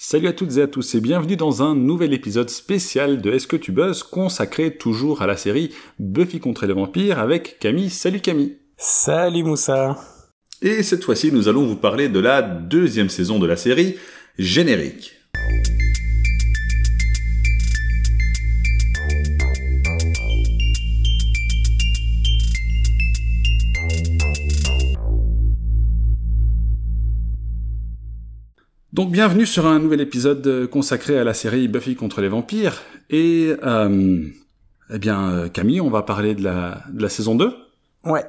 Salut à toutes et à tous et bienvenue dans un nouvel épisode spécial de Est-ce que tu buzz consacré toujours à la série Buffy contre les vampires avec Camille. Salut Camille. Salut Moussa. Et cette fois-ci, nous allons vous parler de la deuxième saison de la série Générique. Donc bienvenue sur un nouvel épisode consacré à la série Buffy contre les vampires. Et euh, eh bien euh, Camille, on va parler de la, de la saison 2. Ouais.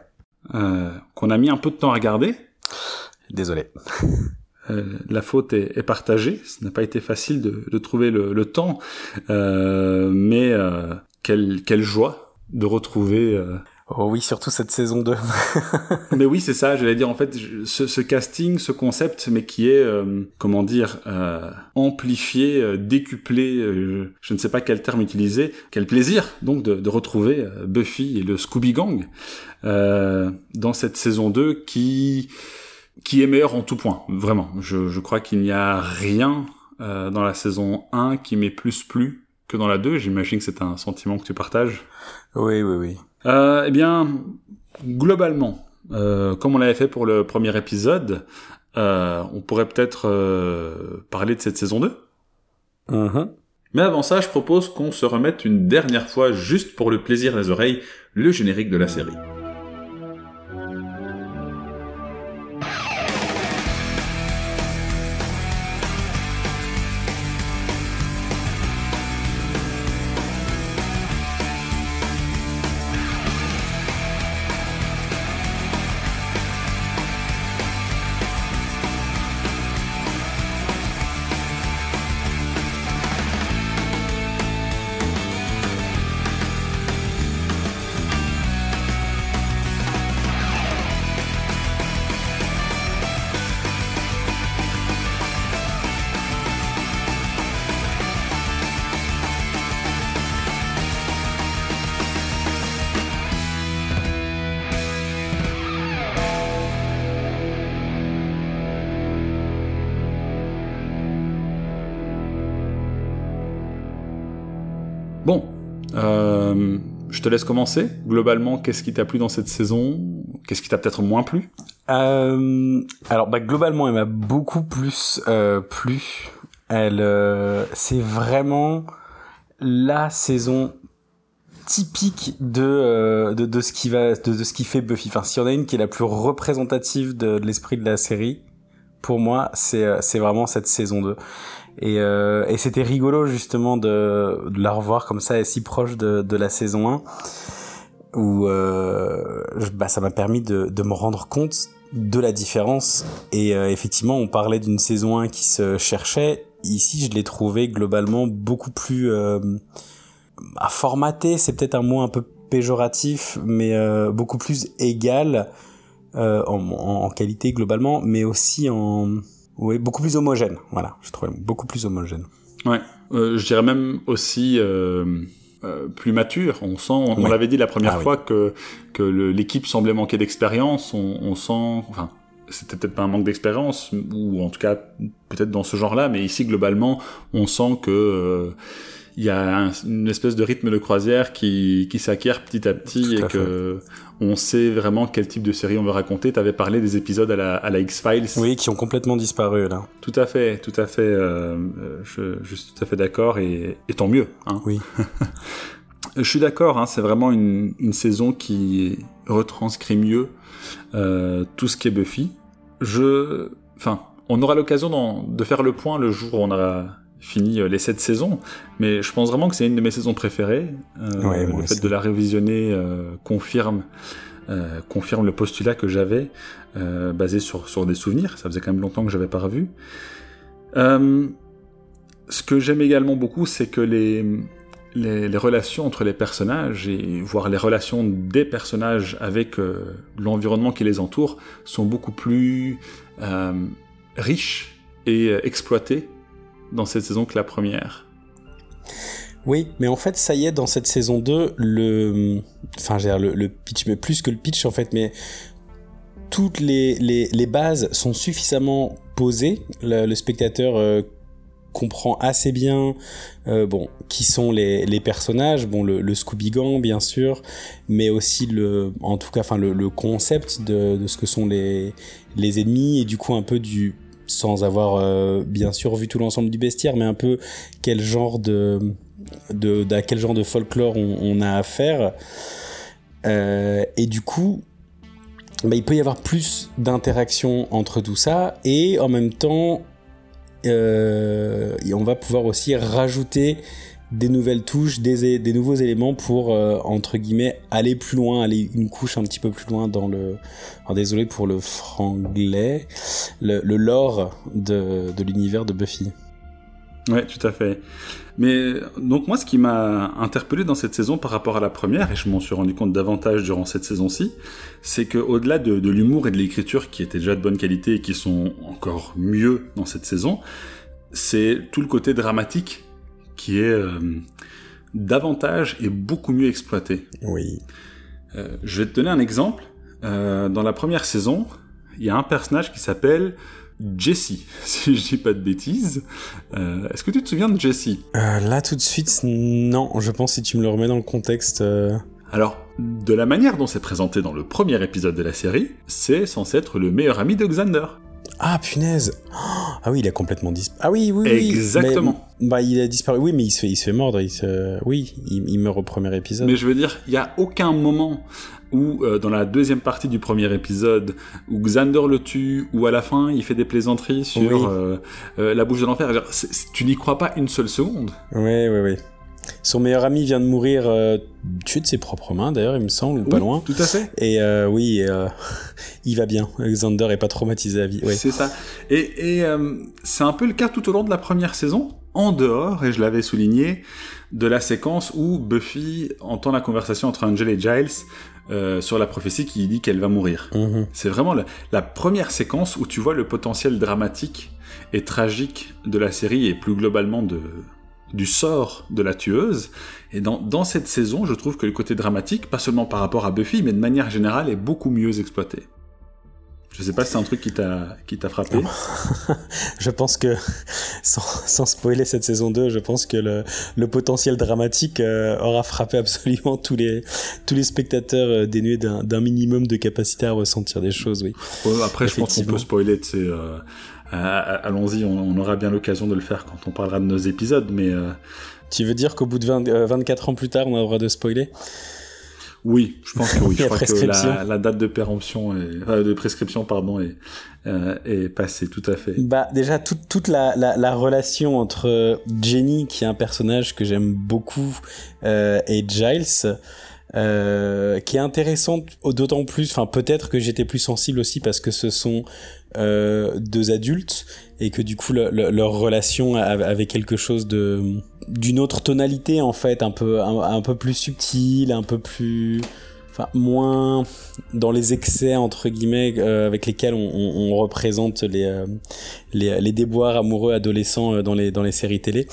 Euh, qu'on a mis un peu de temps à regarder. Désolé. Euh, la faute est, est, partagée. Ce n'a pas été facile de, de trouver le, le temps, euh, mais euh, quelle, quelle joie de retrouver euh, Oh oui, surtout cette saison 2. mais oui, c'est ça, j'allais dire en fait, ce, ce, casting, ce concept, mais qui est, euh, comment dire, euh, amplifié, euh, décuplé, euh, je ne sais pas quel terme utiliser, quel plaisir donc de, de retrouver euh, Buffy et le Scooby Gang dans cette saison 2 qui qui est meilleure en tout point, vraiment. Je, je crois qu'il n'y a rien dans la saison 1 qui m'est plus plu que dans la 2. J'imagine que c'est un sentiment que tu partages. Oui, oui, oui. Euh, eh bien, globalement, euh, comme on l'avait fait pour le premier épisode, euh, on pourrait peut-être euh, parler de cette saison 2. Mm-hmm. Mais avant ça, je propose qu'on se remette une dernière fois, juste pour le plaisir des oreilles, le générique de la série. Te laisse commencer. Globalement, qu'est-ce qui t'a plu dans cette saison? Qu'est-ce qui t'a peut-être moins plu? Euh, Alors, bah, globalement, elle m'a beaucoup plus euh, plu. Elle, euh, c'est vraiment la saison typique de, de, ce qui va de, ce qui fait Buffy. Enfin, s'il y en a une qui est la plus représentative de, de l'esprit de la série, pour moi, c'est c'est vraiment cette saison 2. Et, euh, et c'était rigolo justement de, de, la revoir comme ça, si proche de, de la saison 1, où euh, bah, ça m'a permis de, de me rendre compte de la différence. Et euh, effectivement, on parlait d'une saison 1 qui se cherchait. Ici, je l'ai trouvé globalement beaucoup plus euh, formaté. C'est peut-être un mot un peu péjoratif, mais euh, beaucoup plus égal euh, en, en, qualité globalement, mais aussi en oui, beaucoup plus homogène. Voilà, je trouvais beaucoup plus homogène. Ouais, euh, je dirais même aussi euh, euh, plus mature. On sent, on, l'avait dit la première ah, fois oui. que que l'équipe semblait manquer d'expérience. On, on, sent, enfin, c'était peut-être pas un manque d'expérience ou en tout cas peut-être dans ce genre-là, mais ici globalement, on sent que il y a un, une espèce de rythme de croisière qui, qui s'acquiert petit à petit Tout et à que fait. On sait vraiment quel type de série on veut raconter. Tu avais parlé des épisodes à la, à la X-Files. Oui, qui ont complètement disparu là. Tout à fait, tout à fait. Euh, je, je, suis tout à fait d'accord et, et, tant mieux. Hein. Oui. je suis d'accord, hein, c'est vraiment une, une, saison qui retranscrit mieux euh, tout ce qu'est Buffy. Je, enfin, on aura l'occasion de faire le point le jour où on aura fini les sept saisons, mais je pense vraiment que c'est une de mes saisons préférées. Euh, ouais, le fait aussi. de la révisionner euh, confirme euh, confirme le postulat que j'avais euh, basé sur sur des souvenirs. Ça faisait quand même longtemps que j'avais pas revu. Euh, ce que j'aime également beaucoup, c'est que les, les, les relations entre les personnages et voire les relations des personnages avec euh, l'environnement qui les entoure sont beaucoup plus riches et exploitées dans cette saison que la première. Oui, mais en fait, ça y est, dans cette saison 2, le, enfin, le, le pitch, mais plus que le pitch, en fait, mais toutes les, les, les bases sont suffisamment posées. Le, spectateur euh, comprend assez bien euh, bon qui sont les, les personnages bon le, le, Scooby Gang bien sûr mais aussi le en tout cas enfin le, concept de, de, ce que sont les les ennemis et du coup un peu du sans avoir euh, bien sûr vu tout l'ensemble du bestiaire mais un peu quel genre de de quel genre de folklore on, a affaire. Euh, et du coup bah, il peut y avoir plus d'interaction entre tout ça et en même temps euh, on va pouvoir aussi rajouter des nouvelles touches, des, des nouveaux éléments pour, euh, entre guillemets, aller plus loin, aller une couche un petit peu plus loin dans le... Désolé pour le franglais, le, lore de, l'univers de Buffy. Ouais, tout à fait. Mais donc moi, ce qui m'a interpellé dans cette saison par rapport à la première, et je m'en suis rendu compte davantage durant cette saison-ci, c'est que au-delà de, de l'humour et de l'écriture qui étaient déjà de bonne qualité et qui sont encore mieux dans cette saison, c'est tout le côté dramatique qui est euh, davantage et beaucoup mieux exploité. Oui. Euh, je vais te donner un exemple. Euh, dans la première saison, il y a un personnage qui s'appelle Jessie, si je dis pas de bêtises. Euh, Est-ce que tu te souviens de Jessie euh, Là, tout de suite, non. Je pense si tu me le remets dans le contexte. Euh... Alors, de la manière dont c'est présenté dans le premier épisode de la série, c'est censé être le meilleur ami de Xander. Ah punaise Ah oui, il a complètement disparu. Ah oui, oui, oui. Exactement. Mais, bah, il a disparu. Oui, mais il se fait, il se fait mordre. Il se... Oui, il, il meurt au premier épisode. Mais je veux dire, il y a aucun moment où euh, dans la deuxième partie du premier épisode, où Xander le tue, ou à la fin il fait des plaisanteries sur oui. euh, euh, la bouche de l'enfer. Tu n'y crois pas une seule seconde. Oui, oui, oui. Son meilleur ami vient de mourir euh, tué de ses propres mains, d'ailleurs, il me semble, ou oui, pas loin. Tout à fait. Et euh, oui, euh, il va bien. Xander est pas traumatisé à vie. Ouais. C'est ça. Et, et euh, c'est un peu le cas tout au long de la première saison, en dehors, et je l'avais souligné, de la séquence où Buffy entend la conversation entre Angel et Giles euh, sur la prophétie qui dit qu'elle va mourir. -hmm. C'est vraiment la, la, première séquence où tu vois le potentiel dramatique et tragique de la série et plus globalement de, du sort de la tueuse. Et dans, dans cette saison, je trouve que le côté dramatique, pas seulement par rapport à Buffy, mais de manière générale, est beaucoup mieux exploité. Je sais pas si c'est un truc qui t'a qui t'a frappé. je pense que sans, sans, spoiler cette saison 2, je pense que le, le potentiel dramatique euh, aura frappé absolument tous les tous les spectateurs euh, dénués d'un minimum de capacité à ressentir des choses, oui. Ouais, après, je pense qu'on peut spoiler, tu sais. Euh, Allons-y, on, on, aura bien l'occasion de le faire quand on parlera de nos épisodes, mais. euh, Tu veux dire qu'au bout de 20, 24 ans plus tard, on a le droit de spoiler? Oui, je pense que oui. je crois que la, la, date de péremption, est, euh, de prescription, pardon, est, euh, est passée, tout à fait. Bah déjà toute toute la, la, la, relation entre Jenny, qui est un personnage que j'aime beaucoup, euh, et Giles. Euh, qui est intéressante d'autant plus, enfin peut-être que j'étais plus sensible aussi parce que ce sont euh, deux adultes et que du coup le, le, leur relation avait quelque chose de d'une autre tonalité en fait, un peu un, peu plus subtile, un peu plus enfin moins dans les excès entre guillemets euh, avec lesquels on, représente les, euh, les, les déboires amoureux adolescents dans les dans les séries télé.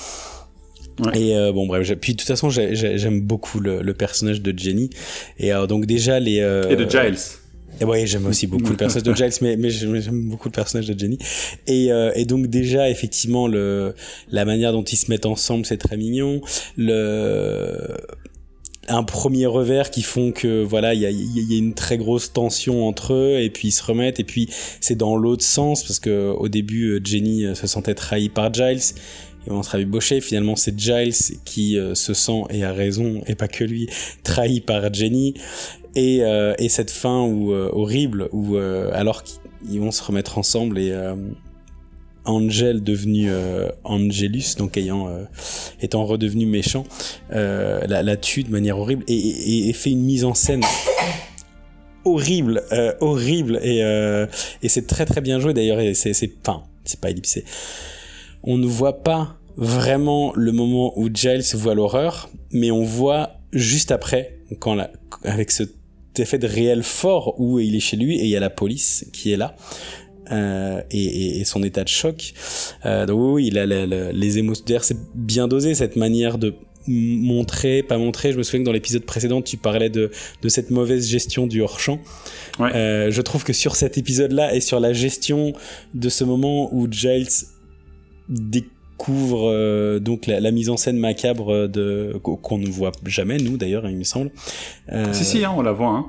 Ouais. Et euh, bon bref, puis de toute façon j'aime beaucoup le, le, personnage de Jenny et alors donc déjà les et de Giles. Et ouais, j'aime aussi beaucoup le personnage de Giles, mais, mais j'aime beaucoup le personnage de Jenny. Et, euh, et donc déjà, effectivement, le, la manière dont ils se mettent ensemble, c'est très mignon. Le, un premier revers qui font que voilà il y a, y a, une très grosse tension entre eux et puis ils se remettent et puis c'est dans l'autre sens parce que au début Jenny se sentait trahie par Giles vont se rabibocher. Finalement, c'est Giles qui euh, se sent, et a raison, et pas que lui, trahi par Jenny. Et, euh, et cette fin euh, horrible, où alors qu'ils vont se remettre ensemble et Angel devenu Angelus, donc ayant étant redevenu méchant, la, tue de manière horrible et, fait une mise en scène horrible, horrible et, et c'est très très bien joué d'ailleurs. C'est c'est pas ellipsé on ne voit pas vraiment le moment où Giles voit l'horreur, mais on voit juste après, quand la, avec cet effet de réel fort où il est chez lui et il y a la police qui est là. Euh, et, et, et, son état de choc. Euh, donc oui, il a la, la, les émotions. D'ailleurs, c'est bien dosé cette manière de montrer, pas montrer. Je me souviens que dans l'épisode précédent, tu parlais de, de cette mauvaise gestion du hors-champ. Ouais. Euh, je trouve que sur cet épisode-là et sur la gestion de ce moment où Giles couvre donc la, mise en scène macabre de qu'on ne voit jamais nous d'ailleurs il me semble. si si hein, on la voit. Hein.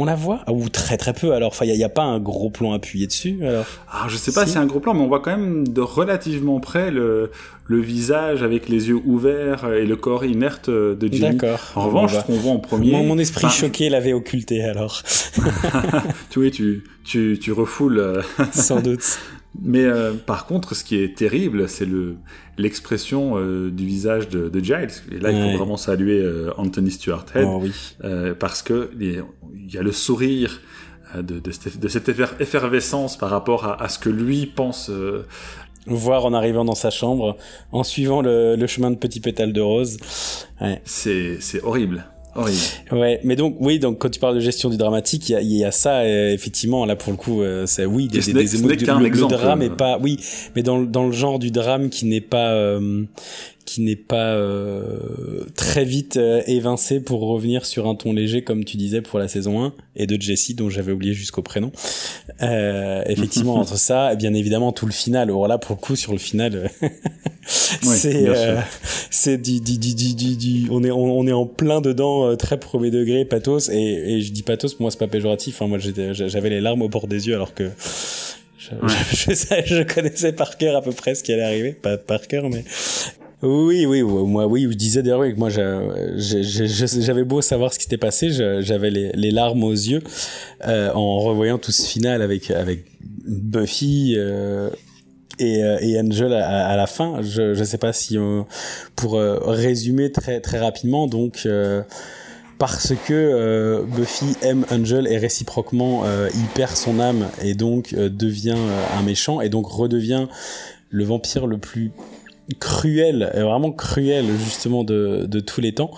On la voit? Ah, Ou très très peu alors. Enfin, il n'y a, pas un gros plan appuyé dessus alors? Ah, je sais pas si c'est un gros plan, mais on voit quand même de relativement près le, le visage avec les yeux ouverts et le corps inerte de Jimmy. D'accord. En revanche, ce qu'on voit en premier. mon esprit choqué l'avait occulté alors. tu tu, tu, tu refoules. Euh, Sans doute. Mais euh, par contre, ce qui est terrible, c'est le l'expression euh, du visage de, de, Giles. Et là, il faut vraiment saluer euh, Anthony Stewart Head oh, oui. parce que il y a le sourire de, de, cette, de cette effervescence par rapport à, à, ce que lui pense. Voir en arrivant dans sa chambre, en suivant le, le chemin de petit pétale de rose. Ouais. C'est horrible. Ouais, mais donc oui, donc quand tu parles de gestion du dramatique, il y a, ça euh, effectivement là pour le coup, euh, c'est oui des, des, des, le, le, drame et pas oui, mais dans dans le genre du drame qui n'est pas euh, qui n'est pas euh, très vite euh, évincé pour revenir sur un ton léger comme tu disais pour la saison 1 et de Jessie dont j'avais oublié jusqu'au prénom. Euh, effectivement entre ça et bien évidemment tout le final. Alors là pour le coup sur le final c'est c'est du, du, du, du, du, on est on, est en plein dedans très premier degré pathos. Et, et je dis pathos pour moi c'est pas péjoratif hein, moi j'avais les larmes au bord des yeux alors que je, je, je, connaissais par cœur à peu près ce qui allait arriver, pas par cœur, mais oui, oui, moi, oui, je disais d'ailleurs que moi, j'avais beau savoir ce qui s'était passé, j'avais les, larmes aux yeux euh, en revoyant tout ce final avec avec Buffy euh, et, euh, et Angel à, la fin. Je ne sais pas si pour résumer très très rapidement, donc parce que Buffy aime Angel et réciproquement il perd son âme et donc devient un méchant et donc redevient le vampire le plus cruel, euh, vraiment cruel justement de, de tous les temps.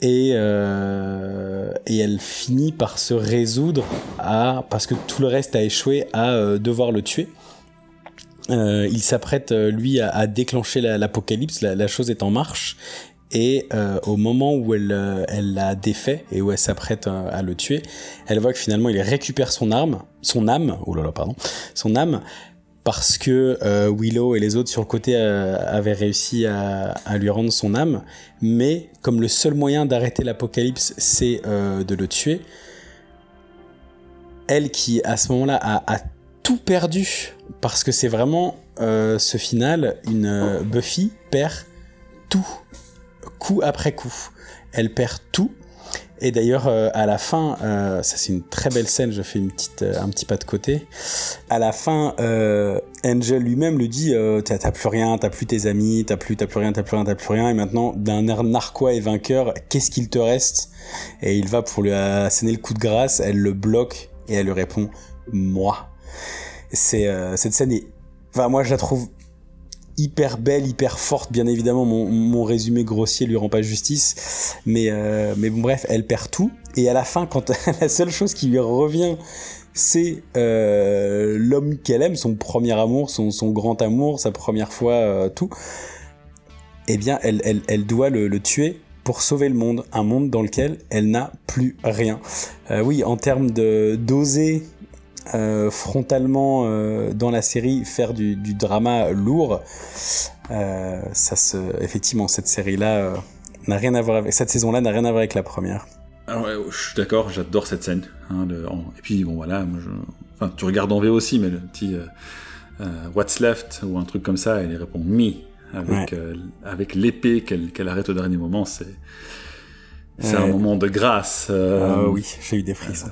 Et, euh, et elle finit par se résoudre à, parce que tout le reste a échoué, à euh, devoir le tuer. Euh, il s'apprête, euh, lui, à, à déclencher l'apocalypse, la, la, chose est en marche. Et au moment où elle, elle l'a défait et où elle s'apprête à, le tuer, elle voit que finalement il récupère son arme, son âme, oh là là, pardon, son âme, parce que euh, Willow et les autres sur le côté euh, avaient réussi à, lui rendre son âme, mais comme le seul moyen d'arrêter l'apocalypse c'est euh, de le tuer, elle qui à ce moment-là a, tout perdu, parce que c'est vraiment ce final, une Buffy perd tout, coup après coup. Elle perd tout, et d'ailleurs, euh, à la fin, euh, ça c'est une très belle scène, je fais une petite, euh, un petit pas de côté. À la fin, Angel lui-même lui dit T'as plus rien, t'as plus tes amis, t'as plus, plus rien, t'as plus rien, t'as plus rien. Et maintenant, d'un air narquois et vainqueur, qu'est-ce qu'il te reste? Et il va pour lui asséner le coup de grâce, elle le bloque et elle lui répond Moi. C'est cette scène est, enfin moi je la trouve hyper belle, hyper forte. Bien évidemment, mon, mon résumé grossier lui rend pas justice, mais euh, mais bon bref, elle perd tout. Et à la fin, quand la seule chose qui lui revient, c'est euh, l'homme qu'elle aime, son premier amour, son, son grand amour, sa première fois, euh, tout. Eh bien, elle, elle, elle doit le, tuer pour sauver le monde, un monde dans lequel elle n'a plus rien. Oui, en termes de d'oser euh, frontalement euh, dans la série faire du, du drama lourd. Euh, ça se, effectivement, cette série-là n'a rien à voir avec cette saison-là n'a rien à voir avec la première. Ah ouais, je suis d'accord, j'adore cette scène. Hein, Et puis bon voilà, moi, je... enfin, tu regardes en VO aussi, mais le petit What's Left ou un truc comme ça, elle répond Me avec avec l'épée qu'elle arrête au dernier moment, c'est c'est un moment de grâce. Ah oui, j'ai eu des frissons.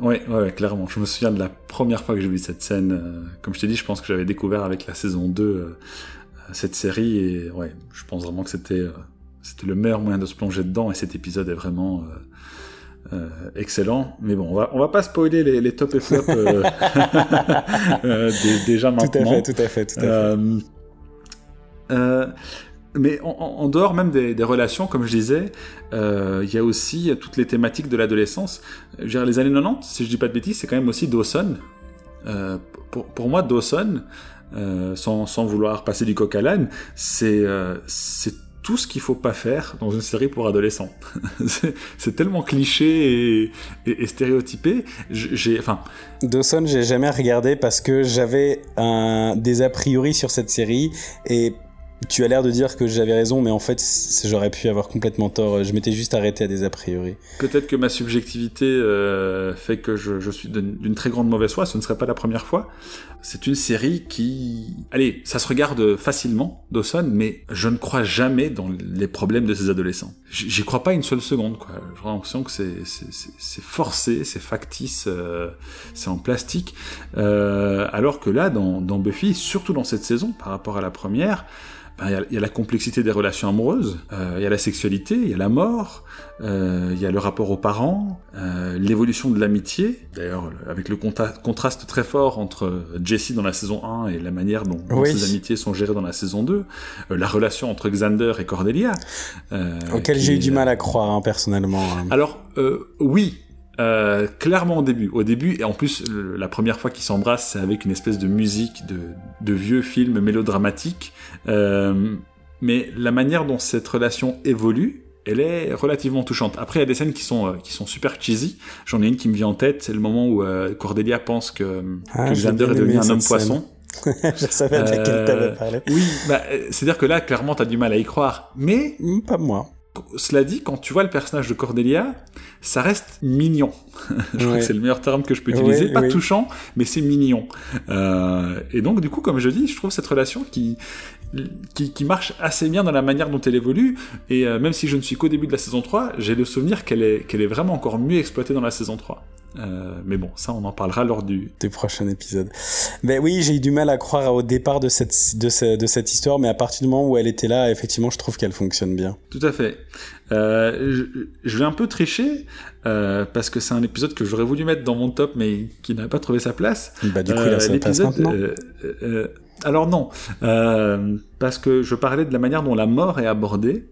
Ouais, ouais, clairement. Je me souviens de la première fois que j'ai vu cette scène. Euh, comme je t'ai dit, je pense que j'avais découvert avec la saison 2 euh, cette série et ouais, je pense vraiment que c'était euh, c'était le meilleur moyen de se plonger dedans et cet épisode est vraiment excellent. Mais bon, on va on va pas spoiler les, les top et flop déjà maintenant. Tout à fait, tout à fait, tout à fait mais en, dehors même des, relations, comme je disais, euh, il y a aussi toutes les thématiques de l'adolescence. Les années 90, si je dis pas de bêtises, c'est quand même aussi Dawson. Euh, pour, moi, Dawson, euh, sans, sans, vouloir passer du coq à l'âne, c'est tout ce qu'il faut pas faire dans une série pour adolescents. c'est tellement cliché et, et, stéréotypé. J'ai, enfin. Dawson, j'ai jamais regardé parce que j'avais des a priori sur cette série et tu as l'air de dire que j'avais raison, mais en fait, j'aurais pu avoir complètement tort. Je m'étais juste arrêté à des a priori. Peut-être que ma subjectivité euh, fait que je, je suis d'une très grande mauvaise foi. Ce ne serait pas la première fois. C'est une série qui, allez, ça se regarde facilement, Dawson, mais je ne crois jamais dans les problèmes de ces adolescents. J'y crois pas une seule seconde. Quoi. J'ai l'impression que c'est forcé, c'est factice, euh, c'est en plastique. Euh, alors que là, dans, dans Buffy, surtout dans cette saison, par rapport à la première il ben, y, y, a la complexité des relations amoureuses, il euh, y a la sexualité, il y a la mort, il euh, y a le rapport aux parents, euh, l'évolution de l'amitié, d'ailleurs avec le contraste très fort entre Jesse dans la saison 1 et la manière dont, ses amitiés sont gérées dans la saison 2, la relation entre Xander et Cordelia. Auquel j'ai eu du mal à croire hein, personnellement. Hein. Alors oui, euh, clairement au début. Au début, et en plus, la première fois qu'ils s'embrassent, c'est avec une espèce de musique de, de vieux film mélodramatique. Euh, mais la manière dont cette relation évolue, elle est relativement touchante. Après, il y a des scènes qui sont, euh, qui sont super cheesy. J'en ai une qui me vient en tête, c'est le moment où Cordelia pense que, ah, que Xander est devenu un homme poisson. je savais de laquelle t'avais parlé. Oui, bah, c'est-à-dire que là, clairement, t'as du mal à y croire. Mais... Hmm, pas moi cela dit, quand tu vois le personnage de Cordelia, ça reste mignon. je crois que c'est le meilleur terme que je peux utiliser. pas touchant, mais c'est mignon. Euh, et donc, du coup, comme je dis, je trouve cette relation qui, qui, marche assez bien dans la manière dont elle évolue. Et euh, même si je ne suis qu'au début de la saison 3, j'ai le souvenir qu'elle est, qu'elle est vraiment encore mieux exploitée dans la saison 3. Euh, mais bon, ça, on en parlera lors du... du prochain épisode. Mais oui, j'ai eu du mal à croire au départ de cette, de, de cette histoire, mais à partir du moment où elle était là, effectivement, je trouve qu'elle fonctionne bien. Tout à fait. Euh, je, vais un peu tricher, euh, parce que c'est un épisode que j'aurais voulu mettre dans mon top, mais qui n'a pas trouvé sa place. Bah du coup, là, ça passe maintenant. alors non, parce que je parlais de la manière dont la mort est abordée,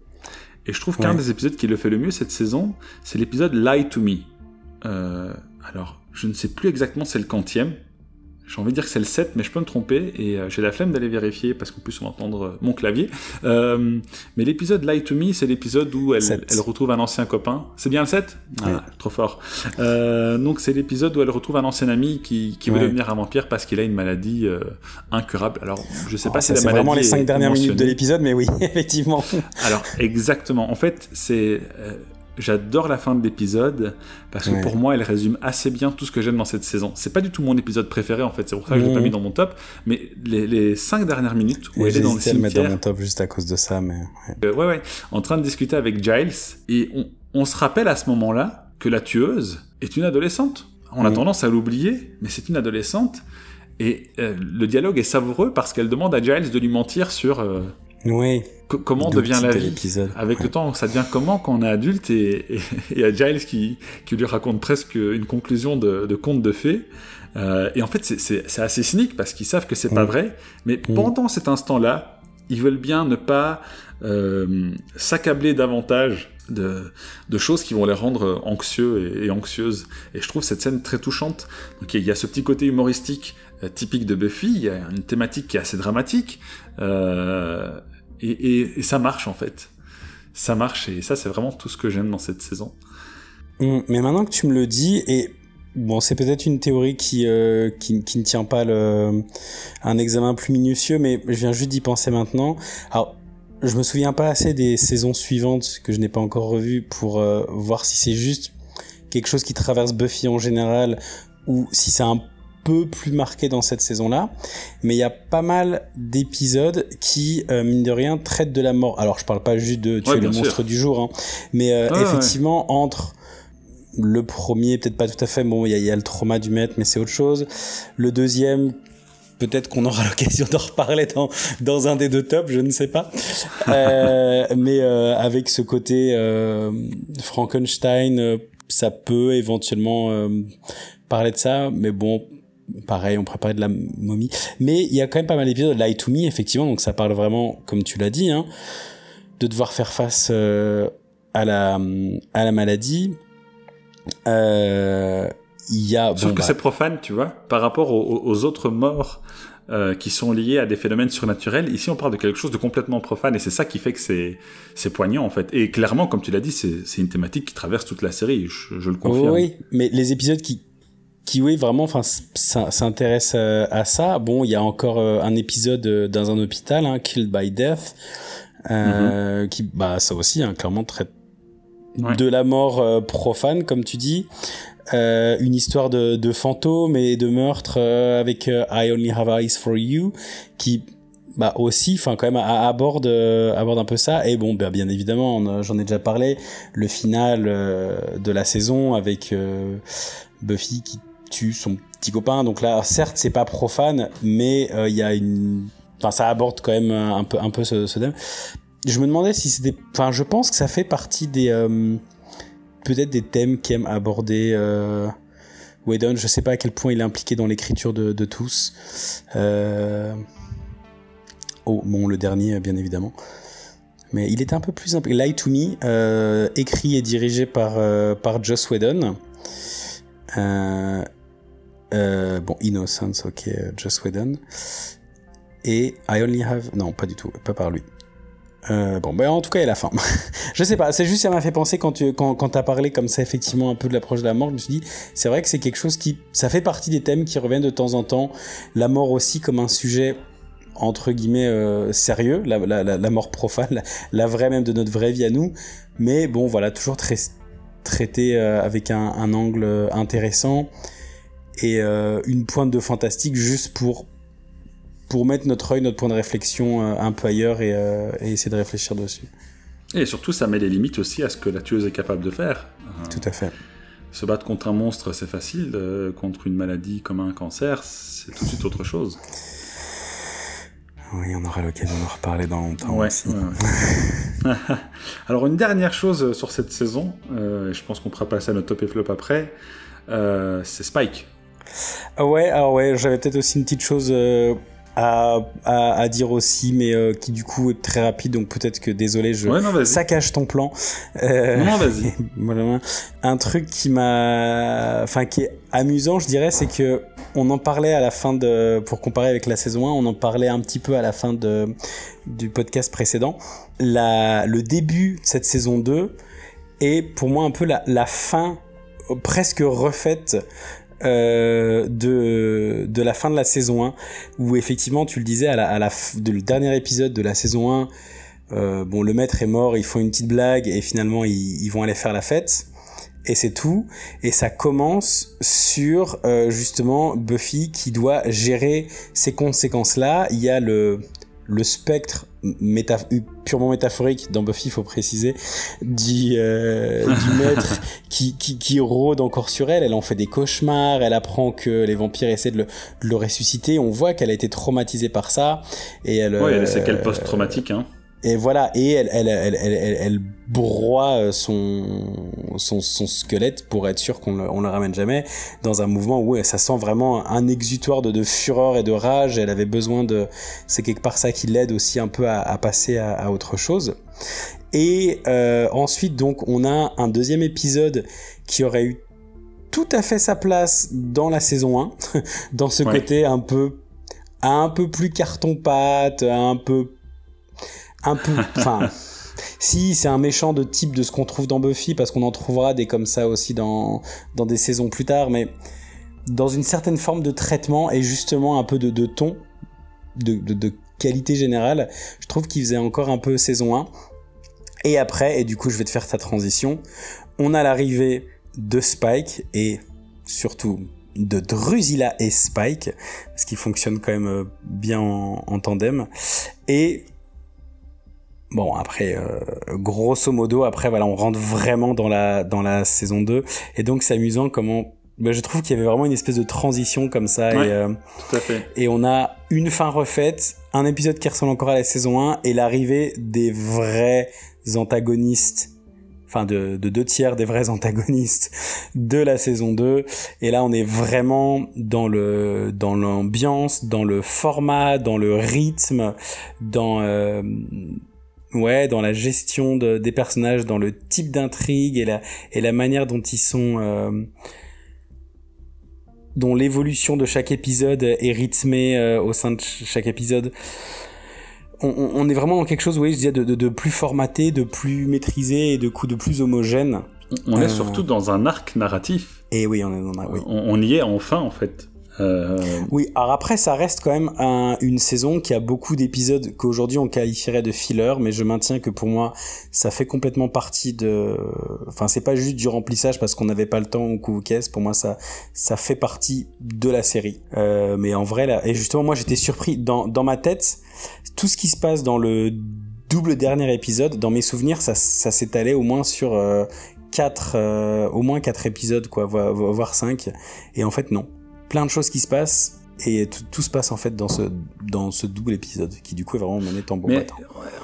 et je trouve qu'un des épisodes qui le fait le mieux cette saison, c'est l'épisode Lie to Me. Euh, alors, je ne sais plus exactement c'est le quantième. J'ai envie de dire que c'est le 7, mais je peux me tromper, et euh, j'ai la flemme d'aller vérifier, parce qu'en plus on va entendre euh, mon clavier. Euh, mais l'épisode Lie to Me, c'est l'épisode où elle, elle, retrouve un ancien copain. C'est bien le 7 ah, Trop fort. Euh, donc c'est l'épisode où elle retrouve un ancien ami qui, qui veut devenir un vampire parce qu'il a une maladie incurable. Alors, je sais pas oh, si la maladie... C'est vraiment les 5 dernières minutes de l'épisode, mais oui, effectivement. Alors, exactement. En fait, c'est J'adore la fin de l'épisode parce que pour moi, elle résume assez bien tout ce que j'aime dans cette saison. C'est pas du tout mon épisode préféré en fait, c'est pour ça que je l'ai pas mis dans mon top. Mais les, les cinq dernières minutes où elle est dans le cimetière, mettre dans mon top juste à cause de ça, mais ouais. Euh, ouais, ouais, en train de discuter avec Giles et on, on se rappelle à ce moment-là que la tueuse est une adolescente. On a tendance à l'oublier, mais c'est une adolescente. Et euh, le dialogue est savoureux parce qu'elle demande à Giles de lui mentir sur euh, oui. comment devient la vie Avec le temps, ça devient comment quand on est adulte et a Giles qui, qui lui raconte presque une conclusion de, de conte de fées. Euh, et en fait, c'est assez cynique parce qu'ils savent que c'est pas vrai. Mais pendant cet instant-là, ils veulent bien ne pas euh, s'accabler davantage de, de, choses qui vont les rendre anxieux et, anxieuses. Et je trouve cette scène très touchante. Donc il y a ce petit côté humoristique typique de Buffy, il y a une thématique qui est assez dramatique, euh, et, ça marche en fait. Ça marche, et ça c'est vraiment tout ce que j'aime dans cette saison. Hum, mais maintenant que tu me le dis, et bon, c'est peut-être une théorie qui, euh, qui, ne tient pas un examen plus minutieux, mais je viens juste d'y penser maintenant. Alors, je me souviens pas assez des saisons suivantes que je n'ai pas encore revues pour voir si c'est juste quelque chose qui traverse Buffy en général ou si c'est un peu plus marqué dans cette saison-là, mais il y a pas mal d'épisodes qui, euh, mine de rien, traitent de la mort. Alors, je parle pas juste de tuer le monstre du jour, hein, mais euh, effectivement, entre le premier, peut-être pas tout à fait, bon, il y, a le trauma du maître, mais c'est autre chose. Le deuxième, peut-être qu'on aura l'occasion d'en reparler dans, dans un des deux tops, je ne sais pas. euh, mais euh, avec ce côté euh, Frankenstein, ça peut éventuellement parler de ça, mais bon, pareil, on préparait de la momie. Mais il y a quand même pas mal d'épisodes de Lie to Me, effectivement, donc ça parle vraiment, comme tu l'as dit, hein, de devoir faire face euh, à, la, à la maladie. Euh, il y a, Sauf que bah c'est profane, tu vois, par rapport aux, autres morts euh, qui sont liés à des phénomènes surnaturels. Ici, on parle de quelque chose de complètement profane, et c'est ça qui fait que c'est c'est poignant en fait. Et clairement, comme tu l'as dit, c'est une thématique qui traverse toute la série. Je, je le confirme. Oui, mais les épisodes qui qui oui vraiment enfin s'intéresse à ça. Bon il y a encore un épisode dans un hôpital hein, Killed by Death mm-hmm. qui bah ça aussi hein, clairement traite de la mort profane comme tu dis. Euh, une histoire de, de fantômes et de meurtres euh, avec euh, I Only Have Eyes for You qui bah aussi enfin quand même aborde aborde un peu ça. Et bon bah, bien évidemment j'en ai déjà parlé le final de la saison avec Buffy qui son petit copain donc là certes c'est pas profane mais il y a une enfin ça aborde quand même un peu un peu ce, thème je me demandais si c'était enfin je pense que ça fait partie des peut-être des thèmes qu'aime aborder euh, Whedon. Je sais pas à quel point il est impliqué dans l'écriture de, tous. Euh... Oh, bon, le dernier, bien évidemment. Mais il était un peu plus impliqué. Lie to Me, euh, écrit et dirigé par, euh, par Joss Whedon. Euh, bon, Innocence, ok, Joss Whedon. Et I Only Have... Non, pas du tout, pas par lui. Euh, bon, ben en tout cas, il y a la fin. je sais pas, c'est juste ça m'a fait penser quand tu quand, quand as parlé comme ça effectivement un peu de l'approche de la mort, je me suis dit c'est vrai que c'est quelque chose qui ça fait partie des thèmes qui reviennent de temps en temps, la mort aussi comme un sujet entre guillemets euh, sérieux, la, la, la, mort profane, la, vraie même de notre vraie vie à nous, mais bon voilà, toujours très traité euh, avec un, un, angle intéressant et euh, une pointe de fantastique juste pour pour mettre notre œil, notre point de réflexion euh, un peu ailleurs euh, et, essayer de réfléchir dessus. Et surtout, ça met les limites aussi à ce que la tueuse est capable de faire. Tout à fait. Se battre contre un monstre, c'est facile. Euh, contre une maladie comme un cancer, c'est tout de suite autre chose. Oui, on aura l'occasion d'en reparler dans longtemps ouais, aussi. Alors, une dernière chose sur cette saison, je pense qu'on pourra passer à notre top et flop après, c'est Spike. Ah ouais, alors ouais, j'avais peut-être aussi une petite chose à, à, dire aussi, mais euh, qui du coup est très rapide, donc peut-être que désolé, je saccage ton plan. Euh, non, vas-y. un truc qui m'a, enfin qui est amusant, je dirais, c'est que on en parlait à la fin de, pour comparer avec la saison 1, on en parlait un petit peu à la fin de du podcast précédent. La, le début de cette saison 2 est pour moi un peu la, la fin presque refaite euh, de, de la fin de la saison 1, où effectivement, tu le disais, à la, à la de, le dernier épisode de la saison 1, euh, bon, le maître est mort, ils font une petite blague et finalement ils, ils vont aller faire la fête. Et c'est tout. Et ça commence sur euh, justement Buffy qui doit gérer ces conséquences-là. Il y a le, le spectre purement métaphorique dans Buffy, il faut préciser, du, euh, du maître qui, qui, qui, rôde encore sur elle. Elle en fait des cauchemars, elle apprend que les vampires essaient de le, de le ressusciter. On voit qu'elle a été traumatisée par ça. Et elle, ouais, elle, c'est qu'elle post-traumatique, hein. Et voilà, et elle, elle, elle, elle, elle, broie euh, son, son, son, squelette pour être sûr qu'on le, on le ramène jamais dans un mouvement où ça sent vraiment un exutoire de, de fureur et de rage. Elle avait besoin de, c'est quelque part ça qui l'aide aussi un peu à, à passer à, à, autre chose. Et euh, ensuite, donc, on a un deuxième épisode qui aurait eu tout à fait sa place dans la saison 1, dans ce côté un peu, un peu plus carton-pâte, un peu un peu. Enfin. si c'est un méchant de type de ce qu'on trouve dans Buffy, parce qu'on en trouvera des comme ça aussi dans, dans des saisons plus tard, mais dans une certaine forme de traitement et justement un peu de, de ton, de, de, qualité générale, je trouve qu'il faisait encore un peu saison 1. Et après, et du coup je vais te faire ta transition, on a l'arrivée de Spike et surtout de Drusilla et Spike, ce qui fonctionne quand même euh, bien en, en tandem. Et Bon après euh, grosso modo après voilà on rentre vraiment dans la dans la saison 2 et donc c'est amusant comment bah, je trouve qu'il y avait vraiment une espèce de transition comme ça et, euh, tout à fait. et on a une fin refaite, un épisode qui ressemble encore à la saison 1 et l'arrivée des vrais antagonistes enfin de, de, deux tiers des vrais antagonistes de la saison 2 et là on est vraiment dans le dans l'ambiance dans le format dans le rythme dans euh, ouais, dans la gestion de, des personnages, dans le type d'intrigue et la, et la manière dont ils sont, euh, dont l'évolution de chaque épisode est rythmée euh, au sein de chaque épisode. On, on, est vraiment dans quelque chose, oui, je disais, de, de, de, plus formaté, de plus maîtrisé et de coup de plus homogène. on est surtout dans un arc narratif. Et oui, on est dans un, oui. on y est enfin en fait. Euh... Oui, alors après, ça reste quand même un, une saison qui a beaucoup d'épisodes qu'aujourd'hui on qualifierait de filler, mais je maintiens que pour moi, ça fait complètement partie de. Enfin, c'est pas juste du remplissage parce qu'on n'avait pas le temps ou coup caisse. Pour moi, ça, ça fait partie de la série. Euh, mais en vrai, là, et justement, moi, j'étais surpris dans, dans ma tête, tout ce qui se passe dans le double dernier épisode, dans mes souvenirs, ça, ça s'étalait au moins sur euh, quatre, euh, au moins quatre épisodes, quoi, voire cinq. Et en fait, non plein de choses qui se passent et tout, se passe en fait dans ce dans ce double épisode qui du coup est vraiment mené tambour Mais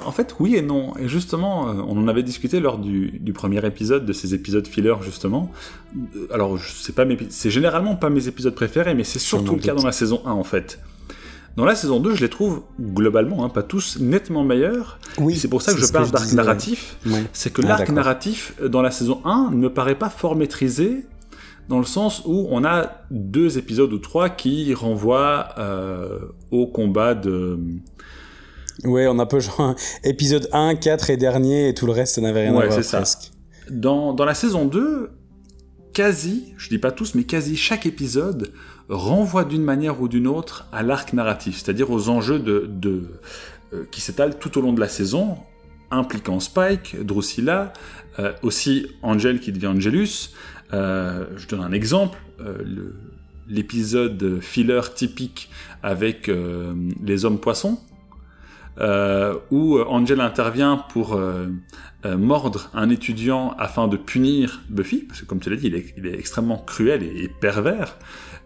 en fait oui et non. Et justement euh, on en avait discuté lors du, du premier épisode de ces épisodes filler justement. Euh, alors c'est pas mes c'est généralement pas mes épisodes préférés mais c'est surtout le cas dans la saison 1 en fait. Dans la saison 2, je les trouve globalement, hein, pas tous, nettement meilleurs. Oui, c'est pour ça que je parle d'arc narratif. C'est que ah, l'arc narratif dans la saison 1 ne me paraît pas fort maîtrisé dans le sens où on a deux épisodes ou trois qui renvoient euh, au combat de... Ouais, on a peu genre épisode 1, 4 et dernier, et tout le reste, ça n'avait rien à voir presque. Dans, dans la saison 2, quasi, je dis pas tous, mais quasi chaque épisode renvoie d'une manière ou d'une autre à l'arc narratif, c'est-à-dire aux enjeux de, de euh, qui s'étalent tout au long de la saison, impliquant Spike, Drusilla, euh, aussi Angel qui devient Angelus, euh, je donne un exemple, euh, l'épisode filler typique avec euh, les hommes poissons, où Angel intervient pour mordre un étudiant afin de punir Buffy, parce que comme tu l'as dit, il est, extrêmement cruel et, pervers,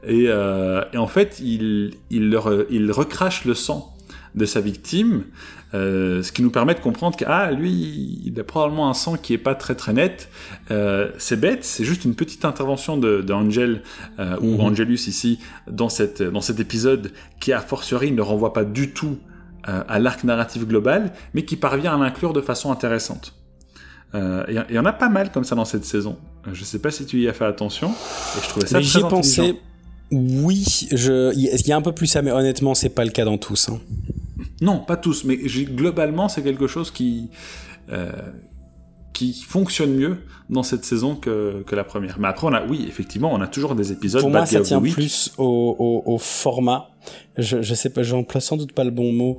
et, en fait, il, il recrache le sang de sa victime, euh, ce qui nous permet de comprendre que ah lui il a probablement un sang qui est pas très très net. Euh, c'est bête, c'est juste une petite intervention de, de Angel euh, ou mhm. Angelus ici dans cette dans cet épisode qui a fortiori ne renvoie pas du tout à l'arc narratif global, mais qui parvient à l'inclure de façon intéressante. Il y, en a pas mal comme ça dans cette saison. Je sais pas si tu y as fait attention. Et je trouvais ça très pensé. Oui, je... il y a un peu plus ça, mais honnêtement, c'est pas le cas dans tous. Hein. Non, pas tous, mais globalement, c'est quelque chose qui, euh, qui fonctionne mieux dans cette saison que, que, la première. Mais après, on a, oui, effectivement, on a toujours des épisodes. Pour moi, ça tient plus au, au, au, format. Je, je sais pas, j'emploie sans doute pas le bon mot,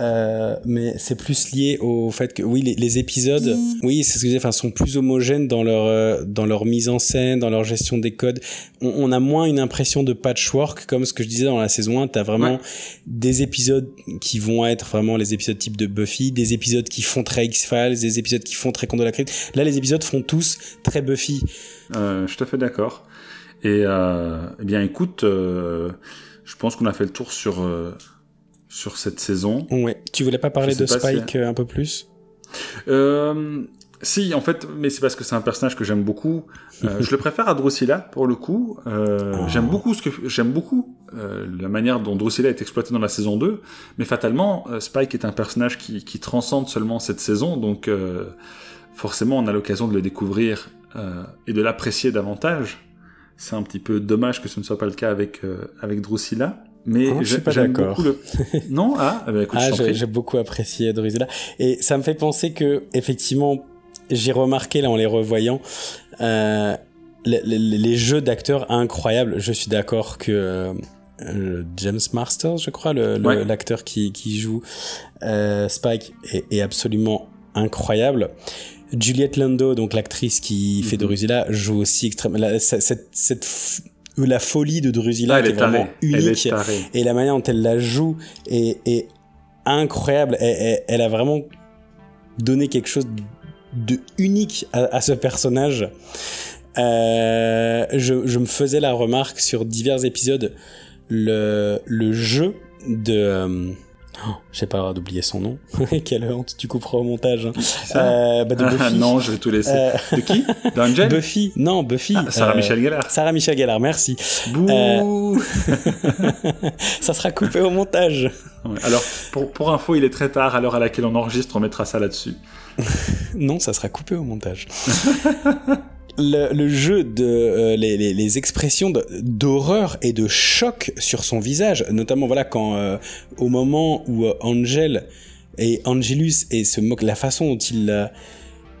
euh, mais c'est plus lié au fait que oui les, les épisodes oui c'est ce que je disais enfin sont plus homogènes dans leur euh, dans leur mise en scène dans leur gestion des codes. On, on, a moins une impression de patchwork comme ce que je disais dans la saison 1 t'as vraiment des épisodes qui vont être vraiment les épisodes type de Buffy des épisodes qui font très X-Files des épisodes qui font très Conte de la Crypte. Là les épisodes font tous très Buffy. Euh, je te fais d'accord. Et euh, eh bien écoute euh, je pense qu'on a fait le tour sur sur cette saison. Ouais. Tu voulais pas parler de Spike euh, un peu plus? Euh, Si, en fait, mais c'est parce que c'est un personnage que j'aime beaucoup. Euh, je le préfère à Drusilla pour le coup. Euh, oh. J'aime beaucoup ce que j'aime beaucoup euh, la manière dont Drusilla est exploitée dans la saison 2, mais fatalement, euh, Spike est un personnage qui, qui transcende seulement cette saison, donc forcément, on a l'occasion de le découvrir et de l'apprécier davantage. C'est un petit peu dommage que ce ne soit pas le cas avec avec Drusilla. Mais oh, je suis pas d'accord. Le... Non, ah, bah, écoute, ah, j'ai beaucoup apprécié Drusilla. Et ça me fait penser que, effectivement, j'ai remarqué là en les revoyant, euh, les, les, les, jeux d'acteurs incroyables. Je suis d'accord que euh, James Masters, je crois, l'acteur le, qui, qui joue euh, Spike, est, est, absolument incroyable. Juliette Lando, donc l'actrice qui fait mhm. Drusilla, joue aussi extrêmement. Cette, cette la folie de Drusilla ah, qui est, vraiment unique et la manière dont elle la joue est, incroyable. Elle, a vraiment donné quelque chose de unique à, ce personnage. Euh, je, me faisais la remarque sur divers épisodes le, le jeu de euh, Oh, j'ai pas d'oublier son nom. Quelle honte, tu couperas au montage. Hein. Euh, bah de Buffy. non, je vais tout laisser. Euh, de qui? D'Angel? Buffy. Non, Buffy. Ah, Sarah euh, Michel Gellar. Sarah Michel Gellar, merci. Bouh Ça sera coupé au montage. alors, pour, pour info, il est très tard, à l'heure à laquelle on enregistre, on mettra ça là-dessus. non, ça sera coupé au montage le, jeu de euh, les, les, les, expressions d'horreur et de choc sur son visage, notamment voilà quand euh, au moment où euh, Angel et Angelus et se moque la façon dont il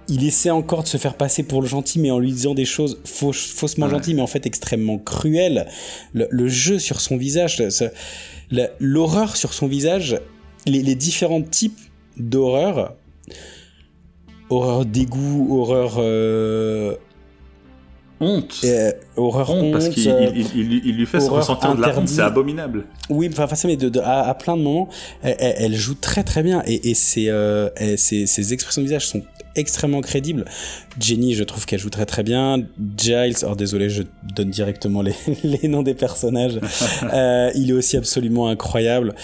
il essaie encore de se faire passer pour le gentil, mais en lui disant des choses faussement gentilles, mais en fait extrêmement cruelles. Le, jeu sur son visage, l'horreur sur son visage, les, différents types d'horreur, horreur dégoût, horreur euh, honte. Euh, horreur honte. parce qu'il il, lui fait se ressentir de la honte, c'est abominable. Oui, enfin, mais de, à, plein de moments, elle, joue très très bien et, et ses, euh, ses, expressions de visage sont extrêmement crédibles. Jenny, je trouve qu'elle joue très très bien. Giles, oh désolé, je donne directement les, les noms des personnages. euh, il est aussi absolument incroyable.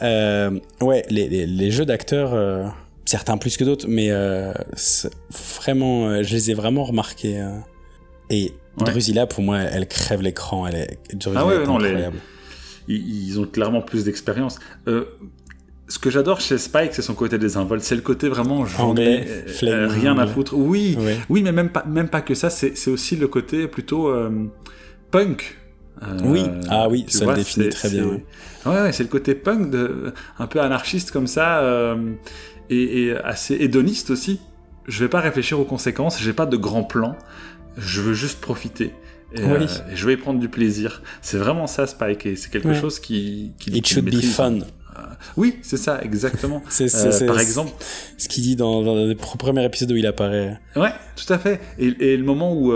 Ouais, les, les, les jeux d'acteurs. Certains plus que d'autres, mais euh, vraiment, euh, je les ai vraiment remarqués. Et Drusilla, pour moi, elle crève l'écran. Elle est, Drusilla ah ouais, est non, incroyable. Ils, ont clairement plus d'expérience. Euh, ce que j'adore chez Spike, c'est son côté désinvolte. C'est le côté vraiment journée, euh, rien à foutre. Oui, oui, mais même pas, même pas que ça. C'est aussi le côté plutôt euh, punk. oui, ah oui, ça le définit très bien. Ouais, ouais c'est le côté punk, de, un peu anarchiste comme ça, et, et, assez hédoniste aussi. Je vais pas réfléchir aux conséquences. J'ai pas de grands plans je veux juste profiter. Et, euh, je vais y prendre du plaisir. C'est vraiment ça, Spike, et c'est quelque chose qui, qui. It should be fun. Euh, oui, c'est ça, exactement. c'est, euh, par exemple, ce qu'il dit dans, dans, le premier épisode où il apparaît. Ouais, tout à fait. Et, et le moment où,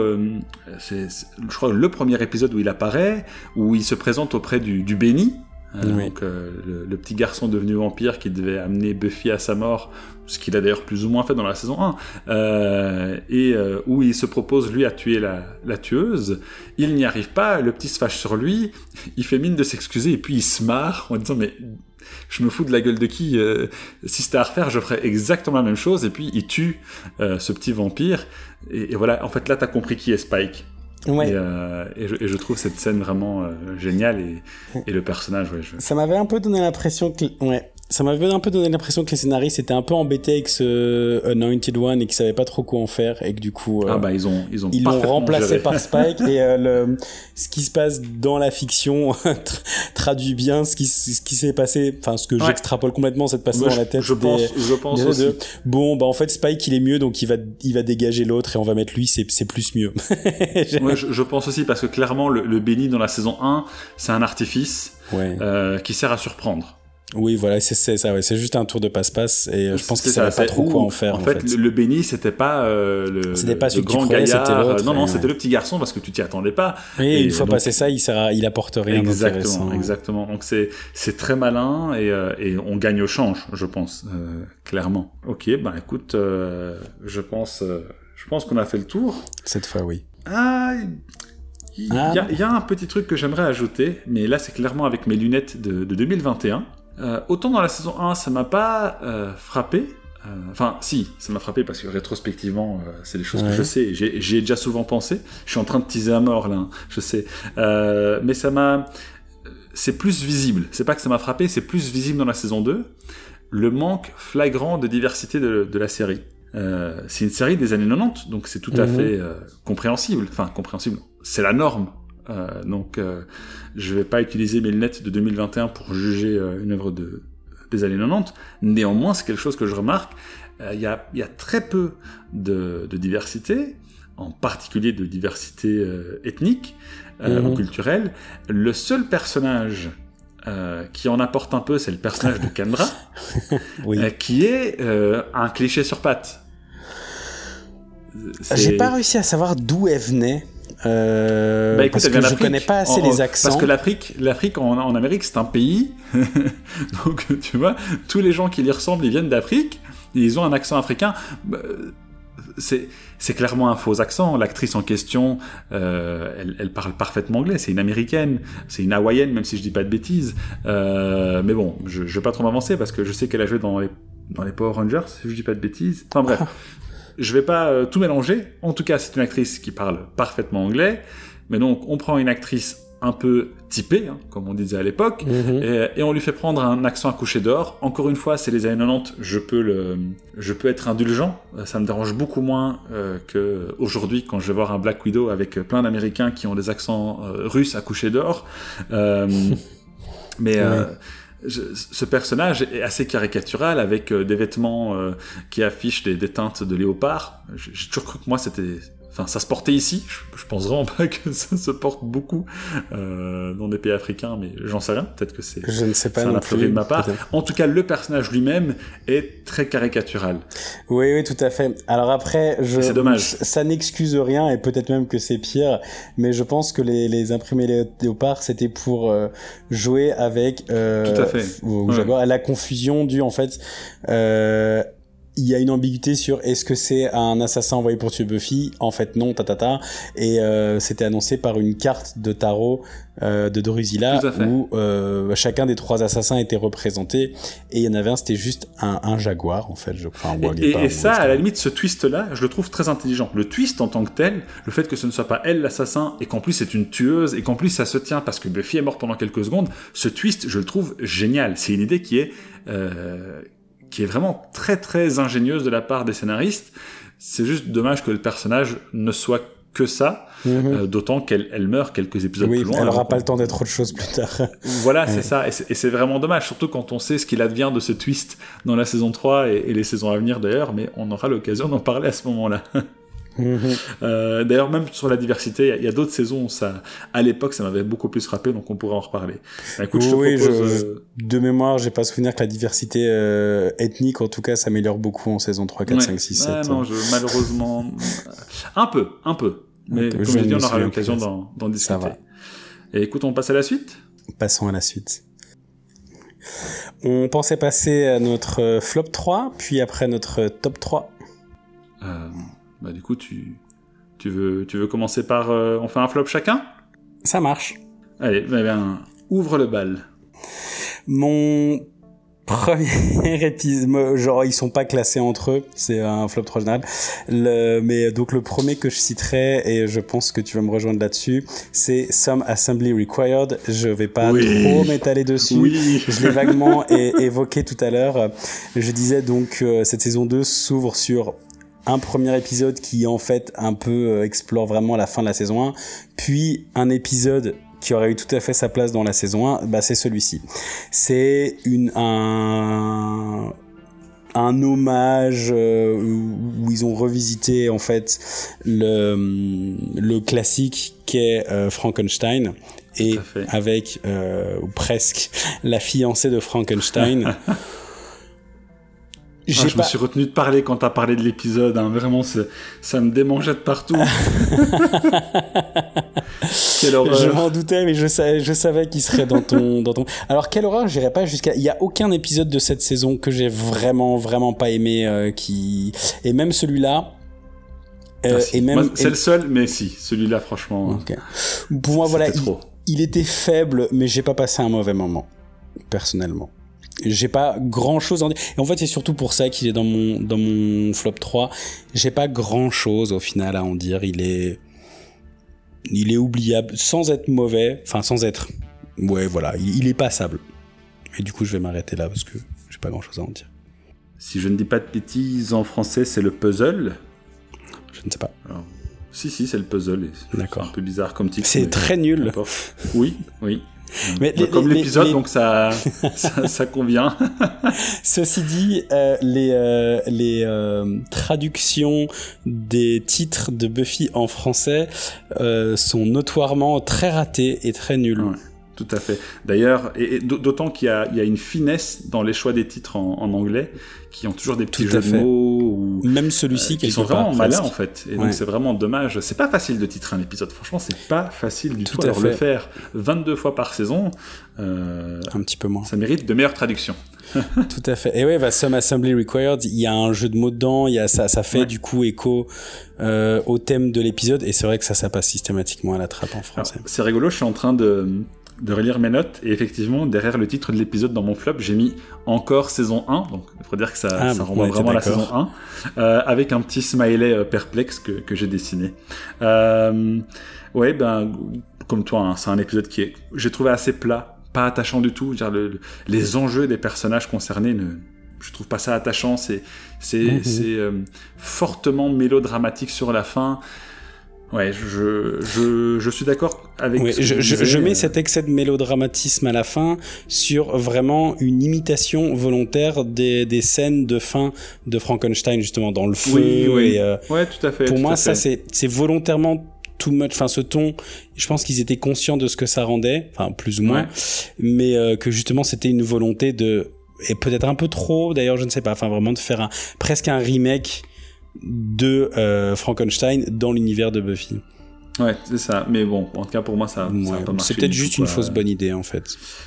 c'est, je crois, le premier épisode où il apparaît, où il se présente auprès du, du béni, euh, donc euh, le, petit garçon devenu vampire qui devait amener Buffy à sa mort, ce qu'il a d'ailleurs plus ou moins fait dans la saison 1, euh, et où il se propose lui à tuer la, la tueuse. Il n'y arrive pas, le petit se fâche sur lui, il fait mine de s'excuser et puis il se marre en disant mais je me fous de la gueule de qui Si c'était à refaire, je ferais exactement la même chose. Et puis il tue ce petit vampire. Et, et voilà, en fait là, t'as compris qui est Spike. Ouais. Et, euh, et, je, et, je, trouve cette scène vraiment euh, géniale et, et, le personnage. Ouais, je... Ça m'avait un peu donné l'impression que, ouais, ça m'avait un peu donné l'impression que les scénaristes étaient un peu embêtés avec ce Anointed One et qu'ils savaient pas trop quoi en faire et que du coup euh, ah bah ils ont ils ont ils l'ont remplacé par Spike et euh, le, ce qui se passe dans la fiction traduit bien ce qui ce qui s'est passé enfin ce que j'extrapole complètement cette passé dans la tête je pense je pense aussi. De, bon bah en fait Spike il est mieux donc il va il va dégager l'autre et on va mettre lui c'est c'est plus mieux. Ouais, je, je, pense aussi parce que clairement le, le béni dans la saison 1 c'est un artifice ouais. euh, qui sert à surprendre oui, voilà, c'est ça, ouais. c'est juste un tour de passe-passe et euh, je pense que ça, pas trop quoi en faire. En, fait, le béni, c'était pas euh, le, pas le grand gaillard. non, non, c'était le petit garçon parce que tu t'y attendais pas. et une fois passé ça, il sert il apporte rien Exactement, exactement. Donc c'est c'est très malin et, euh, et on gagne au change, je pense, euh, clairement. Ok, bah écoute, je pense, je pense qu'on a fait le tour. Cette fois, oui. Ah. Il y, a, y, a un petit truc que j'aimerais ajouter, mais là c'est clairement avec mes lunettes de, de 2021. Euh, autant dans la saison 1, ça m'a pas euh, frappé. Euh, enfin, si, ça m'a frappé parce que rétrospectivement, c'est des choses que je sais. J'y ai déjà souvent pensé. Je suis en train de teaser à mort là, hein, je sais. Mais ça m'a. C'est plus visible. C'est pas que ça m'a frappé, c'est plus visible dans la saison 2. Le manque flagrant de diversité de, de la série. c'est une série des années 90, donc c'est tout à mhm. fait compréhensible. Enfin, compréhensible. C'est la norme euh, donc, euh, je vais pas utiliser mes lunettes de 2021 pour juger euh, une œuvre de, des années 90. Néanmoins, c'est quelque chose que je remarque. Il y, a, y, a, très peu de, de, diversité, en particulier de diversité ethnique mhm. ou culturelle. Le seul personnage euh, qui en apporte un peu, c'est le personnage de Kendra, oui. euh, qui est euh, un cliché sur pattes. J'ai pas réussi à savoir d'où elle venait. Euh, bah, écoute, parce que je connais pas assez les accents. Parce que l'Afrique, l'Afrique en, en, Amérique, c'est un pays. Donc, tu vois, tous les gens qui y ressemblent, ils viennent d'Afrique. Ils ont un accent africain. Bah, c'est, c'est clairement un faux accent. L'actrice en question, euh, elle, elle, parle parfaitement anglais. C'est une américaine, c'est une hawaïenne, même si je dis pas de bêtises. Euh, mais bon, je, je vais pas trop m'avancer parce que je sais qu'elle a joué dans les, dans les Power Rangers, si je dis pas de bêtises. Enfin bref. Je vais pas euh, tout mélanger. En tout cas, c'est une actrice qui parle parfaitement anglais. Mais donc, on prend une actrice un peu typée, hein, comme on disait à l'époque, Mhm. et, et on lui fait prendre un accent à coucher d'or. Encore une fois, c'est les années 90, je peux le, je peux être indulgent. Ça me dérange beaucoup moins euh, que aujourd'hui quand je vais voir un Black Widow avec plein d'Américains qui ont des accents euh, russes à coucher d'or. Euh, mais euh, ce personnage est assez caricatural avec des vêtements qui affichent des, teintes de léopard. J'ai toujours cru que moi c'était Enfin, ça se portait ici. Je, pense vraiment pas que ça se porte beaucoup euh, dans des pays africains, mais j'en sais rien. Peut-être que c'est. Je ne sais pas non plus. de ma part. En tout cas, le personnage lui-même est très caricatural. Oui, oui, tout à fait. Alors après, je. C'est dommage. Ça n'excuse rien et peut-être même que c'est pire. Mais je pense que les, les imprimés léopards, c'était pour euh, jouer avec. Euh, tout à fait. Ou, la confusion du en fait. Euh, il y a une ambiguïté sur est-ce que c'est un assassin envoyé pour tuer Buffy En fait, non, tatata. Et euh, c'était annoncé par une carte de tarot euh, de Drusilla où euh, chacun des trois assassins était représenté. Et il y en avait un, c'était juste un, un, jaguar, en fait, je crois. Un et, et, ça, à la limite, ce twist-là, je le trouve très intelligent. Le twist en tant que tel, le fait que ce ne soit pas elle l'assassin et qu'en plus c'est une tueuse et qu'en plus ça se tient parce que Buffy est morte pendant quelques secondes, ce twist, je le trouve génial. C'est une idée qui est euh, qui est vraiment très très ingénieuse de la part des scénaristes. C'est juste dommage que le personnage ne soit que ça, mhm. euh, d'autant qu'elle elle meurt quelques épisodes plus loin. Elle n'aura pas le temps d'être autre chose plus tard. voilà, c'est ça, et c'est vraiment dommage, surtout quand on sait ce qu'il advient de ce twist dans la saison 3 et, et les saisons à venir d'ailleurs, mais on aura l'occasion d'en parler à ce moment-là. Euh, d'ailleurs, même sur la diversité, il y a, d'autres saisons où ça, à l'époque, ça m'avait beaucoup plus frappé, donc on pourrait en reparler. Bah, écoute, je te oui, propose, euh, de mémoire, j'ai pas souvenir que la diversité euh, ethnique, en tout cas, s'améliore beaucoup en saison 3, 4, 5, 6, 7. Non, je, malheureusement, un peu, un peu. Mais comme je dit, on aura l'occasion d'en discuter. Et écoute, on passe à la suite? Passons à la suite. On pensait passer à notre flop 3, puis après notre top 3. Euh, bah du coup, tu, tu, veux, tu veux commencer par... Euh, on fait un flop chacun? Ça marche. Allez, bah bien, ouvre le bal. Mon premier épisode, genre ils sont pas classés entre eux, c'est un flop trop général. Le, mais donc le premier que je citerai et je pense que tu vas me rejoindre là-dessus, c'est Some Assembly Required. Je vais pas trop m'étaler dessus. Oui. Je l'ai vaguement évoqué tout à l'heure. Je disais donc euh, cette saison 2 s'ouvre sur un premier épisode qui en fait un peu euh, explore vraiment la fin de la saison 1, puis un épisode qui aurait eu tout à fait sa place dans la saison 1, bah c'est celui-ci. C'est une un un hommage euh, où ils ont revisité en fait le le classique qu'est euh, Frankenstein et avec euh, presque la fiancée de Frankenstein Ah, je me suis retenu de parler quand t'as parlé de l'épisode. Hein. Vraiment, ça me démangeait de partout. quelle horreur. Je m'en doutais, mais je savais, je savais qu'il serait dans ton, dans ton. Alors, quelle horreur, j'irai pas jusqu'à. Il y a aucun épisode de cette saison que j'ai vraiment, vraiment pas aimé, euh, qui. Et même celui-là. Euh, ah, et même. C'est le seul, mais si, celui-là, franchement. Okay. Pour moi, voilà. Trop. il était faible, mais j'ai pas passé un mauvais moment. Personnellement j'ai pas grand chose en dire. Et en fait, c'est surtout pour ça qu'il est dans mon, dans mon flop 3. J'ai pas grand chose au final à en dire. Il est, il est oubliable sans être mauvais. Enfin, sans être, ouais, voilà. Il, est passable. Et du coup, je vais m'arrêter là parce que j'ai pas grand chose à en dire. Si je ne dis pas de bêtises, en français, c'est le puzzle. Je ne sais pas. si, si, c'est le puzzle. D'accord. Un peu bizarre comme titre. C'est très nul. Oui, oui. Mais comme l'épisode, donc ça, ça, convient. Ceci dit, euh, les, euh, les euh, traductions des titres de Buffy en français sont notoirement très ratées et très nulles. Tout à fait. D'ailleurs, et, d'autant qu'il y, y a, une finesse dans les choix des titres en, anglais, qui ont toujours des petits jeux de mots. Ou, Même celui-ci, euh, qui sont vraiment malins en fait. Et donc c'est vraiment dommage. C'est pas facile de titrer un épisode. Franchement, c'est pas facile du tout. tout. Alors le faire 22 fois par saison, euh, un petit peu moins. Ça mérite de meilleures traductions. tout à fait. Et ouais, bah, Some Assembly Required, il y a un jeu de mots dedans, il y a ça, ça fait du coup écho euh, au thème de l'épisode, et c'est vrai que ça, ça passe systématiquement à la trappe en français. C'est rigolo, je suis en train de, de relire mes notes. Et effectivement derrière le titre de l'épisode dans mon flop j'ai mis encore saison 1 donc il faut dire que ça, ah, ça renvoie vraiment à la saison 1 euh, avec un petit smiley euh, perplexe que, que j'ai dessiné. Euh, ouais ben comme toi hein, c'est un épisode qui est j'ai trouvé assez plat pas attachant du tout. Dire, le, les enjeux des personnages concernés ne je trouve pas ça attachant. C'est c'est c'est euh, fortement mélodramatique sur la fin Ouais, je, je, je suis d'accord avec. Ouais, je, je, je, mets cet excès de mélodramatisme à la fin sur vraiment une imitation volontaire des, des scènes de fin de Frankenstein justement dans le feu. Oui, oui. Et, euh, ouais, tout à fait. Pour moi, ça c'est c'est volontairement too much. Enfin, ce ton, je pense qu'ils étaient conscients de ce que ça rendait, enfin plus ou moins, Ouais. mais euh, que justement c'était une volonté de et peut-être un peu trop d'ailleurs, je ne sais pas. Enfin, vraiment de faire un presque un remake de euh, Frankenstein dans l'univers de Buffy. Ouais, c'est ça. Mais bon, en tout cas pour moi, ça, ça a Ouais, pas marché. c'est peut-être juste une fausse bonne idée en fait.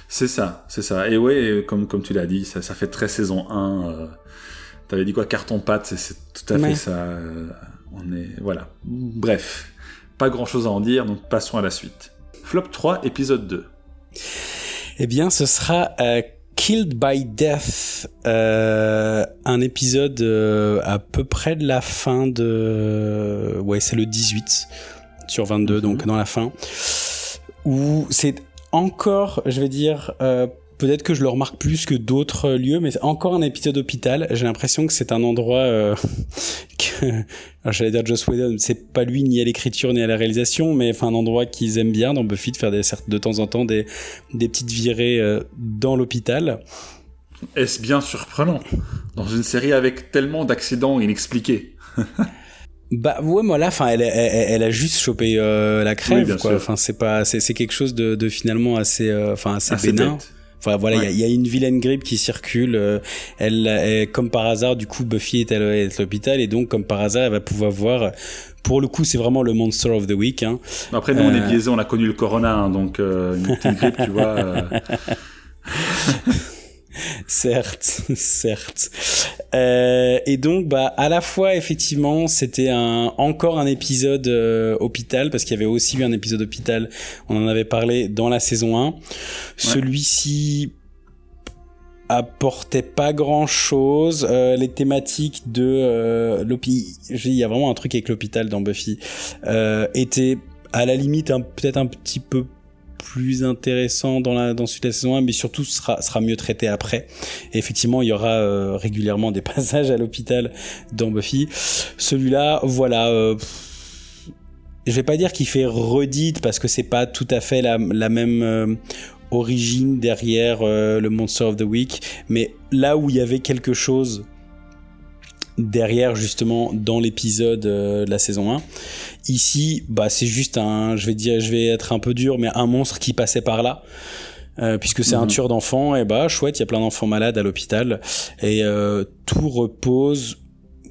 C'est ça, c'est ça. Et ouais, comme, comme tu l'as dit, ça, ça fait très saison 1. Euh, T'avais dit quoi, carton pâte, c'est- tout à Ouais. fait ça. euh, on est, voilà. Bref, pas grand chose à en dire, donc passons à la suite. Flop 3, épisode 2. Eh bien, ce sera Killed by Death, euh, un épisode euh, à peu près de la fin de... Ouais, c'est le 18 sur 22, Mhm. donc dans la fin, où c'est encore, je vais dire... euh, Peut-être que je le remarque plus que d'autres lieux, mais encore un épisode hôpital. J'ai l'impression que c'est un endroit euh, que, j'allais dire Joss Whedon, c'est pas lui ni à l'écriture ni à la réalisation, mais enfin un endroit qu'ils aiment bien dans Buffy de faire des, de temps en temps des, des petites virées euh, dans l'hôpital. Est-ce bien surprenant Dans une série avec tellement d'accidents inexpliqués? Bah ouais, moi là, enfin, elle, elle, elle a juste chopé euh, la crève, Oui, quoi. Enfin, c'est pas, c'est, c'est quelque chose de, de finalement assez, euh, enfin, assez, Assez bénin. bête. Enfin voilà, il Ouais. y y, a une vilaine grippe qui circule. euh, elle, elle- comme par hasard, du coup, Buffy est à l'hôpital et donc, comme par hasard, elle va pouvoir voir. Pour le coup, c'est vraiment le monster of the week. Hein. Après, nous, on est Euh. biaisés, on a connu le corona, hein, donc euh, une petite grippe, tu vois. euh, certes, certes. Euh, et donc, bah, à la fois, effectivement, c'était un encore un épisode euh, hôpital parce qu'il y avait aussi eu un épisode hôpital. On en avait parlé dans la saison 1. Celui-ci apportait pas grand chose les thématiques de euh, l'hôpital il y a vraiment un truc avec l'hôpital dans Buffy euh, étaient à la limite un- peut-être un petit peu plus intéressant dans la dans celui de la saison 1 mais surtout sera sera mieux traité après. Et effectivement il y aura euh, régulièrement des passages à l'hôpital dans Buffy. Celui-là voilà euh, je vais pas dire qu'il fait redite parce que c'est pas tout à fait la, la même euh, origine derrière euh, le Monster of the Week, mais là où il y avait quelque chose derrière justement dans l'épisode euh, de la saison 1, ici bah c'est juste un, je vais dire, je vais être un peu dur, mais un monstre qui passait par là. Euh, puisque c'est un Mhm. tueur d'enfants, et bah chouette, il y a plein d'enfants malades à l'hôpital, et euh, tout repose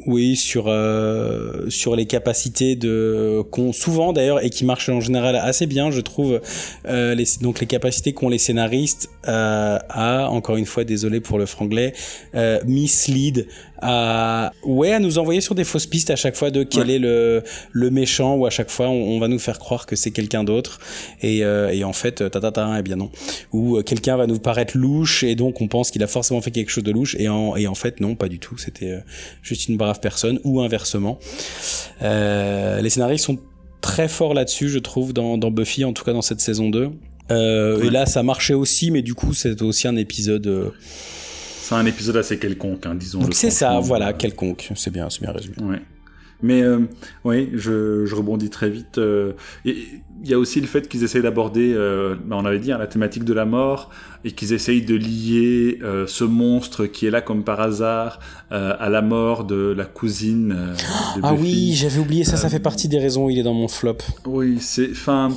oui, sur euh, sur les capacités de qu'ont souvent d'ailleurs et qui marchent en général assez bien, je trouve. euh, les, donc les capacités qu'ont les scénaristes euh, à encore une fois, désolé pour le franglais, mislead à ouais à nous envoyer sur des fausses pistes à chaque fois de quel Ouais. est le le méchant ou à chaque fois on, on va nous faire croire que c'est quelqu'un d'autre et, et en fait ta ta ta eh bien non ou quelqu'un va nous paraître louche et donc on pense qu'il a forcément fait quelque chose de louche et en et en fait non pas du tout c'était juste une brave personne ou inversement euh, les scénaristes sont très forts là-dessus je trouve dans, dans Buffy en tout cas dans cette saison 2 euh, Ouais. et là ça marchait aussi mais du coup c'est aussi un épisode euh, C'est un épisode assez quelconque, hein, disons. donc c'est ça voilà quelconque c'est bien c'est bien résumé Ouais. Mais euh, oui, je, je rebondis très vite. euh, et il y a aussi le fait qu'ils essayent d'aborder, euh, bah, on avait dit, hein, la thématique de la mort, et qu'ils essayent de lier ce monstre qui est là comme par hasard à la mort de la cousine de ah Buffy. oui j'avais oublié ça ça fait partie des raisons où il est dans mon flop Oui, c'est, enfin,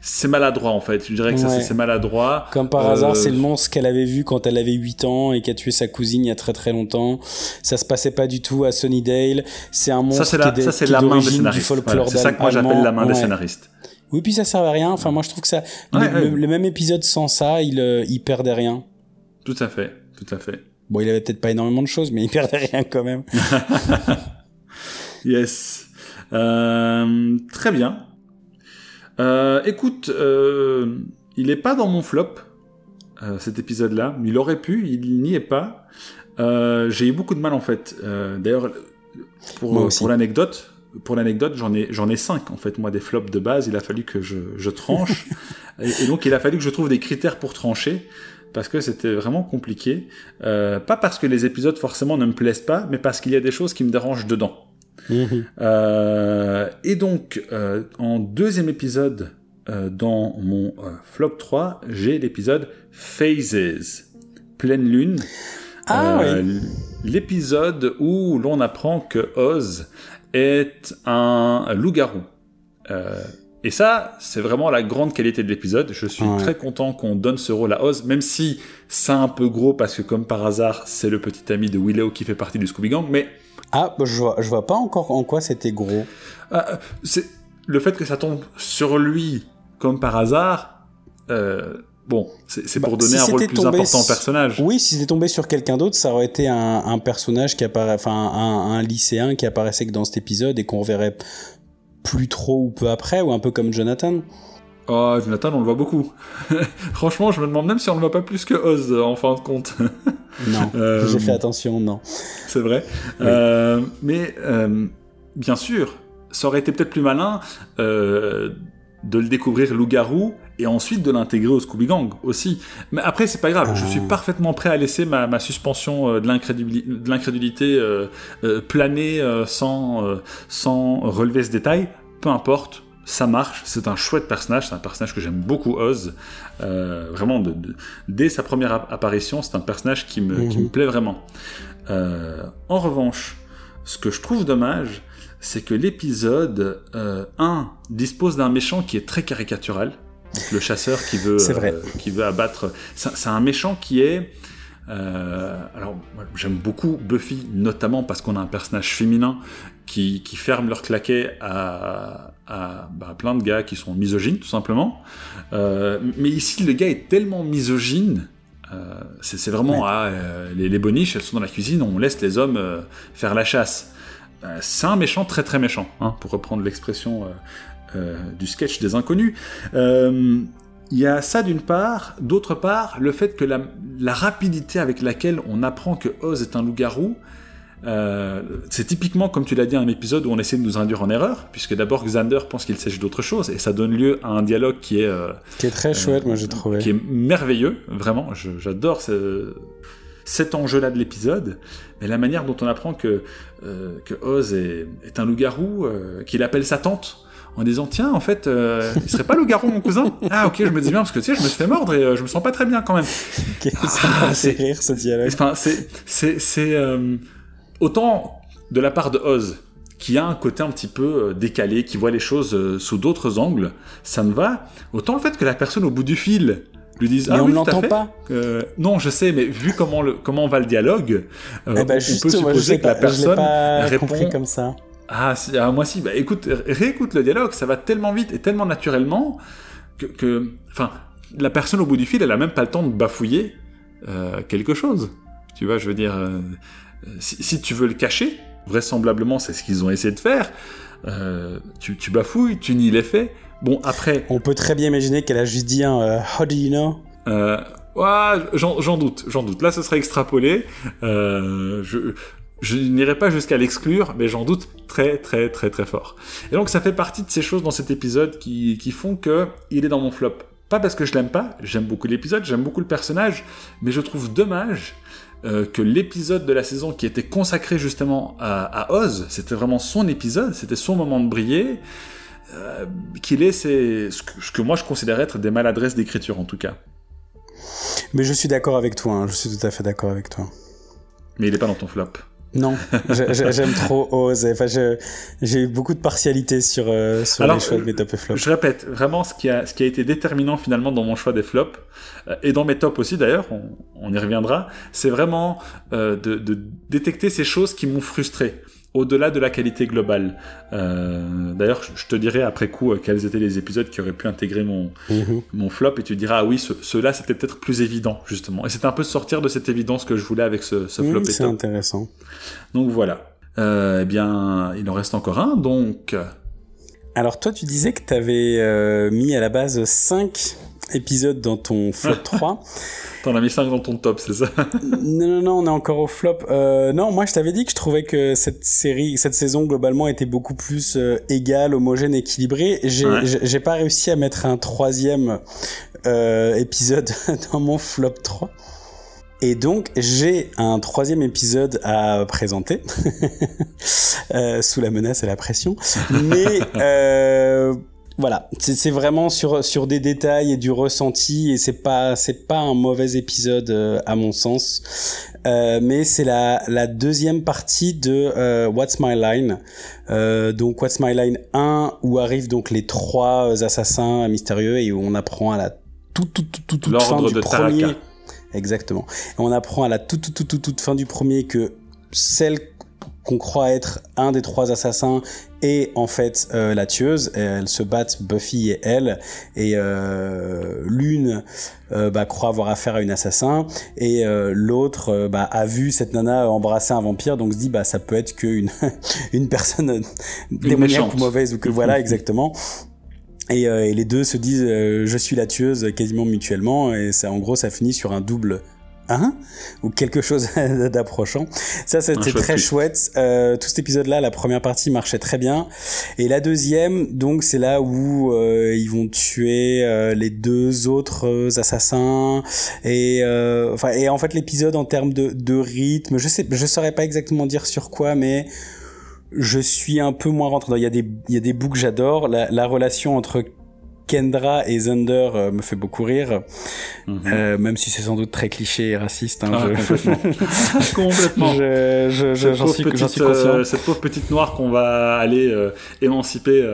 c'est maladroit en fait. Je dirais que ça, Ouais. c'est- c'est maladroit. Comme par Euh, hasard, c'est le monstre qu'elle avait vu quand elle avait 8 ans et qui a tué sa cousine il y a très très longtemps. Ça se passait pas du tout à Sunnydale. C'est un monstre Ça, c'est qui la, est, ça, c'est est la main des scénaristes. Voilà, c'est ça que moi j'appelle la main des scénaristes. Oui, puis ça servait à rien. Enfin, moi je trouve que ça, Ouais, le- le même épisode sans ça, il, euh, il perdait rien. Tout à fait, tout à fait. Bon, il avait peut-être pas énormément de choses, mais il perdait rien quand même. Yes. Euh, très bien. Euh, écoute, euh, il est pas dans mon flop, euh, cet épisode-là. Il aurait pu, il n'y est pas. Euh, J'ai eu beaucoup de mal en fait. Euh, D'ailleurs, pour, l'anecdote, pour l'anecdote, j'en ai j'en ai cinq en fait. Moi, des flops de base, il a fallu que je, je tranche, et, et donc il a fallu que je trouve des critères pour trancher. Parce que c'était vraiment compliqué. Euh, pas parce que les épisodes forcément ne me plaisent pas, mais parce qu'il y a des choses qui me dérangent dedans. Mhm. et donc, en deuxième épisode, dans mon flop 3, j'ai l'épisode Phases, pleine lune. Ah, oui. L'épisode où l'on apprend que Oz est un loup-garou. Et ça, c'est vraiment la grande qualité de l'épisode. Je suis très content qu'on donne ce rôle à Oz, même si c'est un peu gros parce que comme par hasard, c'est le petit ami de Willow qui fait partie du Scooby Gang, mais... Ah, bah, je vois, je vois pas encore en quoi c'était gros. Ah, c'est le fait que ça tombe sur lui comme par hasard. Euh, bon, c'est pour bah, donner un rôle plus important au personnage. Oui, si c'était tombé sur quelqu'un d'autre, ça aurait été un, personnage qui apparaît, enfin un, un, lycéen qui apparaissait que dans cet épisode et qu'on verrait plus trop ou peu après, ou un peu comme Jonathan Oh, Jonathan, on le voit beaucoup. Franchement, je me demande même si on le voit pas plus que Oz, en fin de compte. non, euh, j'ai fait attention, non. C'est vrai. Euh, mais, euh, bien sûr, ça aurait été peut-être plus malin de le découvrir loup-garou et ensuite de l'intégrer au Scooby Gang aussi. Mais après, c'est pas grave, je suis ah. parfaitement prêt à laisser ma, suspension euh, de l'incrédulité planer sans, sans relever ce détail. Peu importe, ça marche, c'est un chouette personnage, c'est un personnage que j'aime beaucoup, Oz. vraiment, dès sa première apparition, c'est un personnage qui me, qui me mhm. plaît vraiment. en revanche, ce que je trouve dommage, c'est que l'épisode 1 dispose d'un méchant qui est très caricatural le chasseur qui veut, euh, qui veut abattre. C'est un méchant qui est. Euh, alors, j'aime beaucoup Buffy, notamment parce qu'on a un personnage féminin qui, qui ferme leur claquet à, à bah, plein de gars qui sont misogynes, tout simplement. Euh, mais ici, le gars est tellement misogyne. c'est vraiment ah, les, les, boniches, elles sont dans la cuisine, on laisse les hommes faire la chasse. c'est un méchant très très méchant, hein, pour reprendre l'expression euh, du sketch des inconnus. Euh, il y a ça d'une part, d'autre part, le fait que la, rapidité avec laquelle on apprend que Oz est un loup-garou, euh, c'est typiquement, comme tu l'as dit, un épisode où on essaie de nous induire en erreur, puisque d'abord Xander pense qu'il s'agit d'autre chose, et ça donne lieu à un dialogue qui est... qui est très chouette, moi j'ai trouvé. Qui est merveilleux, vraiment, j'adore cet enjeu-là de l'épisode, mais la manière dont on apprend que, que Oz est, est un loup-garou, qu'il appelle sa tante, en disant tiens en fait euh, il serait pas le garou mon cousin? Ah ok je me dis bien parce que tu sais je me suis fait mordre et euh, je me sens pas très bien quand même. Ça ah, fait rire ce dialogue? enfin c'est c'est c'est euh, autant de la part de Oz qui a un côté un petit peu décalé qui voit les choses sous d'autres angles ça me va. Autant le fait que la personne au bout du fil lui dise ah on oui, l'entend pas. Non je sais mais vu comment le comment va le dialogue eh ben, on peut supposer que la personne répond. comme ça. Ah, ah, moi si, bah écoute, réécoute le dialogue, ça va tellement vite et tellement naturellement que, enfin, la personne au bout du fil, elle a même pas le temps de bafouiller euh, quelque chose. Tu vois, je veux dire, euh, si, tu veux le cacher, vraisemblablement c'est ce qu'ils ont essayé de faire, euh, tu, tu, bafouilles, tu nies les faits. Bon, après... On peut très bien imaginer qu'elle a juste dit un How do you know? Ouais, j'en doute, j'en doute. Là, ce serait extrapolé. je, je n'irai pas jusqu'à l'exclure, mais j'en doute très très très très fort. Et donc ça fait partie de ces choses dans cet épisode qui, qui font que il est dans mon flop. Pas parce que je l'aime pas, j'aime beaucoup l'épisode, j'aime beaucoup le personnage, mais je trouve dommage euh, que l'épisode de la saison qui était consacré justement à, Oz, c'était vraiment son épisode, c'était son moment de briller, euh, qu'il ait ce, que, moi je considère être des maladresses d'écriture en tout cas. Mais je suis d'accord avec toi, hein, je suis tout à fait d'accord avec toi. Mais il n'est pas dans ton flop. Non, j'aime trop Oz. Enfin, j'ai eu beaucoup de partialité sur, euh, sur les choix de mes top et flops. Je répète, vraiment, ce qui, a, ce qui a été déterminant finalement dans mon choix des flops, euh, et dans mes tops aussi d'ailleurs, on, on, y reviendra, c'est vraiment euh, de, de, détecter ces choses qui m'ont frustré au-delà de la qualité globale. Euh, d'ailleurs, je te dirai après coup euh, quels étaient les épisodes qui auraient pu intégrer mon, mhm. mon flop, et tu diras, ah oui, ceux-là, c'était peut-être plus évident, justement. Et c'est un peu sortir de cette évidence que je voulais avec ce, ce flop. c'est intéressant. Donc voilà. Euh, eh bien, il en reste encore un, donc... Alors toi, tu disais que tu avais mis à la base 5 épisodes dans ton flop 3. T'en as mis 5 dans ton top, c'est ça Non, non, non, on est encore au flop. Euh, non, moi je t'avais dit que je trouvais que cette série, cette saison globalement était beaucoup plus euh, égale, homogène, équilibrée. J'ai pas réussi à mettre un troisième euh, épisode dans mon flop 3. Et donc, j'ai un troisième épisode à présenter, euh, sous la menace et la pression. Mais euh, voilà, c'est vraiment sur sur des détails et du ressenti, et c'est pas c'est pas un mauvais épisode euh, à mon sens. Euh, mais c'est la, la deuxième partie de euh, What's My Line. Euh, donc What's My Line 1 où arrivent donc les trois assassins mystérieux et où on apprend à la toute toute toute toute, fin du premier. Exactement. Et on apprend à la toute, toute, toute, toute fin du premier que celle qu'on croit être un des trois assassins est en fait euh, la tueuse. elles se battent, Buffy et elle, et euh, l'une euh, bah, croit avoir affaire à une assassin, et euh, l'autre bah, a vu cette nana embrasser un vampire, donc se dit bah ça peut être qu'une une personne démoniaque ou mauvaise ou que voilà exactement. Et, et, les deux se disent je suis la tueuse quasiment mutuellement et ça en gros ça finit sur un double Hein ou quelque chose d'approchant. Ça, c'était très chouette. Euh, tout cet épisode-là, la première partie marchait très bien, et la deuxième, donc, c'est là où euh, ils vont tuer euh, les deux autres euh, assassins, et euh, enfin, et en fait, l'épisode en termes de, de rythme, je sais, je saurais pas exactement dire sur quoi, mais je suis un peu moins rentré. Il y a des, il y a des bouts que j'adore. La, la relation entre Kendra et Thunder euh, me fait beaucoup rire, mhm. euh, même si c'est sans doute très cliché et raciste. Hein, ah, Complètement. complètement. Je, je, je, j'en suis, suis, conscient. Euh, cette pauvre petite noire qu'on va aller émanciper,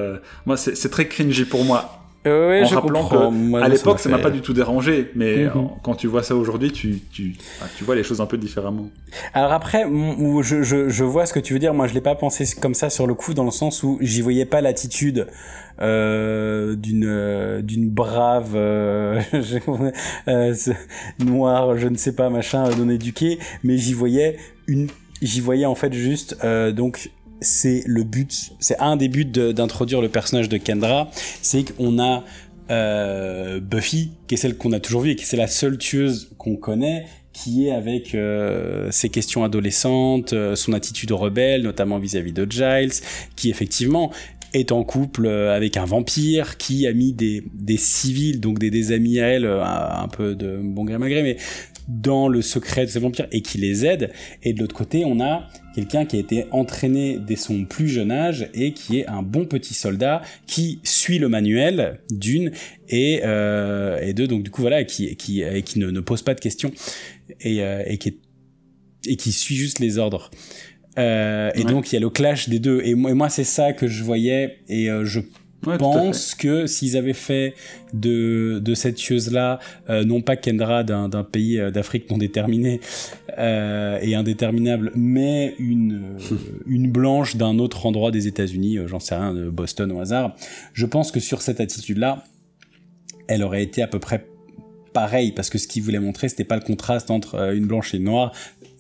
moi, c'est, c'est très cringy pour moi. Euh, en je rappelant que à l'époque ça m'a pas du tout dérangé, mais mhm. quand tu vois ça aujourd'hui, tu, tu, tu vois les choses un peu différemment. Alors après, je, je, je vois ce que tu veux dire. Moi, je l'ai pas pensé comme ça sur le coup, dans le sens où j'y voyais pas l'attitude euh, d'une euh, d'une brave euh, euh noire, je ne sais pas machin non éduquée, mais j'y voyais une, j'y voyais en fait juste donc c'est le but, c'est un des buts d'introduire le personnage de Kendra, c'est qu'on a euh, Buffy, qui est celle qu'on a toujours vue et qui c'est la seule tueuse qu'on connaît, qui est avec euh, ses questions adolescentes, son attitude rebelle, notamment vis-à-vis -vis de Giles, qui effectivement est en couple euh, avec un vampire qui a mis des, des civils, donc des, amis à elle, euh, un, peu de bon gré malgré, mais dans le secret de ces vampires et qui les aide. Et de l'autre côté, on a quelqu'un qui a été entraîné dès son plus jeune âge et qui est un bon petit soldat qui suit le manuel d'une et, euh, et deux, donc du coup voilà, qui, qui, qui ne, ne pose pas de questions et, euh, et, qui, et qui suit juste les ordres. Euh, et donc il y a le clash des deux. Et moi, moi c'est ça que je voyais. Et euh, je pense que s'ils avaient fait de, de cette chose-là, euh, non pas Kendra d'un pays euh, d'Afrique non déterminé euh, et indéterminable, mais une, une blanche d'un autre endroit des États-Unis, j'en sais rien, de Boston au hasard, je pense que sur cette attitude-là, elle aurait été à peu près pareil parce que ce qu'il voulait montrer c'était pas le contraste entre une blanche et une noire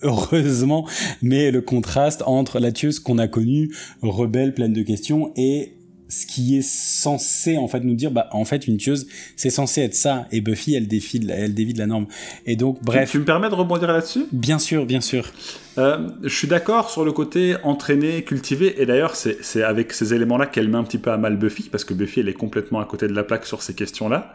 heureusement, mais le contraste entre la tueuse qu'on a connue, rebelle, pleine de questions, et ce qui est censé en fait nous dire bah en fait une tueuse c'est censé être ça. Et Buffy elle défie elle dévie de la norme. Et donc bref. tu, me permets de rebondir là-dessus? Bien sûr bien sûr. Euh, je suis d'accord sur le côté entraîné cultivé. Et d'ailleurs c'est avec ces éléments là qu'elle met un petit peu à mal Buffy parce que Buffy elle est complètement à côté de la plaque sur ces questions là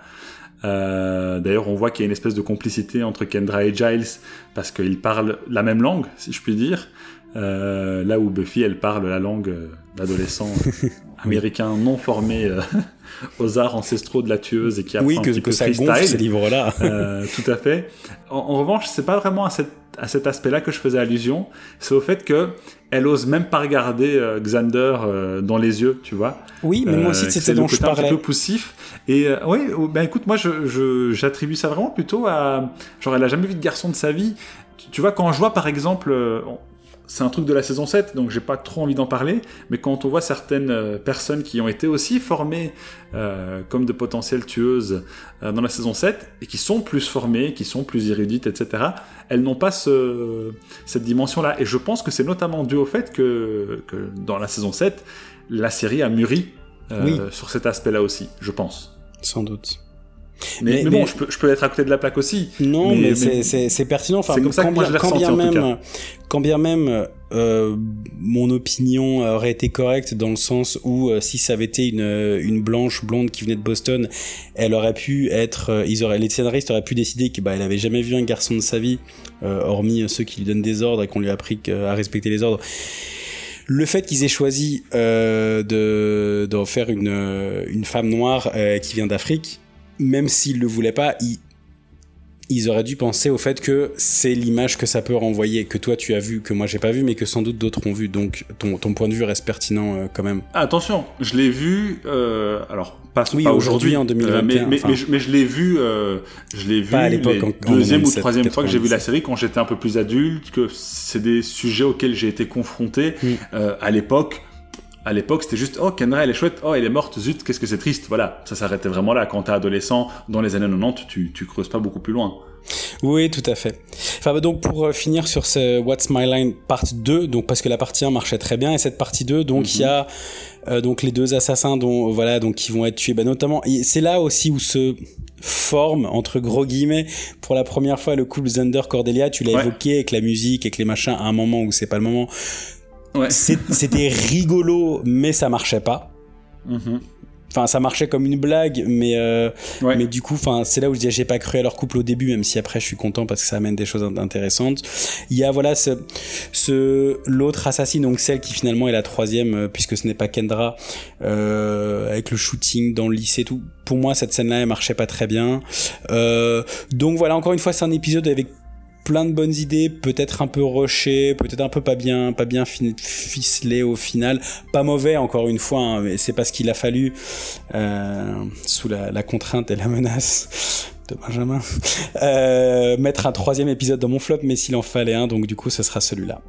euh, D'ailleurs, on voit qu'il y a une espèce de complicité entre Kendra et Giles parce qu'ils parlent la même langue, si je puis dire. Euh, là où Buffy, elle parle la langue euh, d'adolescent américain non formé euh, aux arts ancestraux de la tueuse et qui apprend oui, que, un petit que ça gonfle ces livres-là. euh, tout à fait. En, en revanche, c'est pas vraiment à, cette, à cet aspect-là que je faisais allusion. C'est au fait que elle ose même pas regarder euh, Xander euh, dans les yeux, tu vois. Oui, mais moi aussi c'était dont je parlais. un peu poussif. Et oui, ben écoute, moi je j'attribue ça vraiment plutôt à genre elle a jamais vu de garçon de sa vie. Tu vois, quand je vois par exemple, c'est un truc de la saison 7, donc j'ai pas trop envie d'en parler, mais quand on voit certaines euh, personnes qui ont été aussi formées euh, comme de potentielles tueuses euh, dans la saison 7, et qui sont plus formées, qui sont plus érudites, etc., elles n'ont pas ce, cette dimension-là. Et je pense que c'est notamment dû au fait que, que, dans la saison 7, la série a mûri euh, sur cet aspect-là aussi, je pense. Sans doute. Mais, mais, bon, Je, peux, je peux être à côté de la plaque aussi. Non, mais, c'est pertinent. Enfin, c'est comme ça que moi je l'ai ressenti bien en même, tout cas. Quand bien même euh, mon opinion aurait été correcte dans le sens où euh, si ça avait été une, une blanche blonde qui venait de Boston, elle aurait pu être, euh, ils auraient, les scénaristes auraient pu décider que bah elle avait jamais vu un garçon de sa vie, hormis ceux qui lui donnent des ordres et qu'on lui a appris à respecter les ordres. Le fait qu'ils aient choisi de, de faire une, une femme noire qui vient d'Afrique, même s'ils le voulaient pas, ils, ils auraient dû penser au fait que c'est l'image que ça peut renvoyer, que toi tu as vu, que moi j'ai pas vu, mais que sans doute d'autres ont vu. Donc ton, ton, point de vue reste pertinent euh, quand même. attention, je l'ai vu. Euh, alors pas, oui, aujourd'hui en 2021. Euh, mais, mais, je, l'ai vu. je l'ai vu. à l'époque. Deuxième ou troisième fois que j'ai vu la série quand j'étais un peu plus adulte, que c'est des sujets auxquels j'ai été confronté à l'époque à l'époque, c'était juste oh Kendra elle est chouette, oh elle est morte, zut, qu'est-ce que c'est triste. Voilà, ça s'arrêtait vraiment là. Quand t'es adolescent, dans les années 90, tu, tu creuses pas beaucoup plus loin. Oui, tout à fait. Enfin, bah, donc pour euh, finir sur ce What's My Line part 2, donc parce que la partie 1 marchait très bien et cette partie 2, donc il y a mhm. euh, donc les deux assassins dont voilà donc qui vont être tués. Bah, notamment, c'est là aussi où se forme entre gros guillemets pour la première fois le couple Zander Cordelia. Tu l'as évoqué avec la musique, avec les machins à un moment où c'est pas le moment c'était rigolo, mais ça marchait pas. Mhm. Enfin, ça marchait comme une blague, mais euh, mais du coup, enfin, c'est là où je disais j'ai pas cru à leur couple au début, même si après je suis content parce que ça amène des choses intéressantes. Il y a voilà ce, ce l'autre assassine, donc celle qui finalement est la troisième, euh, puisque ce n'est pas Kendra, euh, avec le shooting dans le lycée, tout. Pour moi, cette scène-là, elle marchait pas très bien. Euh, donc voilà, encore une fois, c'est un épisode avec plein de bonnes idées, peut-être un peu rushé, peut-être un peu pas bien, pas bien ficelé au final. Pas mauvais encore une fois, hein, mais c'est parce qu'il a fallu euh, sous la, contrainte et la menace de Benjamin euh, mettre un troisième épisode dans mon flop, mais s'il en fallait un, donc du coup ce sera celui-là.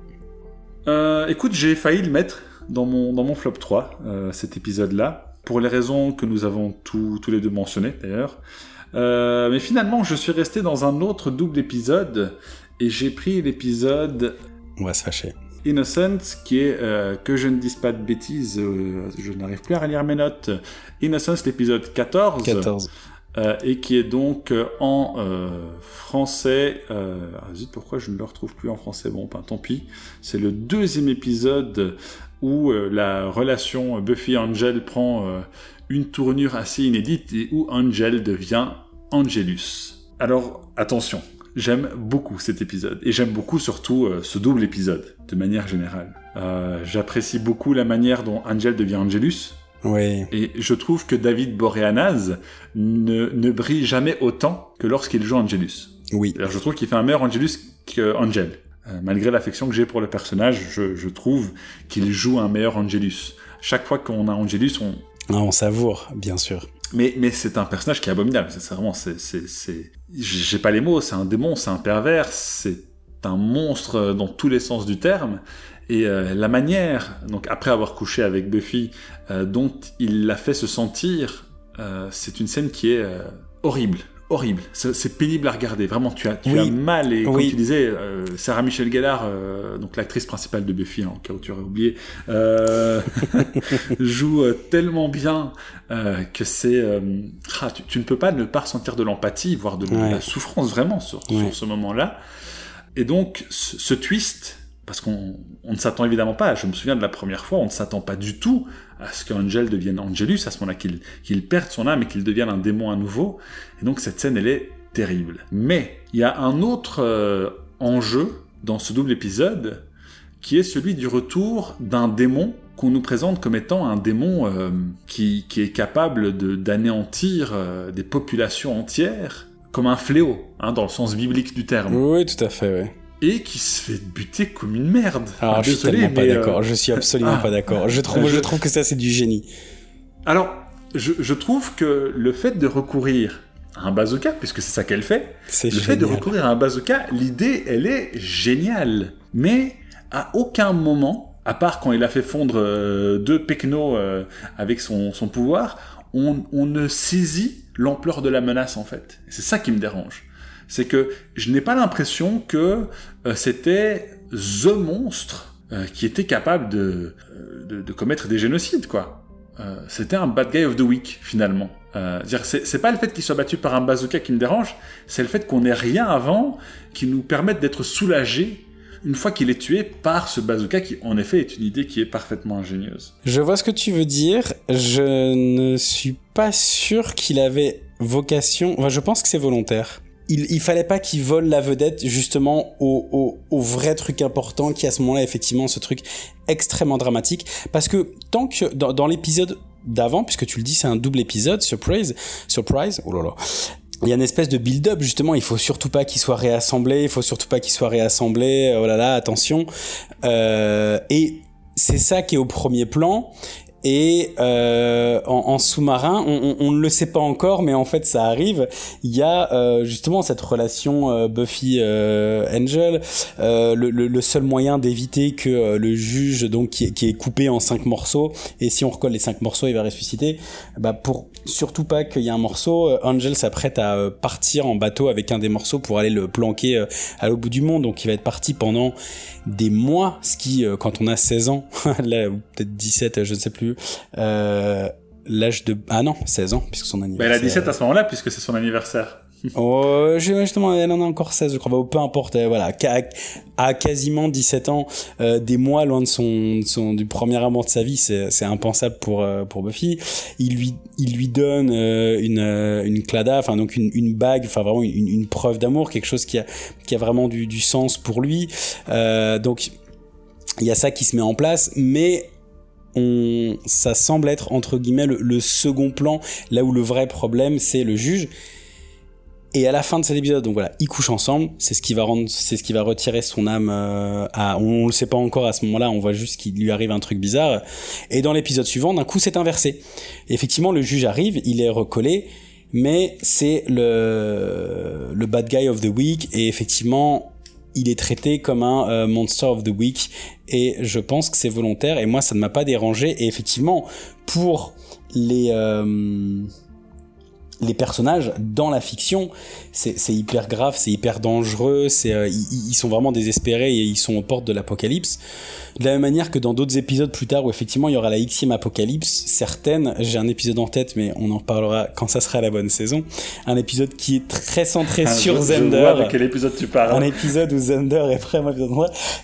Euh, écoute, j'ai failli le mettre dans mon, dans mon flop 3, cet épisode-là, pour les raisons que nous avons tous les deux mentionnées d'ailleurs. Euh, mais finalement, je suis resté dans un autre double épisode et j'ai pris l'épisode. On va se fâcher. Innocence, qui est, euh, que je ne dise pas de bêtises, euh, je n'arrive plus à relire mes notes. Innocence, l'épisode 14. 14. et qui est donc en français. Ah, zut, pourquoi je ne le retrouve plus en français? Bon, ben, tant pis. C'est le deuxième épisode où la relation Buffy-Angel prend une tournure assez inédite et où Angel devient Angelus. Alors attention, j'aime beaucoup cet épisode et j'aime beaucoup surtout euh, ce double épisode de manière générale. Euh, j'apprécie beaucoup la manière dont Angel devient Angelus. Oui. Et je trouve que David Boreanaz ne, ne brille jamais autant que lorsqu'il joue Angelus. Oui. Alors je trouve qu'il fait un meilleur Angelus qu'Angel. Euh, malgré l'affection que j'ai pour le personnage, je, je trouve qu'il joue un meilleur Angelus. Chaque fois qu'on a Angelus, on, on savoure, bien sûr. Mais, mais c'est un personnage qui est abominable. C'est vraiment, c'est, c'est, j'ai pas les mots. C'est un démon, c'est un pervers, c'est un monstre dans tous les sens du terme. Et euh, la manière, donc après avoir couché avec Buffy, euh, dont il l'a fait se sentir, euh, c'est une scène qui est horrible horrible. C'est pénible à regarder. Vraiment, tu as, tu as mal. Et comme tu disais, euh, Sarah Michelle Gellar, euh, donc l'actrice principale de Buffy, en cas où tu aurais oublié, euh, joue tellement bien que c'est. Ah, tu, ne peux pas ne pas ressentir de l'empathie, voire de, la souffrance vraiment sur, sur ce moment-là. Et donc, ce twist, parce qu'on ne s'attend évidemment pas, je me souviens de la première fois, on ne s'attend pas du tout à ce qu'Angel devienne Angelus, à ce moment-là qu'il perde son âme et qu'il devienne un démon à nouveau. Et donc cette scène, elle est terrible. Mais il y a un autre euh, enjeu dans ce double épisode, qui est celui du retour d'un démon qu'on nous présente comme étant un démon euh, qui, est capable d'anéantir euh, des populations entières, comme un fléau, hein, dans le sens biblique du terme. Oui, tout à fait, oui et qui se fait buter comme une merde. Alors, ah, je suis tellement pas d'accord. Euh, je suis absolument ah. pas d'accord. Je trouve, je... trouve que ça c'est du génie. Alors, je, trouve que le fait de recourir à un bazooka, puisque c'est ça qu'elle fait, le fait de recourir à un bazooka, l'idée, elle est géniale. Mais à aucun moment, à part quand il a fait fondre euh, deux pecnos euh, avec son, son pouvoir, on, on ne saisit l'ampleur de la menace en fait. C'est ça qui me dérange c'est que je n'ai pas l'impression que euh, c'était the monstre euh, qui était capable euh, de, de, commettre des génocides, quoi. c'était un bad guy of the week, finalement. c'est pas le fait qu'il soit battu par un bazooka qui me dérange, c'est le fait qu'on ait rien avant qui nous permette d'être soulagés une fois qu'il est tué par ce bazooka qui en effet est une idée qui est parfaitement ingénieuse. Je vois ce que tu veux dire. Je ne suis pas sûr qu'il avait vocation. Enfin, je pense que c'est volontaire. Il, il fallait pas qu'il vole la vedette justement au, vrai truc important qui à ce moment-là effectivement ce truc extrêmement dramatique parce que tant que dans, l'épisode d'avant puisque tu le dis c'est un double épisode surprise surprise oh là il y a une espèce de build-up justement. Il faut surtout pas qu'il soit réassemblé. Il faut surtout pas qu'il soit réassemblé. Oh là là, attention. Euh, et c'est ça qui est au premier plan. Et euh, en, en sous-marin, on, on, on, ne le sait pas encore, mais en fait ça arrive. Il y a euh, justement cette relation euh, Buffy-Angel. Euh, le, le, le, seul moyen d'éviter que euh, le juge, donc qui qui est, coupé en cinq morceaux, et si on recolle les cinq morceaux, il va ressusciter. Bah pour surtout pas qu'il y ait un morceau, Angel s'apprête à partir en bateau avec un des morceaux pour aller le planquer à l'autre bout du monde. Donc il va être parti pendant des mois, ce qui, quand on a 16 ans, là, ou peut-être 17, je ne sais plus, euh, l'âge de... Ah non, 16 ans, puisque son anniversaire... Bah, elle a 17 à ce moment-là, puisque c'est son anniversaire. oh, justement, elle en a encore 16, je crois. Bah, peu importe, voilà. À, quasiment 17 ans, euh, des mois loin de son, du premier amour de sa vie, c'est impensable pour, euh, pour Buffy. Il lui, il lui donne euh, une, euh, une clada, enfin, donc une, une bague, enfin, vraiment une, une preuve d'amour, quelque chose qui a, qui a vraiment du, du sens pour lui. Euh, donc, il y a ça qui se met en place, mais on, ça semble être entre guillemets le, le, second plan, là où le vrai problème c'est le juge. Et à la fin de cet épisode, donc voilà, ils couchent ensemble. C'est ce qui va rendre, c'est ce qui va retirer son âme euh, à. On, le sait pas encore à ce moment-là. On voit juste qu'il lui arrive un truc bizarre. Et dans l'épisode suivant, d'un coup, c'est inversé. Effectivement, le juge arrive, il est recollé, mais c'est le le bad guy of the week. Et effectivement, il est traité comme un euh, monster of the week et je pense que c'est volontaire et moi ça ne m'a pas dérangé et effectivement pour les euh, les personnages dans la fiction, c'est hyper grave, c'est hyper dangereux, c'est euh, ils, ils, sont vraiment désespérés et ils sont aux portes de l'apocalypse. De la même manière que dans d'autres épisodes plus tard où effectivement il y aura la Xème apocalypse, certaines, j'ai un épisode en tête mais on en parlera quand ça sera la bonne saison, un épisode qui est très centré ah, sur Zender. Je vois de quel épisode tu parles. Un épisode où Zender est vraiment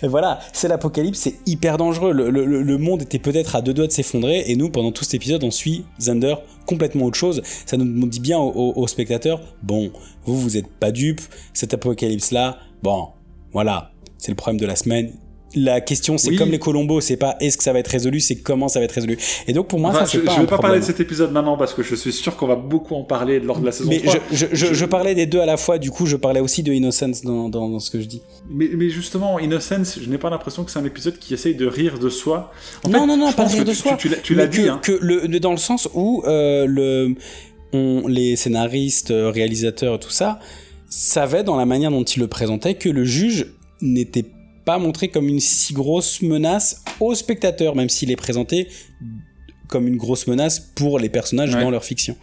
Et voilà, c'est l'apocalypse, c'est hyper dangereux. Le, le, le monde était peut-être à deux doigts de s'effondrer et nous pendant tout cet épisode on suit Zender complètement autre chose. Ça nous dit bien aux, aux spectateurs, bon, vous vous êtes pas dupes, cet apocalypse là, bon, voilà, c'est le problème de la semaine, la question c'est oui. comme les Colombos, c'est pas est-ce que ça va être résolu, c'est comment ça va être résolu. Et donc pour moi enfin, ça c'est pas Je vais pas parler de cet épisode maintenant parce que je suis sûr qu'on va beaucoup en parler lors de la saison mais 3. Je, je, je, je, parlais des deux à la fois, du coup je parlais aussi de Innocence dans, dans, dans ce que je dis. Mais, mais justement Innocence, je n'ai pas l'impression que c'est un épisode qui essaye de rire de soi. En non fait, non non, pas rire de tu, soi. Tu, tu l'as dit. Que, hein. que le, dans le sens où euh, le on, les scénaristes, réalisateurs, tout ça, savaient dans la manière dont ils le présentaient que le juge n'était pas montré comme une si grosse menace aux spectateurs, même s'il est présenté comme une grosse menace pour les personnages ouais. dans leur fiction.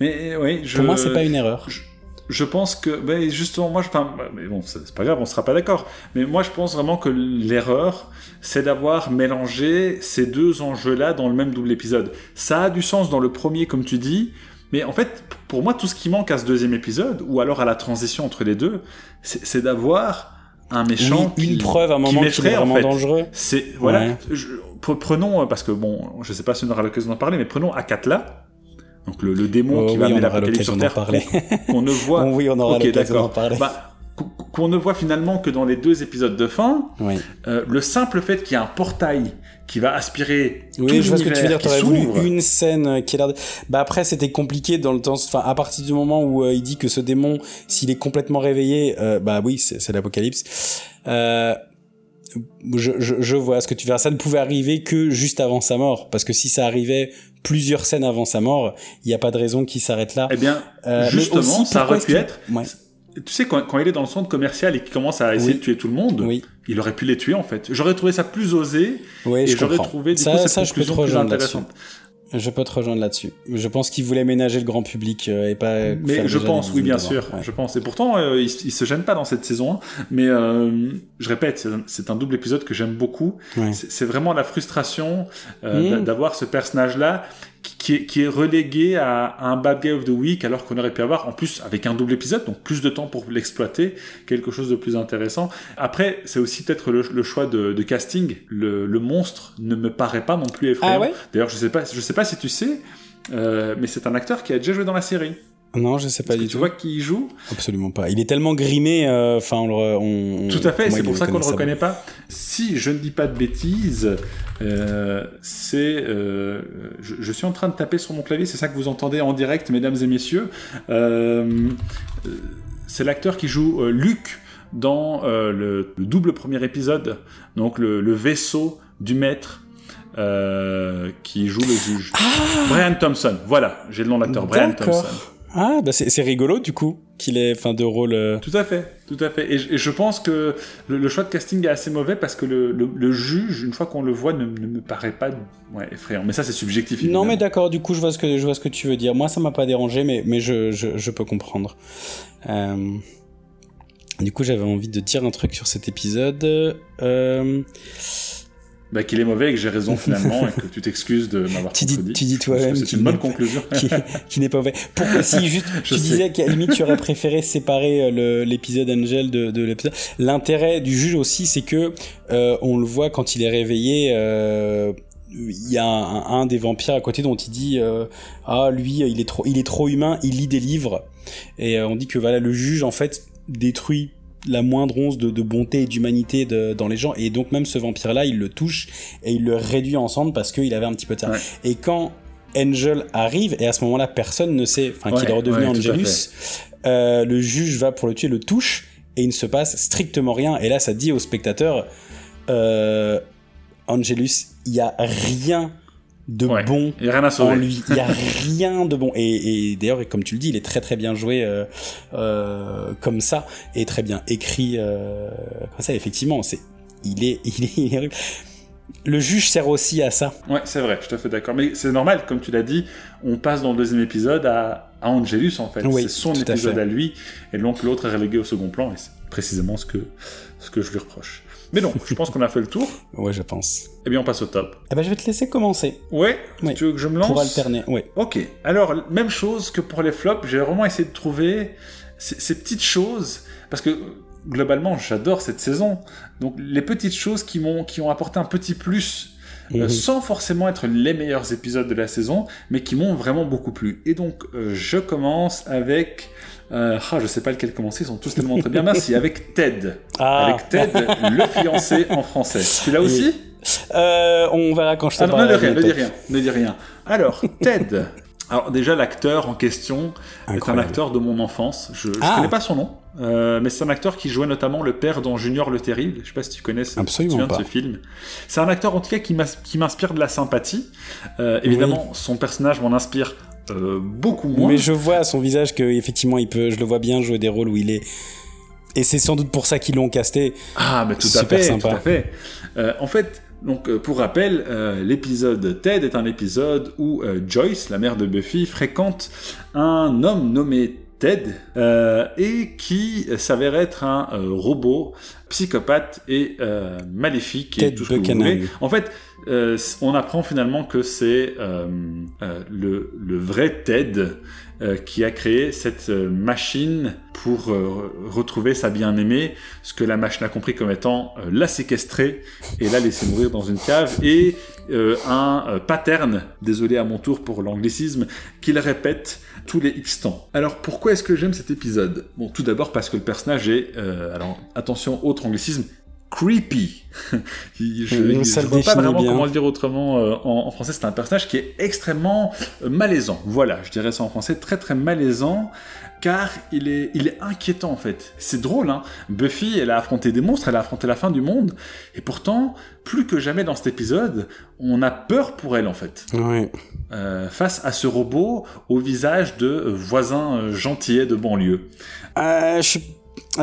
Mais oui, je, pour moi, c'est pas une erreur. Je, je pense que, ben justement, moi, je, enfin, mais bon, c'est pas grave, on sera pas d'accord. Mais moi, je pense vraiment que l'erreur, c'est d'avoir mélangé ces deux enjeux-là dans le même double épisode. Ça a du sens dans le premier, comme tu dis, mais en fait, pour moi, tout ce qui manque à ce deuxième épisode, ou alors à la transition entre les deux, c'est d'avoir un méchant oui, une qui, preuve à un moment qui, qui est vraiment en fait. dangereux. C'est voilà ouais. je, prenons parce que bon je sais pas si on aura l'occasion d'en parler mais prenons Akatla. Donc le, le démon oh, qui oui, va amener l'apocalypse sur Terre qu'on qu ne voit. Oh, oui on aura okay, l'occasion d'en parler. Bah, qu'on ne voit finalement que dans les deux épisodes de fin oui. euh, le simple fait qu'il y a un portail qui va aspirer oui, tout je vois ce que tu veux dire. T'aurais voulu une scène qui est l'air. De... Bah après, c'était compliqué dans le temps. Enfin, à partir du moment où euh, il dit que ce démon, s'il est complètement réveillé, euh, bah oui, c'est l'apocalypse. Euh, je, je, je, vois ce que tu veux dire. Ça ne pouvait arriver que juste avant sa mort, parce que si ça arrivait plusieurs scènes avant sa mort, il n'y a pas de raison qu'il s'arrête là. Eh bien, justement, aussi, ça aurait pu être. Ouais. Tu sais, quand, quand, il est dans le centre commercial et qu'il commence à essayer oui. de tuer tout le monde, oui. il aurait pu les tuer en fait. J'aurais trouvé ça plus osé oui, et j'aurais trouvé du ça, coup cette ça, conclusion plus intéressante. Je peux te rejoindre là-dessus. Je pense qu'il voulait ménager le grand public euh, et pas. Mais je pense, oui, bien sûr. Ouais. Je pense. Et pourtant, euh, il, il, se gêne pas dans cette saison 1. Mais euh, je répète, c'est un double épisode que j'aime beaucoup. Ouais. C'est vraiment la frustration euh, mmh. d'avoir ce personnage-là qui est, qui est relégué à, un bad guy of the week alors qu'on aurait pu avoir en plus avec un double épisode donc plus de temps pour l'exploiter quelque chose de plus intéressant. Après c'est aussi peut-être le, choix de, casting. Le, monstre ne me paraît pas non plus effrayant. Ah d'ailleurs je sais pas je sais pas si tu sais euh, mais c'est un acteur qui a déjà joué dans la série non, je sais pas du tout. Tu vois qui il joue Absolument pas. Il est tellement grimé, euh, enfin, on, Tout à fait, c'est pour ça qu'on le reconnaît pas. Si je ne dis pas de bêtises, euh, c'est. Euh, je, suis en train de taper sur mon clavier, c'est ça que vous entendez en direct, mesdames et messieurs. c'est l'acteur qui joue Luc dans le, double premier épisode, donc le, vaisseau du maître. qui joue le juge. Ah Brian Thompson, voilà, j'ai le nom de l'acteur, Brian Thompson. Ah, bah c'est rigolo du coup qu'il ait fin de rôle. Euh. Tout à fait, tout à fait. Et, je pense que le, choix de casting est assez mauvais parce que le, juge, une fois qu'on le voit, ne, me paraît pas effrayant. Mais ça, c'est subjectif. Non, mais d'accord. Du coup, je vois ce que je vois ce que tu veux dire. Moi, ça m'a pas dérangé, mais mais je, je, peux comprendre. Euh, du coup, j'avais envie de dire un truc sur cet épisode. Euh bah, qu'il est mauvais et que j'ai raison finalement et que tu t'excuses de m'avoir tu dis, Tu dis toi-même. C'est une bonne conclusion. qui, n'est pas mauvais. Pour, si juste, tu disais qu'à la limite tu aurais préféré séparer euh, l'épisode Angel de, de l'épisode. L'intérêt du juge aussi, c'est que euh, on le voit quand il est réveillé. Euh, il y a un, un, des vampires à côté dont il dit euh, ah lui il est trop il est trop humain il lit des livres et euh, on dit que voilà le juge en fait détruit la moindre once de, bonté et d'humanité dans les gens. Et donc même ce vampire-là, il le touche et il le réduit ensemble parce qu'il avait un petit peu de ça. Et quand Angel arrive, et à ce moment-là, personne ne sait enfin, qu'il est redevenu Angelus, euh, le juge va pour le tuer, le touche, et il ne se passe strictement rien. Et là, ça dit au spectateur, euh, Angelus, il y a rien de bon il y a rien à en lui. Il y a rien de bon. Et, d'ailleurs, comme tu le dis, il est très très bien joué euh, euh, comme ça et très bien écrit euh, comme ça. Effectivement, c'est il est il est, le juge sert aussi à ça. Ouais, c'est vrai, je te fais d'accord. Mais c'est normal, comme tu l'as dit, on passe dans le deuxième épisode à, à Angelus en fait. c'est son épisode à, lui, et donc l'autre est relégué au second plan, et c'est précisément ce que, ce que je lui reproche. Mais non, je pense qu'on a fait le tour. Ouais, je pense. Eh bien, on passe au top. Eh ben, je vais te laisser commencer. Ouais, Tu veux que je me lance Pour alterner, oui. Ok. Alors, même chose que pour les flops, j'ai vraiment essayé de trouver ces, petites choses, parce que globalement, j'adore cette saison. Donc, les petites choses qui m'ont, qui ont apporté un petit plus euh, mhm. sans forcément être les meilleurs épisodes de la saison, mais qui m'ont vraiment beaucoup plu. Et donc, euh, je commence avec euh, ah, je sais pas lequel commencer, ils sont tous tellement très bien. Merci, avec Ted. Ah. Avec Ted, le fiancé en français. Tu l'as aussi euh, On verra quand je te ah, Ne dis rien, ne dis rien, ne dis rien. Alors, Ted. Alors déjà, l'acteur en question est un acteur de mon enfance. Je ne ah. connais pas son nom, euh, mais c'est un acteur qui jouait notamment le père dans Junior le Terrible. Je sais pas si tu connais ce, Absolument de ce film. C'est un acteur en tout cas qui m'inspire de la sympathie. Euh, évidemment, son personnage m'en inspire euh, beaucoup moins. Mais je vois à son visage que effectivement il peut, je le vois bien jouer des rôles où il est. Et c'est sans doute pour ça qu'ils l'ont casté. Ah, mais tout à fait, sympa. tout à fait. Euh, en fait, donc euh, pour rappel, l'épisode Ted est un épisode où Joyce, la mère de Buffy, fréquente un homme nommé Ted et qui s'avère être un robot psychopathe et maléfique et tout ce que vous voulez. En fait, euh, on apprend finalement que c'est euh, euh, le, le, vrai Ted qui a créé cette machine pour retrouver sa bien-aimée, ce que la machine a compris comme étant la séquestrer et la laisser mourir dans une cave, et un pattern, désolé à mon tour pour l'anglicisme, qu'il répète tous les X temps. Alors pourquoi est-ce que j'aime cet épisode? Bon, tout d'abord parce que le personnage est, alors attention, autre anglicisme, creepy. je ne vois pas vraiment comment le dire autrement euh, en, français. C'est un personnage qui est extrêmement euh, malaisant. Voilà, je dirais ça en français, très très malaisant. Car il est, il est inquiétant en fait. C'est drôle, hein. Buffy, elle a affronté des monstres, elle a affronté la fin du monde, et pourtant, plus que jamais dans cet épisode, on a peur pour elle en fait. Euh, face à ce robot au visage de voisins gentillets de banlieue. je suis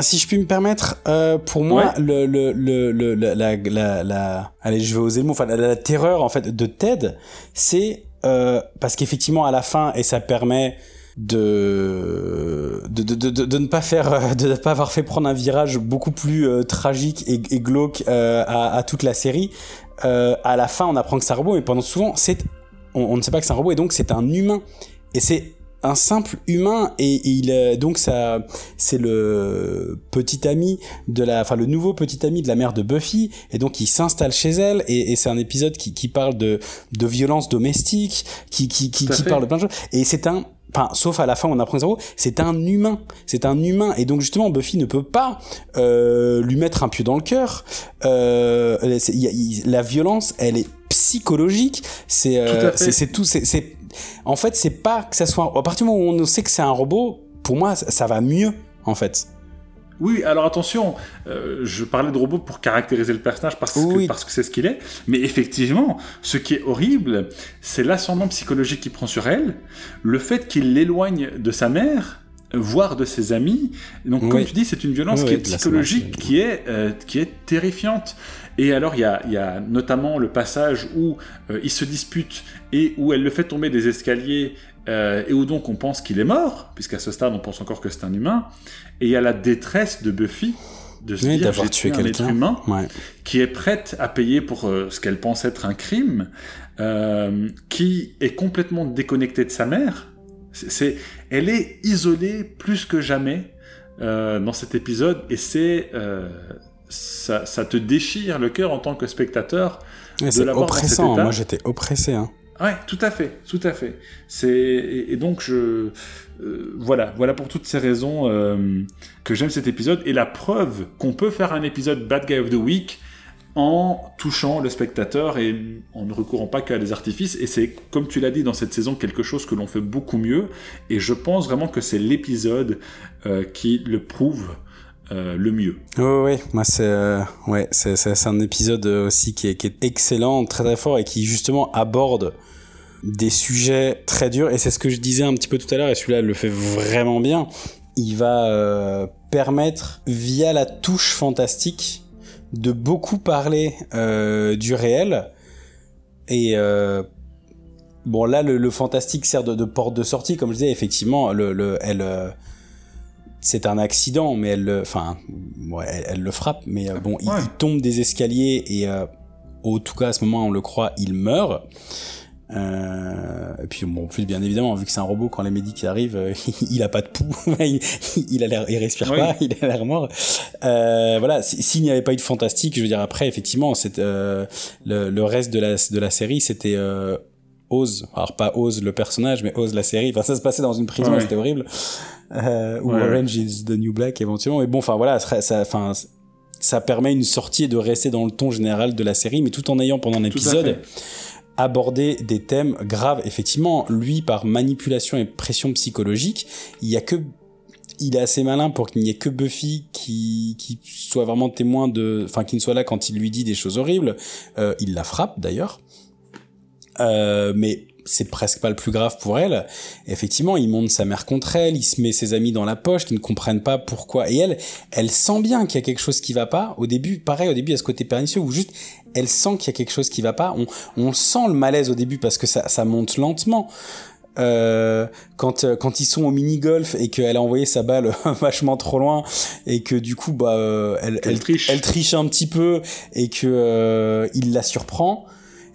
si je puis me permettre, euh, pour moi, le, le, le, la, la, la, allez, je vais oser le mot, enfin, la, terreur en fait de Ted, c'est euh, parce qu'effectivement à la fin et ça permet de de, de, de, de, ne pas faire de ne pas avoir fait prendre un virage beaucoup plus euh, tragique et, et glauque euh, à, à, toute la série. à la fin, on apprend que c'est un robot, mais pendant souvent, c'est on, ne sait pas que c'est un robot et donc c'est un humain. Et c'est un simple humain et, il donc ça c'est le petit ami de la enfin le nouveau petit ami de la mère de Buffy et donc il s'installe chez elle et, c'est un épisode qui, qui parle de de violence domestique qui qui qui, qui parle de plein de choses et c'est un Enfin, sauf à la fin, on apprend zéro, c'est un humain, c'est un humain, et donc justement Buffy ne peut pas euh, lui mettre un pieu dans le cœur. Euh, la violence, elle est psychologique, c'est euh, c'est tout, c'est en fait c'est pas que ça soit à partir du moment où on sait que c'est un robot, pour moi ça va mieux en fait. Oui, alors attention, euh, je parlais de robot pour caractériser le personnage parce que parce que c'est ce qu'il est, mais effectivement, ce qui est horrible, c'est l'ascendant psychologique qu'il prend sur elle, le fait qu'il l'éloigne de sa mère, voire de ses amis. Donc, comme tu dis, c'est une violence qui est psychologique, qui est euh, qui est terrifiante. Et alors, il y a, y a, notamment le passage où euh, il se dispute et où elle le fait tomber des escaliers euh, et où donc on pense qu'il est mort, puisqu'à ce stade on pense encore que c'est un humain, et il y a la détresse de Buffy de se dire j'ai tué un être humain qui est prête à payer pour euh, ce qu'elle pense être un crime, qui est complètement déconnectée de sa mère. C'est, elle est isolée plus que jamais euh, dans cet épisode, et c'est euh, ça, ça, te déchire le cœur en tant que spectateur de l'avoir oppressant. Moi j'étais oppressé. Hein. Ouais, tout à fait, tout à fait. C'est et, donc je euh, voilà, voilà pour toutes ces raisons que j'aime cet épisode et la preuve qu'on peut faire un épisode Bad Guy of the Week en touchant le spectateur et en ne recourant pas qu'à des artifices. Et c'est, comme tu l'as dit dans cette saison, quelque chose que l'on fait beaucoup mieux. Et je pense vraiment que c'est l'épisode euh, qui le prouve euh, le mieux. Oui, oui, moi c'est euh, ouais, c'est un épisode aussi qui est, excellent, très très fort et qui justement aborde des sujets très durs et c'est ce que je disais un petit peu tout à l'heure et celui-là le fait vraiment bien. Il va permettre via la touche fantastique de beaucoup parler euh, du réel et euh, bon là le, le fantastique sert de, de, porte de sortie comme je disais effectivement le, le elle euh, c'est un accident, mais elle, enfin, ouais, elle, le frappe, mais bon, il, tombe des escaliers et, au tout cas à ce moment, on le croit, il meurt. Euh, et puis bon, plus bien évidemment, vu que c'est un robot, quand les médics arrivent, euh, il a pas de pouls, il, il, a l'air, il respire pas, il a l'air mort. Euh, voilà, s'il n'y avait pas eu de fantastique, je veux dire après, effectivement, c'est le, le, reste de la de la série, c'était Oz, alors pas Oz le personnage, mais Oz la série. Enfin, ça se passait dans une prison, c'était horrible. Euh, ou Orange is the New Black éventuellement. Mais bon, enfin voilà, ça, enfin, ça permet une sortie et de rester dans le ton général de la série, mais tout en ayant pendant un abordé des thèmes graves. Effectivement, lui, par manipulation et pression psychologique, il y a que il est assez malin pour qu'il n'y ait que Buffy qui, qui soit vraiment témoin de, enfin, qui ne soit là quand il lui dit des choses horribles. Euh, il la frappe d'ailleurs. Euh, mais c'est presque pas le plus grave pour elle. effectivement, il monte sa mère contre elle, il se met ses amis dans la poche qui ne comprennent pas pourquoi. Et elle, elle sent bien qu'il y a quelque chose qui va pas. Au début, pareil, au début, il y a ce côté pernicieux où juste, elle sent qu'il y a quelque chose qui va pas. On, on sent le malaise au début parce que ça, ça monte lentement. Euh, quand quand ils sont au mini golf et qu'elle a envoyé sa balle vachement trop loin et que du coup bah elle, elle, triche. elle triche un petit peu et que euh, il la surprend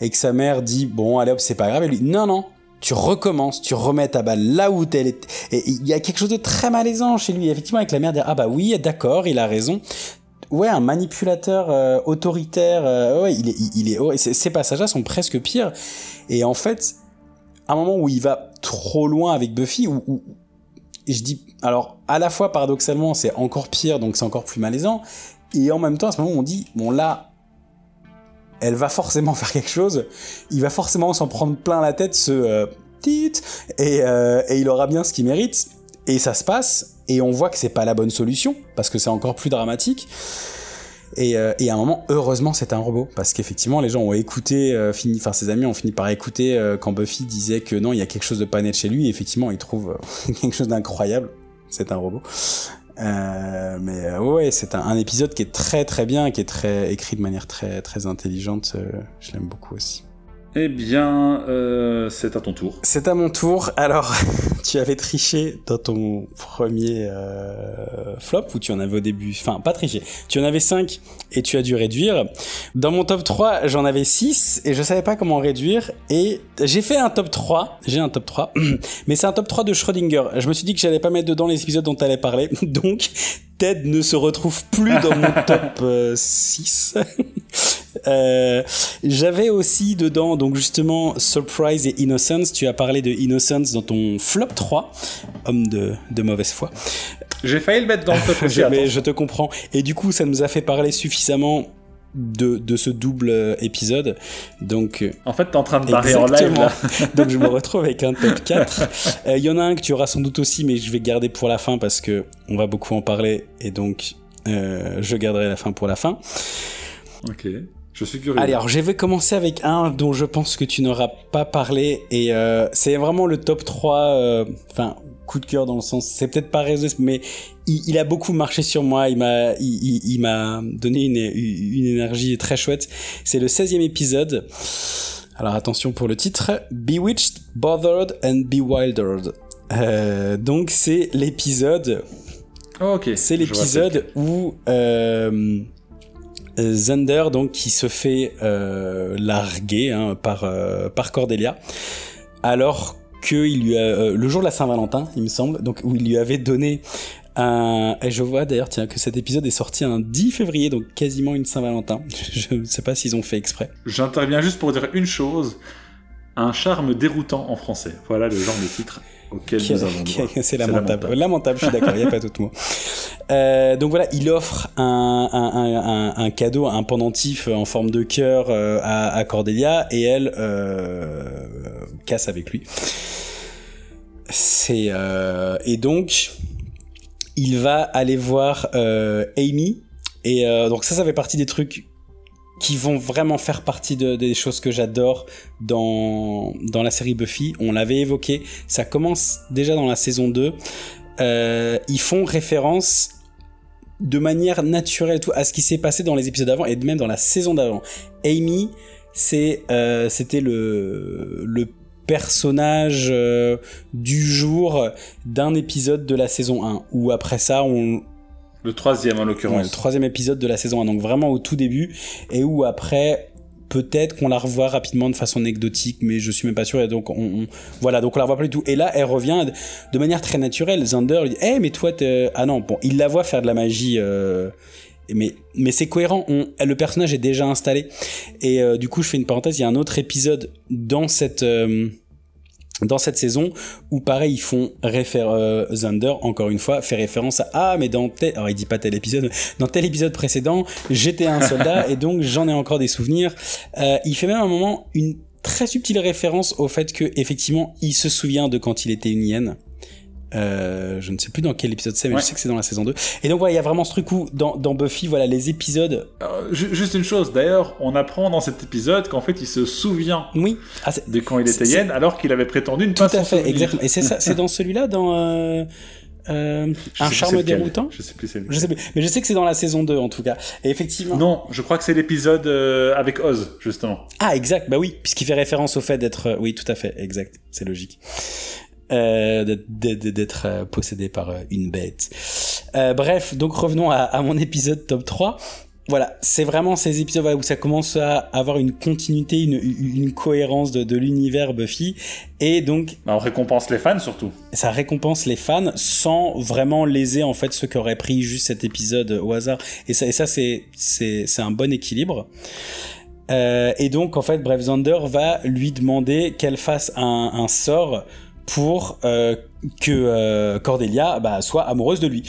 et que sa mère dit bon allez hop c'est pas grave et lui non non tu recommences, tu remets ta balle là où est. Et il y a quelque chose de très malaisant chez lui. Effectivement, avec la mère dire ah bah oui, d'accord, il a raison. Ouais, un manipulateur euh, autoritaire. Euh, ouais, il est, il est. Ces passages-là sont presque pires. Et en fait, à un moment où il va trop loin avec Buffy, où, où je dis, alors à la fois paradoxalement, c'est encore pire, donc c'est encore plus malaisant. Et en même temps, à ce moment, on dit bon là, elle va forcément faire quelque chose, il va forcément s'en prendre plein la tête ce euh, et, euh, et il aura bien ce qu'il mérite. Et ça se passe, et on voit que c'est pas la bonne solution, parce que c'est encore plus dramatique. Et, euh, à un moment, heureusement, c'est un robot, parce qu'effectivement, les gens ont écouté, euh, fini, enfin ses amis ont fini par écouter quand Buffy disait que non, il y a quelque chose de pas net chez lui. Et effectivement, ils trouvent quelque chose d'incroyable. C'est un robot. Euh, mais euh, ouais, c'est un, épisode qui est très très bien, qui est très écrit de manière très très intelligente. Euh, je l'aime beaucoup aussi. Eh bien, euh, c'est à ton tour. C'est à mon tour. Alors, tu avais triché dans ton premier euh, flop, ou tu en avais au début? Enfin, pas triché. Tu en avais 5 et tu as dû réduire. Dans mon top 3, j'en avais 6 et je savais pas comment réduire. Et j'ai fait un top 3. J'ai un top 3. Mais c'est un top 3 de Schrödinger. Je me suis dit que j'allais pas mettre dedans les épisodes dont tu allais parler. Donc, Ted ne se retrouve plus dans mon top 6. Euh, j'avais aussi dedans, donc justement, Surprise et Innocence. Tu as parlé de Innocence dans ton flop 3, homme de, de mauvaise foi. J'ai failli le mettre dans le top aussi. Mais je te comprends. Et du coup, ça nous a fait parler suffisamment de, de, ce double euh, épisode. Donc, euh, en fait, t'es en train de barrer en live là. Donc, je me retrouve avec un top 4. Il y en a un que tu auras sans doute aussi, mais je vais garder pour la fin parce que on va beaucoup en parler et donc euh, je garderai la fin pour la fin. Ok. Je suis curieux. Allez, alors je vais commencer avec un dont je pense que tu n'auras pas parlé et euh, c'est vraiment le top 3, euh, enfin coup de cœur dans le sens, c'est peut-être pas raisonnable, mais il, il, a beaucoup marché sur moi, il m'a il, il, m'a donné une, une énergie très chouette. C'est le 16e épisode. Alors attention pour le titre, Bewitched, Bothered and Bewildered. Euh, donc c'est l'épisode. Oh, ok. C'est l'épisode où euh, Zander donc qui se fait euh, larguer hein, par euh, par Cordelia alors que il lui a euh, le jour de la Saint-Valentin il me semble donc où il lui avait donné un et je vois d'ailleurs tiens que cet épisode est sorti un 10 février donc quasiment une Saint-Valentin. Je ne sais pas s'ils ont fait exprès. J'interviens juste pour dire une chose un charme déroutant en français. Voilà le genre de titre c'est lamentable. lamentable. je suis d'accord, il n'y a pas d'autre mot. Euh, donc voilà, il offre un, un, un, un, cadeau, un pendentif en forme de cœur euh, à, à, Cordelia et elle euh, casse avec lui. C'est euh, et donc il va aller voir Amy et donc ça, ça fait partie des trucs qui vont vraiment faire partie de, des choses que j'adore dans, dans la série Buffy. On l'avait évoqué, ça commence déjà dans la saison 2. Euh, ils font référence de manière naturelle tout à ce qui s'est passé dans les épisodes d'avant et même dans la saison d'avant. Amy, euh, c'était le le personnage euh, du jour d'un épisode de la saison 1 où après ça on le troisième en l'occurrence. le troisième épisode de la saison 1, donc vraiment au tout début, et où après peut-être qu'on la revoit rapidement de façon anecdotique, mais je suis même pas sûr. Et donc, on, voilà, donc on la revoit pas du tout. Et là, elle revient de manière très naturelle. Zander lui dit, eh, mais toi, ah non, bon, il la voit faire de la magie. Euh, mais mais c'est cohérent. On, le personnage est déjà installé. Et euh, du coup, je fais une parenthèse. Il y a un autre épisode dans cette euh, dans cette saison où pareil ils font réfère euh, Zander encore une fois fait référence à ah mais dans tel alors il dit pas tel épisode dans tel épisode précédent j'étais un soldat et donc j'en ai encore des souvenirs. Euh, il fait même un moment une très subtile référence au fait que effectivement il se souvient de quand il était une hyène euh, je ne sais plus dans quel épisode c'est, mais je sais que c'est dans la saison 2. Et donc voilà, il y a vraiment ce truc où dans, dans Buffy, voilà, les épisodes. Euh, juste une chose, d'ailleurs, on apprend dans cet épisode qu'en fait, il se souvient oui. Ah, de quand il était hyène, alors qu'il avait prétendu ne Tout pas à fait, exactement. Et c'est ça, c'est dans celui-là, dans. Euh... Euh, un charme déroutant Je sais plus c'est Je sais plus. Mais je sais que c'est dans la saison 2 en tout cas. Et effectivement. Non, je crois que c'est l'épisode euh, avec Oz justement. Ah exact, bah oui, puisqu'il fait référence au fait d'être euh, oui, tout à fait, exact, c'est logique. Euh, d'être euh, possédé par euh, une bête. Bref, donc revenons à, à, mon épisode top 3. Voilà, c'est vraiment ces épisodes voilà, où ça commence à avoir une continuité, une, une cohérence de, de l'univers Buffy. Et donc... Bah, on récompense les fans surtout. Ça récompense les fans sans vraiment léser en fait ceux qui auraient pris juste cet épisode au hasard. Et ça, et ça c'est, un bon équilibre. Et donc en fait, Brave Zander va lui demander qu'elle fasse un, un sort pour euh, que euh, Cordelia bah, soit amoureuse de lui.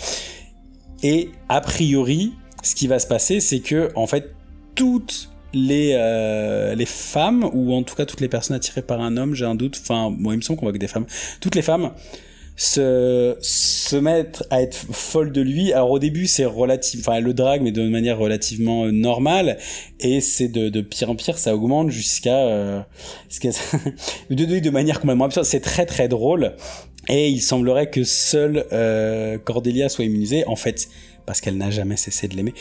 Et a priori, ce qui va se passer, c'est que en fait toutes les euh, les femmes ou en tout cas toutes les personnes attirées par un homme, j'ai un doute. Enfin, moi il me semble qu'on voit que des femmes. Toutes les femmes se, se mettre à être folle de lui. Alors au début c'est relatif, enfin elle le drague mais de manière relativement euh, normale et c'est de, de pire en pire, ça augmente jusqu'à euh, de, de, de manière complètement absurde. C'est très très drôle et il semblerait que seule euh, Cordelia soit immunisée. En fait, parce qu'elle n'a jamais cessé de l'aimer.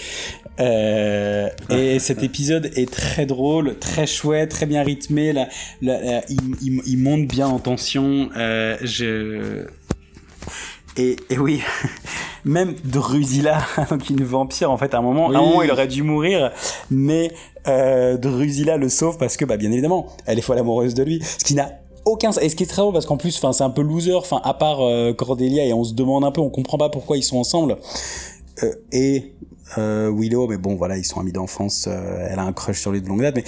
Euh, et cet épisode est très drôle, très chouette, très bien rythmé. Il, monte bien en tension. Euh, je et, et, oui, même Drusilla, donc une vampire en fait, à un moment, à un moment il aurait dû mourir, mais euh, Drusilla le sauve parce que, bah, bien évidemment, elle est folle amoureuse de lui, ce qui n'a aucun et ce qui est très drôle parce qu'en plus enfin c'est un peu loser enfin à part euh, Cordelia et on se demande un peu on comprend pas pourquoi ils sont ensemble. Euh, et euh, Willow mais bon voilà ils sont amis d'enfance euh, elle a un crush sur lui de longue date mais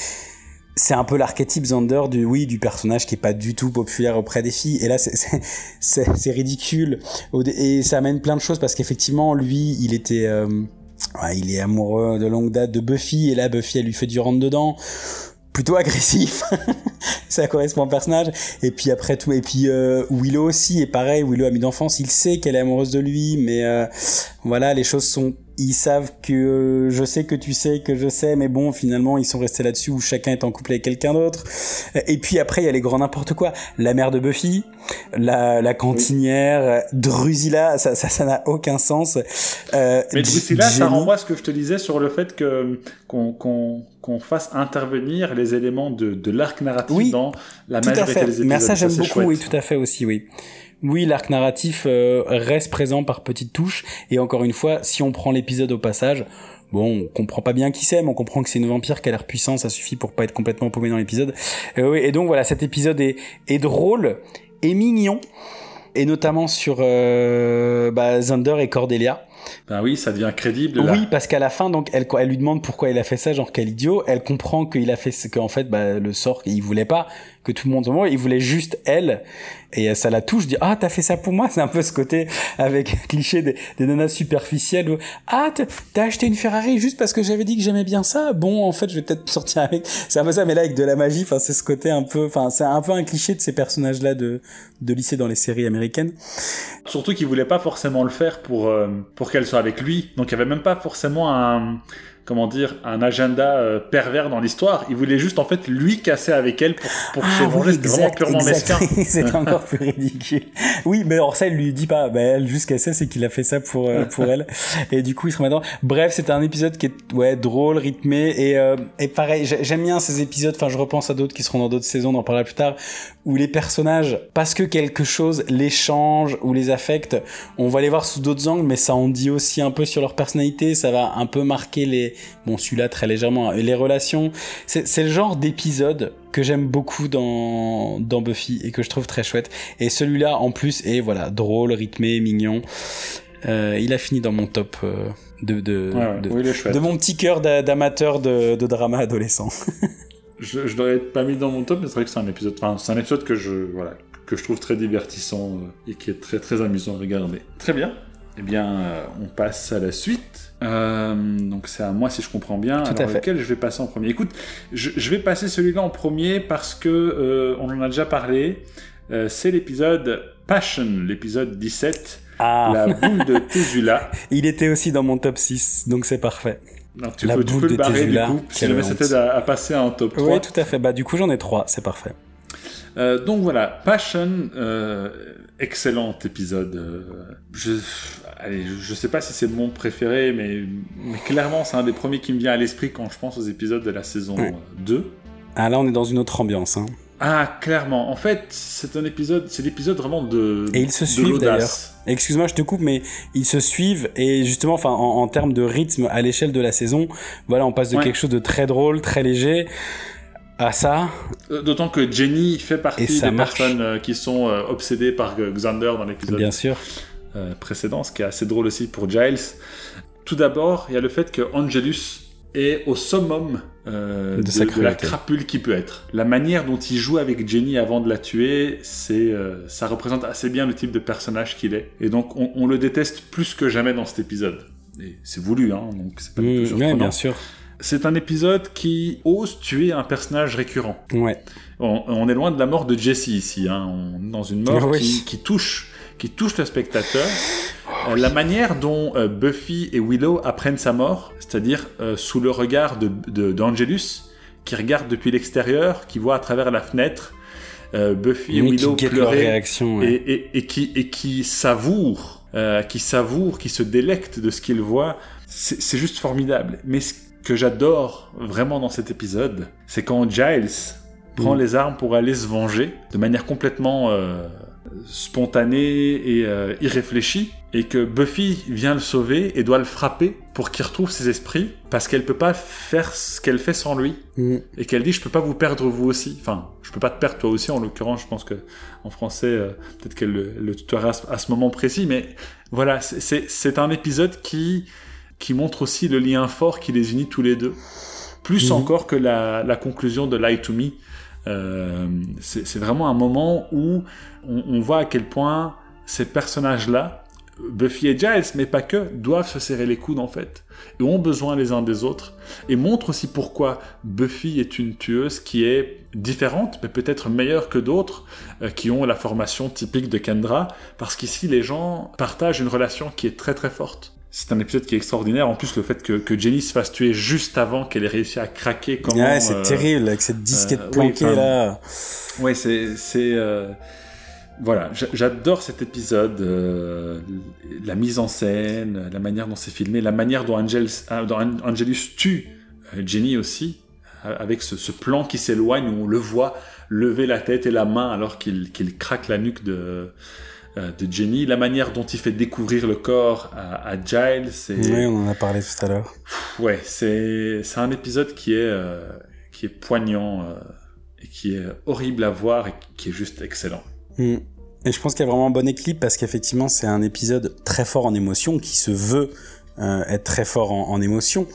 c'est un peu l'archétype Zander du oui du personnage qui est pas du tout populaire auprès des filles. Et là c'est ridicule. Et ça amène plein de choses parce qu'effectivement lui il était euh, ouais, il est amoureux de longue date de Buffy. Et là Buffy elle lui fait du rentre dedans. Plutôt agressif. Ça correspond au personnage. Et puis après tout et puis euh, Willow aussi. Est pareil Willow ami d'enfance. Il sait qu'elle est amoureuse de lui. Mais euh, voilà les choses sont ils savent que euh, je sais que tu sais que je sais, mais bon, finalement, ils sont restés là-dessus où chacun est en couple avec quelqu'un d'autre. Et puis après, il y a les grands n'importe quoi. La mère de Buffy, la, la cantinière, Drusilla, ça, ça, ça n'a aucun sens. Euh, mais Drusilla, ça renvoie à ce que je te disais sur le fait que qu'on qu'on qu'on fasse intervenir les éléments de, de l'arc narratif dans la majorité des épisodes. Mais ça, j'aime beaucoup, oui, tout à fait aussi, oui oui, l'arc narratif euh, reste présent par petites touches. Et encore une fois, si on prend l'épisode au passage, bon, on comprend pas bien qui c'est, mais on comprend que c'est une vampire qui a l'air puissant, ça suffit pour pas être complètement paumé dans l'épisode. Euh, et donc voilà, cet épisode est, est drôle et mignon, et notamment sur euh, bah, Zander et Cordelia. Ben oui, ça devient crédible. Là. Oui, parce qu'à la fin, donc, elle, elle lui demande pourquoi il a fait ça, genre quel idiot. Elle comprend qu'il a fait ce qu'en fait, bah, le sort, il voulait pas que tout le monde se il voulait juste elle. Et ça la touche, dit ah t'as fait ça pour moi, c'est un peu ce côté avec cliché des, des nanas superficielles où ah t'as acheté une Ferrari juste parce que j'avais dit que j'aimais bien ça? Bon en fait je vais peut-être sortir avec. C'est un peu ça, mais là avec de la magie. Enfin c'est ce côté un peu, enfin c'est un peu un cliché de ces personnages là de de lycée dans les séries américaines. Surtout qu'il voulait pas forcément le faire pour euh, pour qu'elle soit avec lui. Donc il y avait même pas forcément un comment dire, un agenda euh, pervers dans l'histoire. Il voulait juste en fait lui casser avec elle pour, pour se ah venger. C'était vraiment purement mesquin. c'est encore plus ridicule. Oui, mais alors ça, il lui dit pas. Bah, elle, juste qu'elle sait, c'est qu'il a fait ça pour euh, pour elle. Et du coup, il se remet dans. Bref, c'était un épisode qui est ouais drôle, rythmé et euh, et pareil. J'aime bien ces épisodes. Enfin, je repense à d'autres qui seront dans d'autres saisons. On en parlera plus tard. Où les personnages, parce que quelque chose les change ou les affecte, on va les voir sous d'autres angles, mais ça en dit aussi un peu sur leur personnalité. Ça va un peu marquer les bon celui-là très légèrement, les relations, c'est le genre d'épisode que j'aime beaucoup dans, dans Buffy et que je trouve très chouette. Et celui-là en plus est voilà drôle, rythmé, mignon. Euh, il a fini dans mon top euh, de, de, de, mon petit cœur d'amateur de, de, drama adolescent. je, je l'aurais pas mis dans mon top, mais c'est vrai que c'est un épisode, enfin, c'est un épisode que je, voilà, que je trouve très divertissant euh, et qui est très très amusant à regarder. Très bien. Eh bien, on passe à la suite. Euh, donc c'est à moi si je comprends bien. Tout Alors lequel je vais passer en premier Écoute, je, je vais passer celui-là en premier parce que euh, on en a déjà parlé. Euh, c'est l'épisode Passion, l'épisode 17. Ah. La boule de Tésula. Il était aussi dans mon top 6, donc c'est parfait. tu, la peux, boule tu peux le barrer du coup, si jamais c'était à, passer en top 3. Oui, tout à fait. Bah, du coup, j'en ai 3, c'est parfait. Euh, donc voilà, Passion, euh, excellent épisode. je, allez, je sais pas si c'est mon préféré, mais, mais clairement, c'est un des premiers qui me vient à l'esprit quand je pense aux épisodes de la saison 2. Ah, là, on est dans une autre ambiance. Hein. Ah, clairement. En fait, c'est un épisode, c'est l'épisode vraiment de. Et ils se suivent d'ailleurs. Excuse-moi, je te coupe, mais ils se suivent et justement, enfin, en, termes de rythme à l'échelle de la saison, voilà, on passe de quelque chose de très drôle, très léger à ça. Euh, d'autant que Jenny fait partie des personnes euh, qui sont euh, obsédées par Xander dans l'épisode. Bien sûr. Précédent, ce qui est assez drôle aussi pour Giles. Tout d'abord, il y a le fait que Angelus est au summum euh, de, la crapule qui peut être. La manière dont il joue avec Jenny avant de la tuer, c'est, euh, ça représente assez bien le type de personnage qu'il est. Et donc, on, le déteste plus que jamais dans cet épisode. Et c'est voulu, hein, donc c'est pas mmh, oui, bien sûr. C'est un épisode qui ose tuer un personnage récurrent. Ouais. On, est loin de la mort de Jesse ici, hein. on, dans une mort qui, qui touche qui touche le spectateur. Euh, la manière dont euh, Buffy et Willow apprennent sa mort, c'est-à-dire euh, sous le regard d'Angelus, de, qui regarde depuis l'extérieur, qui voit à travers la fenêtre, Buffy et Oui, Willow pleurer réaction. ouais. et, et, et qui et qui savoure, qui savoure, qui se délecte de ce qu'il voit, c'est c'est juste formidable. Mais ce que j'adore vraiment dans cet épisode, c'est quand Giles prend Mm. les armes pour aller se venger de manière complètement euh, spontanée et euh, irréfléchie, et que Buffy vient le sauver et doit le frapper pour qu'il retrouve ses esprits, parce qu'elle peut pas faire ce qu'elle fait sans lui Mm. et qu'elle dit je peux pas vous perdre vous aussi enfin je peux pas te perdre toi aussi en l'occurrence je pense que en français euh, peut-être qu'elle le, le tutoiera à ce, moment précis mais voilà c'est un épisode qui qui montre aussi le lien fort qui les unit tous les deux plus Mhm. encore que la, la conclusion de Lie to Me Euh, c'est vraiment un moment où on, on voit à quel point ces personnages là Buffy et Giles, mais pas que, doivent se serrer les coudes en fait, et ont besoin les uns des autres, et montrent aussi pourquoi Buffy est une tueuse qui est différente, mais peut-être meilleure que d'autres, euh, qui ont la formation typique de Kendra, parce qu'ici les gens partagent une relation qui est très très forte. C'est un épisode qui est extraordinaire, en plus le fait que, que Jenny se fasse tuer juste avant qu'elle ait réussi à craquer comment... ouais, c'est euh, terrible avec cette disquette euh, planquée là. Ouais, c'est c'est euh, voilà, j'a- j'adore cet épisode, euh, la mise en scène, la manière dont c'est filmé, la manière dont, An- Angelus tue Jenny aussi, avec ce, ce plan qui s'éloigne où on le voit lever la tête et la main alors qu'il qu'il craque la nuque de de Jenny, la manière dont il fait découvrir le corps à, à Giles, c'est Oui, on en a parlé tout à l'heure. Ouais, c'est c'est un épisode qui est euh, qui est poignant euh, et qui est horrible à voir et qui est juste excellent. Mm. Et je pense qu'il y a vraiment un bon équilibre parce qu'effectivement c'est un épisode très fort en émotion qui se veut euh, être très fort en, en émotion.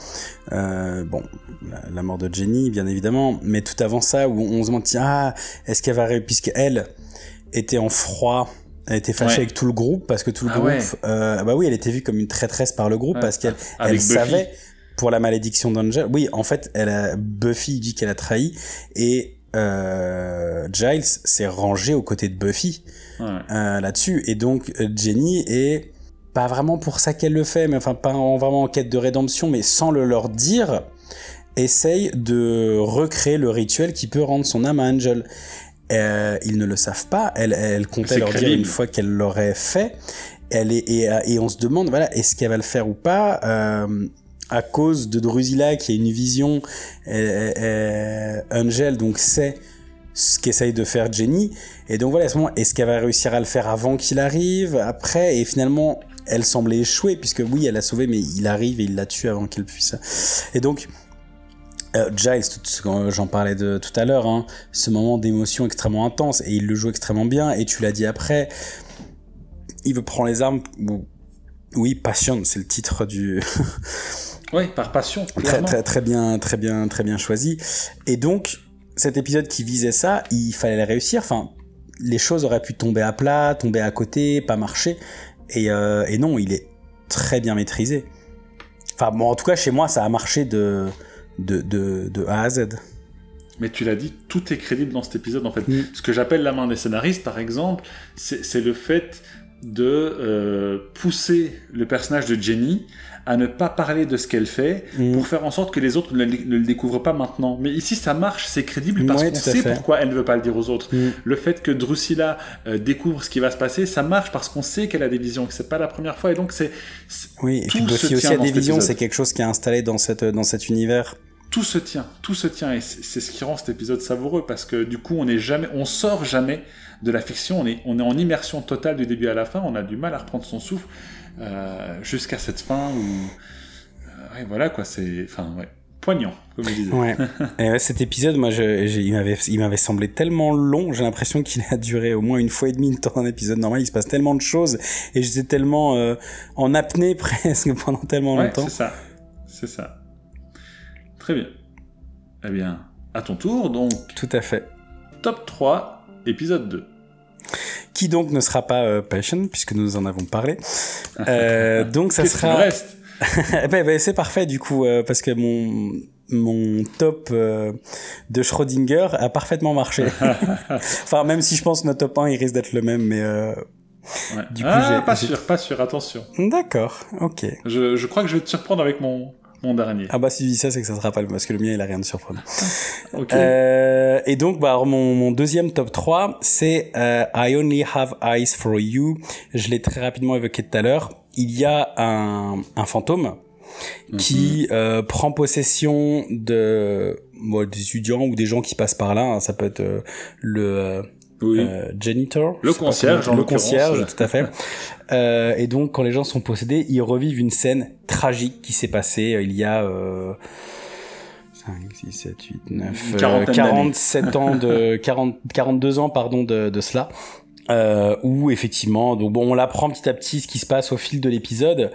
Euh, bon, la, la mort de Jenny bien évidemment, mais tout avant ça où on se demande tiens, ah, est-ce qu'elle va réussir puisqu'elle était en froid. Elle était fâchée Ouais. avec tout le groupe parce que tout le Ah groupe, ouais. euh, bah oui, elle était vue comme une traîtresse par le groupe Ouais. parce qu'elle elle savait pour la malédiction d'Angel. Oui, en fait, elle a, Buffy dit qu'elle a trahi et euh, Giles s'est rangé aux côtés de Buffy euh, là-dessus. Et donc Jenny est pas vraiment pour ça qu'elle le fait, mais enfin pas en, vraiment en quête de rédemption, mais sans le leur dire, essaye de recréer le rituel qui peut rendre son âme à Angel. Euh, ils ne le savent pas. Elle, elle comptait leur dire crédible. une fois qu'elle l'aurait fait. Elle est et, et on se demande voilà est-ce qu'elle va le faire ou pas. Euh, à cause de Drusilla qui a une vision, euh, euh, Angel donc sait ce qu'essaye de faire Jenny. Et donc voilà, à ce moment, est-ce qu'elle va réussir à le faire avant qu'il arrive, après? Et finalement, elle semblait échouer, puisque oui, elle a sauvé, mais il arrive et il la tue avant qu'elle puisse. Et donc, euh, Giles, que j'en parlais de tout à l'heure, hein, ce moment d'émotion extrêmement intense, et il le joue extrêmement bien, et tu l'as dit après, il veut prendre les armes. ou- Oui, Passion, c'est le titre du. Ouais, par passion. très, très bien, très bien, très bien choisi. Et donc, cet épisode qui visait ça, il fallait le réussir. Enfin, les choses auraient pu tomber à plat, tomber à côté, pas marcher. Et, euh, et non, il est très bien maîtrisé. Enfin, bon, en tout cas, chez moi, ça a marché de, de, de, de A à Z. Mais tu l'as dit, tout est crédible dans cet épisode en fait. Mm. Ce que j'appelle la main des scénaristes, par exemple, c'est le fait de euh, pousser le personnage de Jenny à ne pas parler de ce qu'elle fait Mm. pour faire en sorte que les autres ne, le- ne le découvrent pas maintenant. Mais ici, ça marche, c'est crédible parce Ouais, qu'on sait fait. pourquoi elle ne veut pas le dire aux autres. Mm. Le fait que Drusilla euh, découvre ce qui va se passer, ça marche parce qu'on sait qu'elle a des visions, que c'est pas la première fois, et donc c'est Oui, et puis Tout se Buffy aussi a des visions, c'est quelque chose qui est installé dans, cette, dans cet univers. Tout se tient, tout se tient, et c'est ce qui rend cet épisode savoureux parce que du coup, on est jamais, on sort jamais de la fiction, on est, on est en immersion totale du début à la fin, on a du mal à reprendre son souffle euh, jusqu'à cette fin où, euh, ouais, voilà quoi, c'est, enfin, ouais, poignant, comme je disais. Ouais. Et ouais, cet épisode, moi, je, j'ai- il m'avait, il m'avait semblé tellement long. J'ai l'impression qu'il a duré au moins une fois et demie le temps d'un épisode normal. Il se passe tellement de choses et j'étais tellement euh, en apnée presque pendant tellement Ouais, longtemps. c'est ça, c'est ça. Très bien. Eh bien, à ton tour, donc, Tout à fait. top 3, épisode 2. Qui donc ne sera pas euh, Passion puisque nous en avons parlé. Euh, donc ça sera. me reste? Ben, ben, c'est parfait du coup euh, parce que mon mon top euh, de Schrödinger a parfaitement marché. enfin même si je pense que notre top 1 il risque d'être le même mais euh, Ouais. Du coup, ah, j'ai- pas sûr, pas sûr, attention. d'accord, ok. Je, je crois que je vais te surprendre avec mon, mon dernier. Ah bah si tu dis ça, c'est que ça sera pas le parce que le mien il a rien de surprenant. ok. Euh, et donc bah mon, mon deuxième top 3, c'est euh, I Only Have Eyes for You. Je l'ai très rapidement évoqué tout à l'heure. Il y a un, un fantôme qui mhm. euh, prend possession de des étudiants ou des gens qui passent par là. Hein. Ça peut être euh, le euh, euh, janitor, le concierge, le concierge, tout à fait. euh, et donc, quand les gens sont possédés, ils revivent une scène tragique qui s'est passée il y a euh, 5, 6, 7, 8, 9, 47 ans de 40, 42 ans pardon de, de cela euh, où effectivement, donc bon, on l'apprend petit à petit ce qui se passe au fil de l'épisode,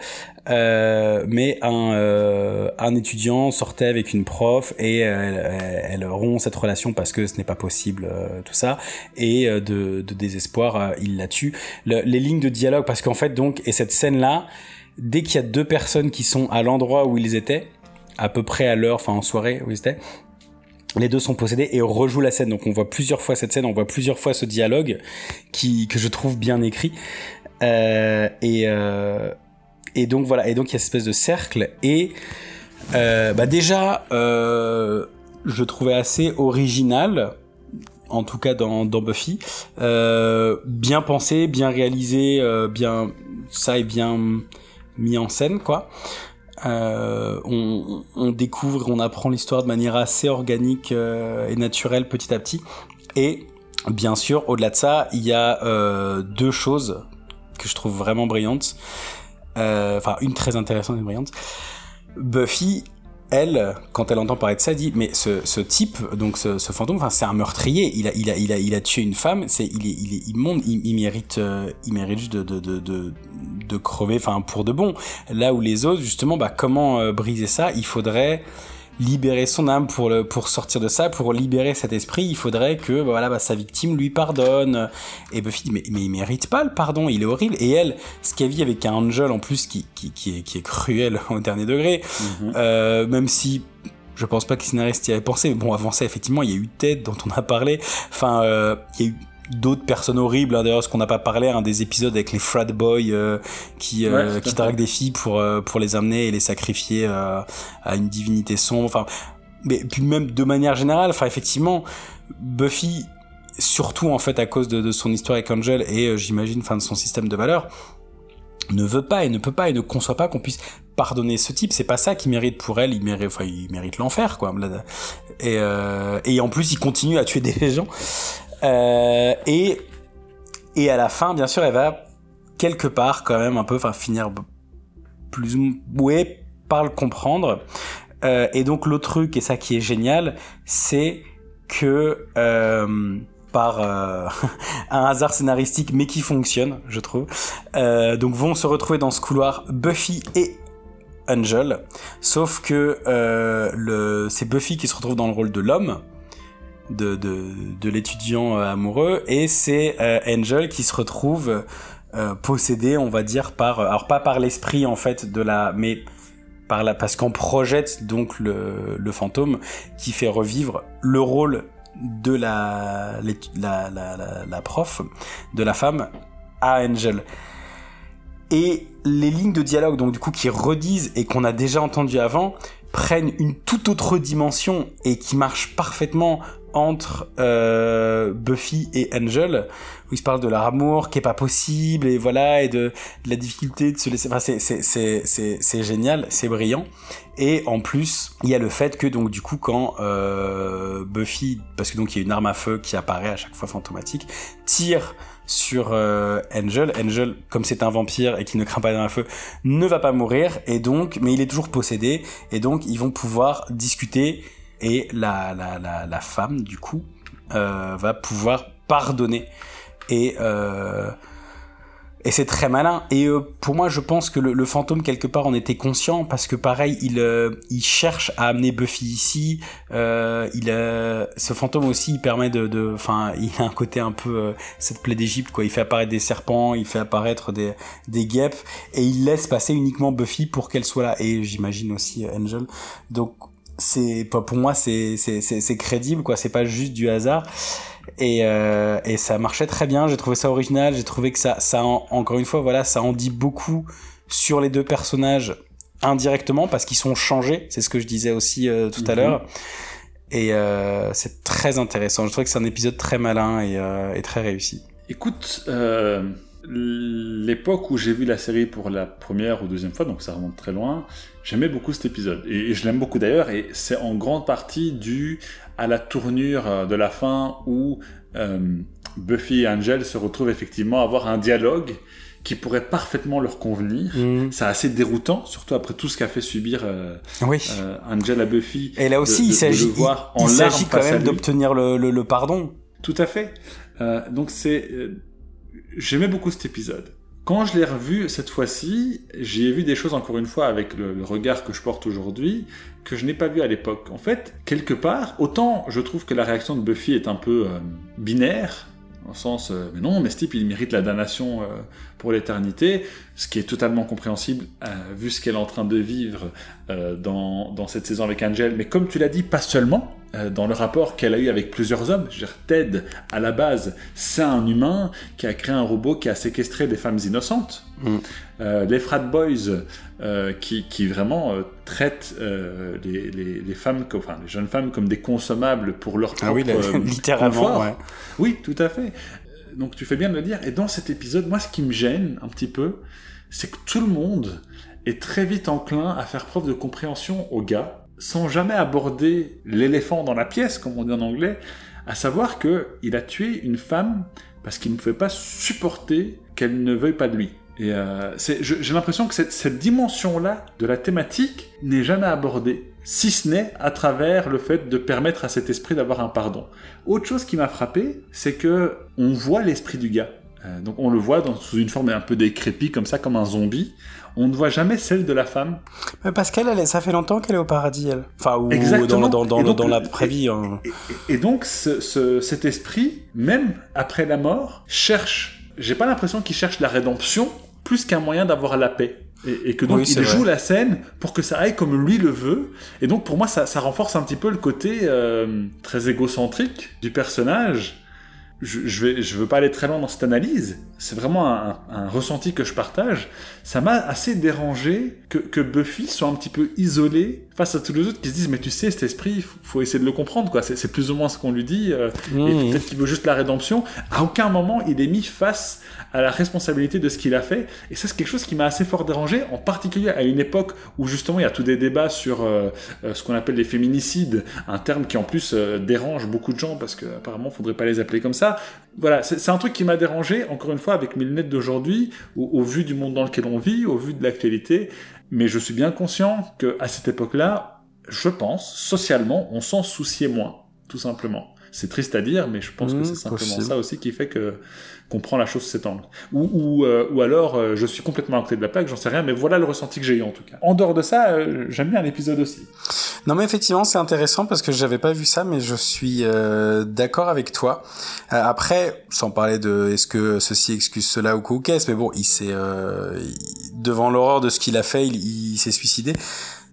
euh, mais un, euh, un étudiant sortait avec une prof et elle, elle, rompt cette relation parce que ce n'est pas possible, euh, tout ça, et euh, de, de désespoir, il la tue. les lignes de dialogue, parce qu'en fait donc, et cette scène là, dès qu'il y a deux personnes qui sont à l'endroit où ils étaient, à peu près à l'heure, enfin en soirée où ils étaient, les deux sont possédés et on rejoue la scène. Donc on voit plusieurs fois cette scène, on voit plusieurs fois ce dialogue qui que je trouve bien écrit. Euh, et euh, et donc voilà. Et donc il y a cette espèce de cercle et euh, bah déjà je trouvais assez original. En tout cas dans, dans Buffy, bien pensé, bien réalisé, bien ça est bien mis en scène quoi. Euh, on, découvre, on apprend l'histoire de manière assez organique euh, et naturelle petit à petit. Et bien sûr, au-delà de ça, il y a euh, deux choses que je trouve vraiment brillantes. Enfin, une très intéressante et brillante. Buffy elle, quand elle entend parler de ça, dit mais ce, type, donc ce, fantôme, enfin c'est un meurtrier. Il a, il a, il a, il a tué une femme. C'est, il est, il est immonde. Il, mérite, euh, il mérite juste de, de, de, de, de crever, enfin pour de bon. Là où les autres, justement, bah comment euh, briser ça? Il faudrait libérer son âme pour le pour sortir de ça pour libérer cet esprit il faudrait que bah, voilà bah, sa victime lui pardonne. Et Buffy dit mais, mais il mérite pas le pardon il est horrible. Et elle ce qu'elle vit avec un Angel en plus qui qui, qui, est, qui est cruel au dernier degré mm-hmm. euh, même si je pense pas que les scénaristes y avaient pensé bon avant ça effectivement il y a eu Ted dont on a parlé. Enfin euh, il y a eu d'autres personnes horribles. Hein, D'ailleurs, ce qu'on n'a pas parlé, un des épisodes avec les frat boys euh, qui euh, qui draguent des filles pour euh, pour les amener et les sacrifier à une divinité sombre. Enfin, mais puis même de manière générale, enfin effectivement, Buffy, surtout en fait à cause de, de son histoire avec Angel et j'imagine, enfin de son système de valeurs ne veut pas et ne peut pas et ne conçoit pas qu'on puisse pardonner ce type c'est pas ça qui mérite pour elle il mérite enfin il mérite l'enfer quoi et euh, et en plus il continue à tuer des gens euh, et, à la fin, bien sûr, elle va quelque part quand même un peu, finir plus par le comprendre. Euh, et donc l'autre truc, et ça qui est génial, c'est que euh, par un hasard scénaristique, mais qui fonctionne, je trouve, donc vont se retrouver dans ce couloir Buffy et Angel, sauf que c'est Buffy qui se retrouve dans le rôle de l'homme, de, l'étudiant euh, amoureux et c'est euh, Angel qui se retrouve euh, possédé on va dire par alors pas par l'esprit en fait de la mais par la parce qu'on projette donc le, fantôme qui fait revivre le rôle de la la, la, la, la prof de la femme à Angel. Et les lignes de dialogue donc du coup qui redisent et qu'on a déjà entendu avant prennent une toute autre dimension et qui marchent parfaitement entre euh, Buffy et Angel où ils se parlent de leur amour qui est pas possible et voilà et de, la difficulté de se laisser enfin c'est génial c'est brillant et en plus il y a le fait que donc du coup quand euh, Buffy parce que donc il y a une arme à feu qui apparaît à chaque fois fantomatique tire sur euh, Angel. Angel, comme c'est un vampire et qui ne craint pas d'un feu, ne va pas mourir et donc, mais il est toujours possédé et donc ils vont pouvoir discuter et la, la, la, femme du coup euh, va pouvoir pardonner. Et euh, et c'est très malin. Et euh, pour moi je pense que le, fantôme quelque part en était conscient. Parce que pareil il il cherche à amener Buffy ici. Il ce fantôme aussi il permet de enfin il a un côté un peu cette plaie d'Égypte quoi. Il fait apparaître des serpents il fait apparaître des des guêpes. Et il laisse passer uniquement Buffy pour qu'elle soit là. Et j'imagine aussi Angel. Donc c'est pour moi c'est c'est crédible quoi c'est pas juste du hasard et, euh, et ça marchait très bien j'ai trouvé ça original j'ai trouvé que ça ça en, encore une fois voilà ça en dit beaucoup sur les deux personnages indirectement parce qu'ils sont changés. C'est ce que je disais aussi euh, tout à Mhm. l'heure. Et euh, c'est très intéressant. Je trouve que c'est un épisode très malin et, et très réussi. Écoute, l'époque où j'ai vu la série pour la première ou deuxième fois, donc ça remonte très loin, j'aimais beaucoup cet épisode. Et, et je l'aime beaucoup d'ailleurs, et c'est en grande partie dû à la tournure euh, de la fin où euh, Buffy et Angel se retrouvent effectivement à avoir un dialogue qui pourrait parfaitement leur convenir. C'est assez déroutant, surtout après tout ce qu'a fait subir euh, Oui. euh, Angel à Buffy. Et là aussi, de- il de- s'agit il- il quand même d'obtenir le, le, le pardon. Tout à fait. Donc c'est, j'aimais beaucoup cet épisode. Quand je l'ai revu cette fois-ci, j'y ai vu des choses encore une fois avec le, regard que je porte aujourd'hui que je n'ai pas vu à l'époque. En fait, quelque part, autant je trouve que la réaction de Buffy est un peu euh, binaire, en sens, euh, mais non, mais ce type, il mérite la damnation euh, pour l'éternité, ce qui est totalement compréhensible euh, vu ce qu'elle est en train de vivre euh, dans, dans cette saison avec Angel. Mais comme tu l'as dit, pas seulement, euh, dans le rapport qu'elle a eu avec plusieurs hommes. Je veux dire, Ted, à la base, c'est un humain qui a créé un robot qui a séquestré des femmes innocentes. Mm. Les frat boys qui, qui vraiment traitent les, les, les femmes, enfin les jeunes femmes comme des consommables pour leur propre Ah oui, littéralement. confort. ouais. Oui, tout à fait. Donc tu fais bien de le dire. Et dans cet épisode, moi, ce qui me gêne un petit peu, c'est que tout le monde est très vite enclin à faire preuve de compréhension au gars, sans jamais aborder l'éléphant dans la pièce, comme on dit en anglais, à savoir que il a tué une femme parce qu'il ne pouvait pas supporter qu'elle ne veuille pas de lui. Et euh, j'ai l'impression que cette dimension-là de la thématique n'est jamais abordée, si ce n'est à travers le fait de permettre à cet esprit d'avoir un pardon. Autre chose qui m'a frappé, c'est que on voit l'esprit du gars. Euh, donc on le voit dans, sous une forme un peu décrépite, comme ça, comme un zombie. On ne voit jamais celle de la femme. Mais parce qu'elle, elle, ça fait longtemps qu'elle est au paradis, elle. Enfin, ou Exactement. dans, dans, Et dans, donc, dans la et- hein. Donc ce, ce- cet esprit, même après la mort, cherche. J'ai pas l'impression qu'il cherche la rédemption plus qu'un moyen d'avoir la paix. Et, et que donc Oui, il joue vrai. la scène pour que ça aille comme lui le veut. Et donc pour moi ça, ça renforce un petit peu le côté euh, très égocentrique du personnage. Je, je vais, je veux pas aller très loin dans cette analyse. C'est vraiment un, un ressenti que je partage. Ça m'a assez dérangé que, que Buffy soit un petit peu isolée face à tous les autres qui se disent mais tu sais cet esprit, faut, faut essayer de le comprendre quoi. C'est plus ou moins ce qu'on lui dit. euh, et peut-être qu'il veut juste la rédemption. À aucun moment il est mis face à la responsabilité de ce qu'il a fait. Et ça c'est quelque chose qui m'a assez fort dérangé, en particulier à une époque où justement il y a tous des débats sur euh, euh, ce qu'on appelle les féminicides, un terme qui en plus euh, dérange beaucoup de gens parce que apparemment faudrait pas les appeler comme ça. Voilà, c'est c'est un truc qui m'a dérangé, encore une fois, avec mes lunettes d'aujourd'hui, au, au vu du monde dans lequel on vit, au vu de l'actualité. Mais je suis bien conscient que à cette époque-là, je pense, socialement, on s'en souciait moins, tout simplement. C'est triste à dire, mais je pense Mmh, que c'est simplement possible. ça aussi qui fait que qu'on prend la chose sous cet angle. Ou, ou, euh, ou alors, euh, je suis complètement à côté de la plaque, j'en sais rien, mais voilà le ressenti que j'ai eu en tout cas. En dehors de ça, euh, j'aime bien l'épisode aussi. Non mais effectivement c'est intéressant parce que j'avais pas vu ça mais je suis euh, d'accord avec toi. Euh, après sans parler de est-ce que ceci excuse cela ou quoi ou qu'est-ce mais bon il s'est euh, devant l'horreur de ce qu'il a fait il, il s'est suicidé.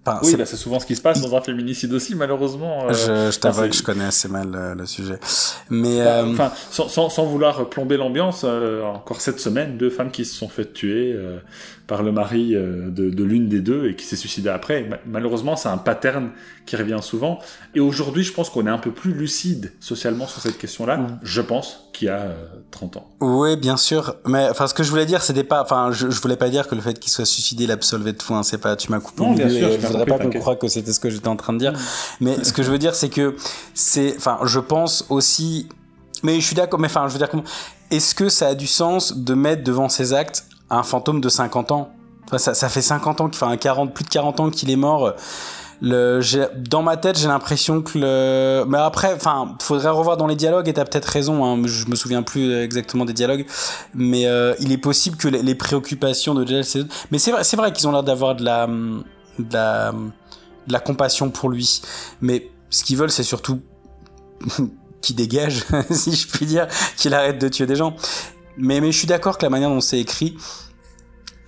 Enfin, Oui, c'est- bah, c'est souvent ce qui se passe dans un féminicide aussi, malheureusement. euh, je, je t'avoue que je connais assez mal euh, le sujet. Mais Bah, euh, Enfin, sans, sans, sans vouloir plomber l'ambiance, euh, encore cette semaine, deux femmes qui se sont faites tuer euh, par le mari euh, de, de l'une des deux et qui s'est suicidée après. Ma- malheureusement, c'est un pattern qui revient souvent. Et aujourd'hui, je pense qu'on est un peu plus lucide socialement sur cette question-là, Mm. je pense, qu'il y a euh, 30 ans. Oui, bien sûr. Mais enfin, ce que je voulais dire, c'était pas. Enfin, je, je voulais pas dire que le fait qu'il soit suicidé l'absolvait de tout. Hein, c'est pas. Tu m'as coupé Non, bien sûr, je voudrais pas que t'inquiète. croire que c'était ce que j'étais en train de dire. Mais ce que je veux dire, c'est que c'est. Enfin, je pense aussi. Mais je suis d'accord. Mais enfin, je veux dire comment. Est-ce que ça a du sens de mettre devant ses actes un fantôme de 50 ans Enfin, ça, fait 50 ans, enfin 40, plus de 40 ans qu'il est mort. Dans ma tête, j'ai l'impression que. Mais après, enfin, faudrait revoir dans les dialogues. Et t'as peut-être raison. Hein, je me souviens plus exactement des dialogues. Mais euh, il est possible que les, préoccupations de c'est- mais c'est vrai, vrai qu'ils ont l'air d'avoir de la, de la, de la compassion pour lui. Mais ce qu'ils veulent, c'est surtout qu'il dégage, si je puis dire, qu'il arrête de tuer des gens. Mais, mais je suis d'accord que la manière dont c'est écrit,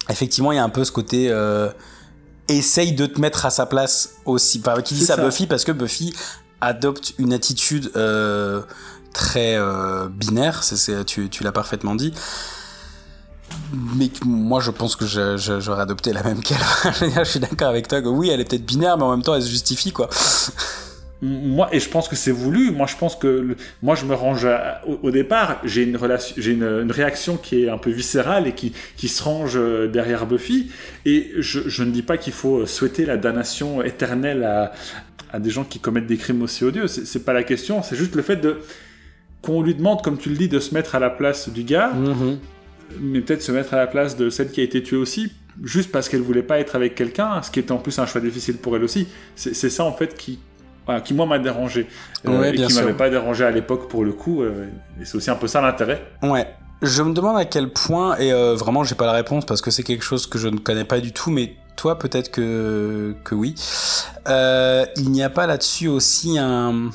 effectivement, il y a un peu ce côté. Euh, essaye de te mettre à sa place aussi. Enfin, qui dit ça, ça. Buffy parce que Buffy adopte une attitude euh, très euh, binaire, c'est, c'est- tu, tu l'as parfaitement dit. mais moi, je pense que j'aurais adopté la même qu'elle. je suis d'accord avec toi que oui, elle est peut-être binaire, mais en même temps, elle se justifie, quoi. Moi et je pense que c'est voulu. Moi je pense que moi je me range au, départ j'ai une relation j'ai une, réaction qui est un peu viscérale et qui qui se range euh, derrière Buffy. Et je, je ne dis pas qu'il faut souhaiter la damnation éternelle à, à des gens qui commettent des crimes aussi odieux. C'est pas la question. C'est juste le fait de qu'on lui demande comme tu le dis de se mettre à la place du gars mm-hmm. mais peut-être se mettre à la place de celle qui a été tuée aussi juste parce qu'elle voulait pas être avec quelqu'un ce qui était en plus un choix difficile pour elle aussi. C'est ça en fait qui qui moi m'a dérangé. Euh, et qui m'avait pas dérangé à l'époque pour le coup euh, et c'est aussi un peu ça l'intérêt. Ouais. Je me demande à quel point et euh, vraiment j'ai pas la réponse parce que c'est quelque chose que je ne connais pas du tout mais toi peut-être que que oui. Il n'y a pas là-dessus aussi un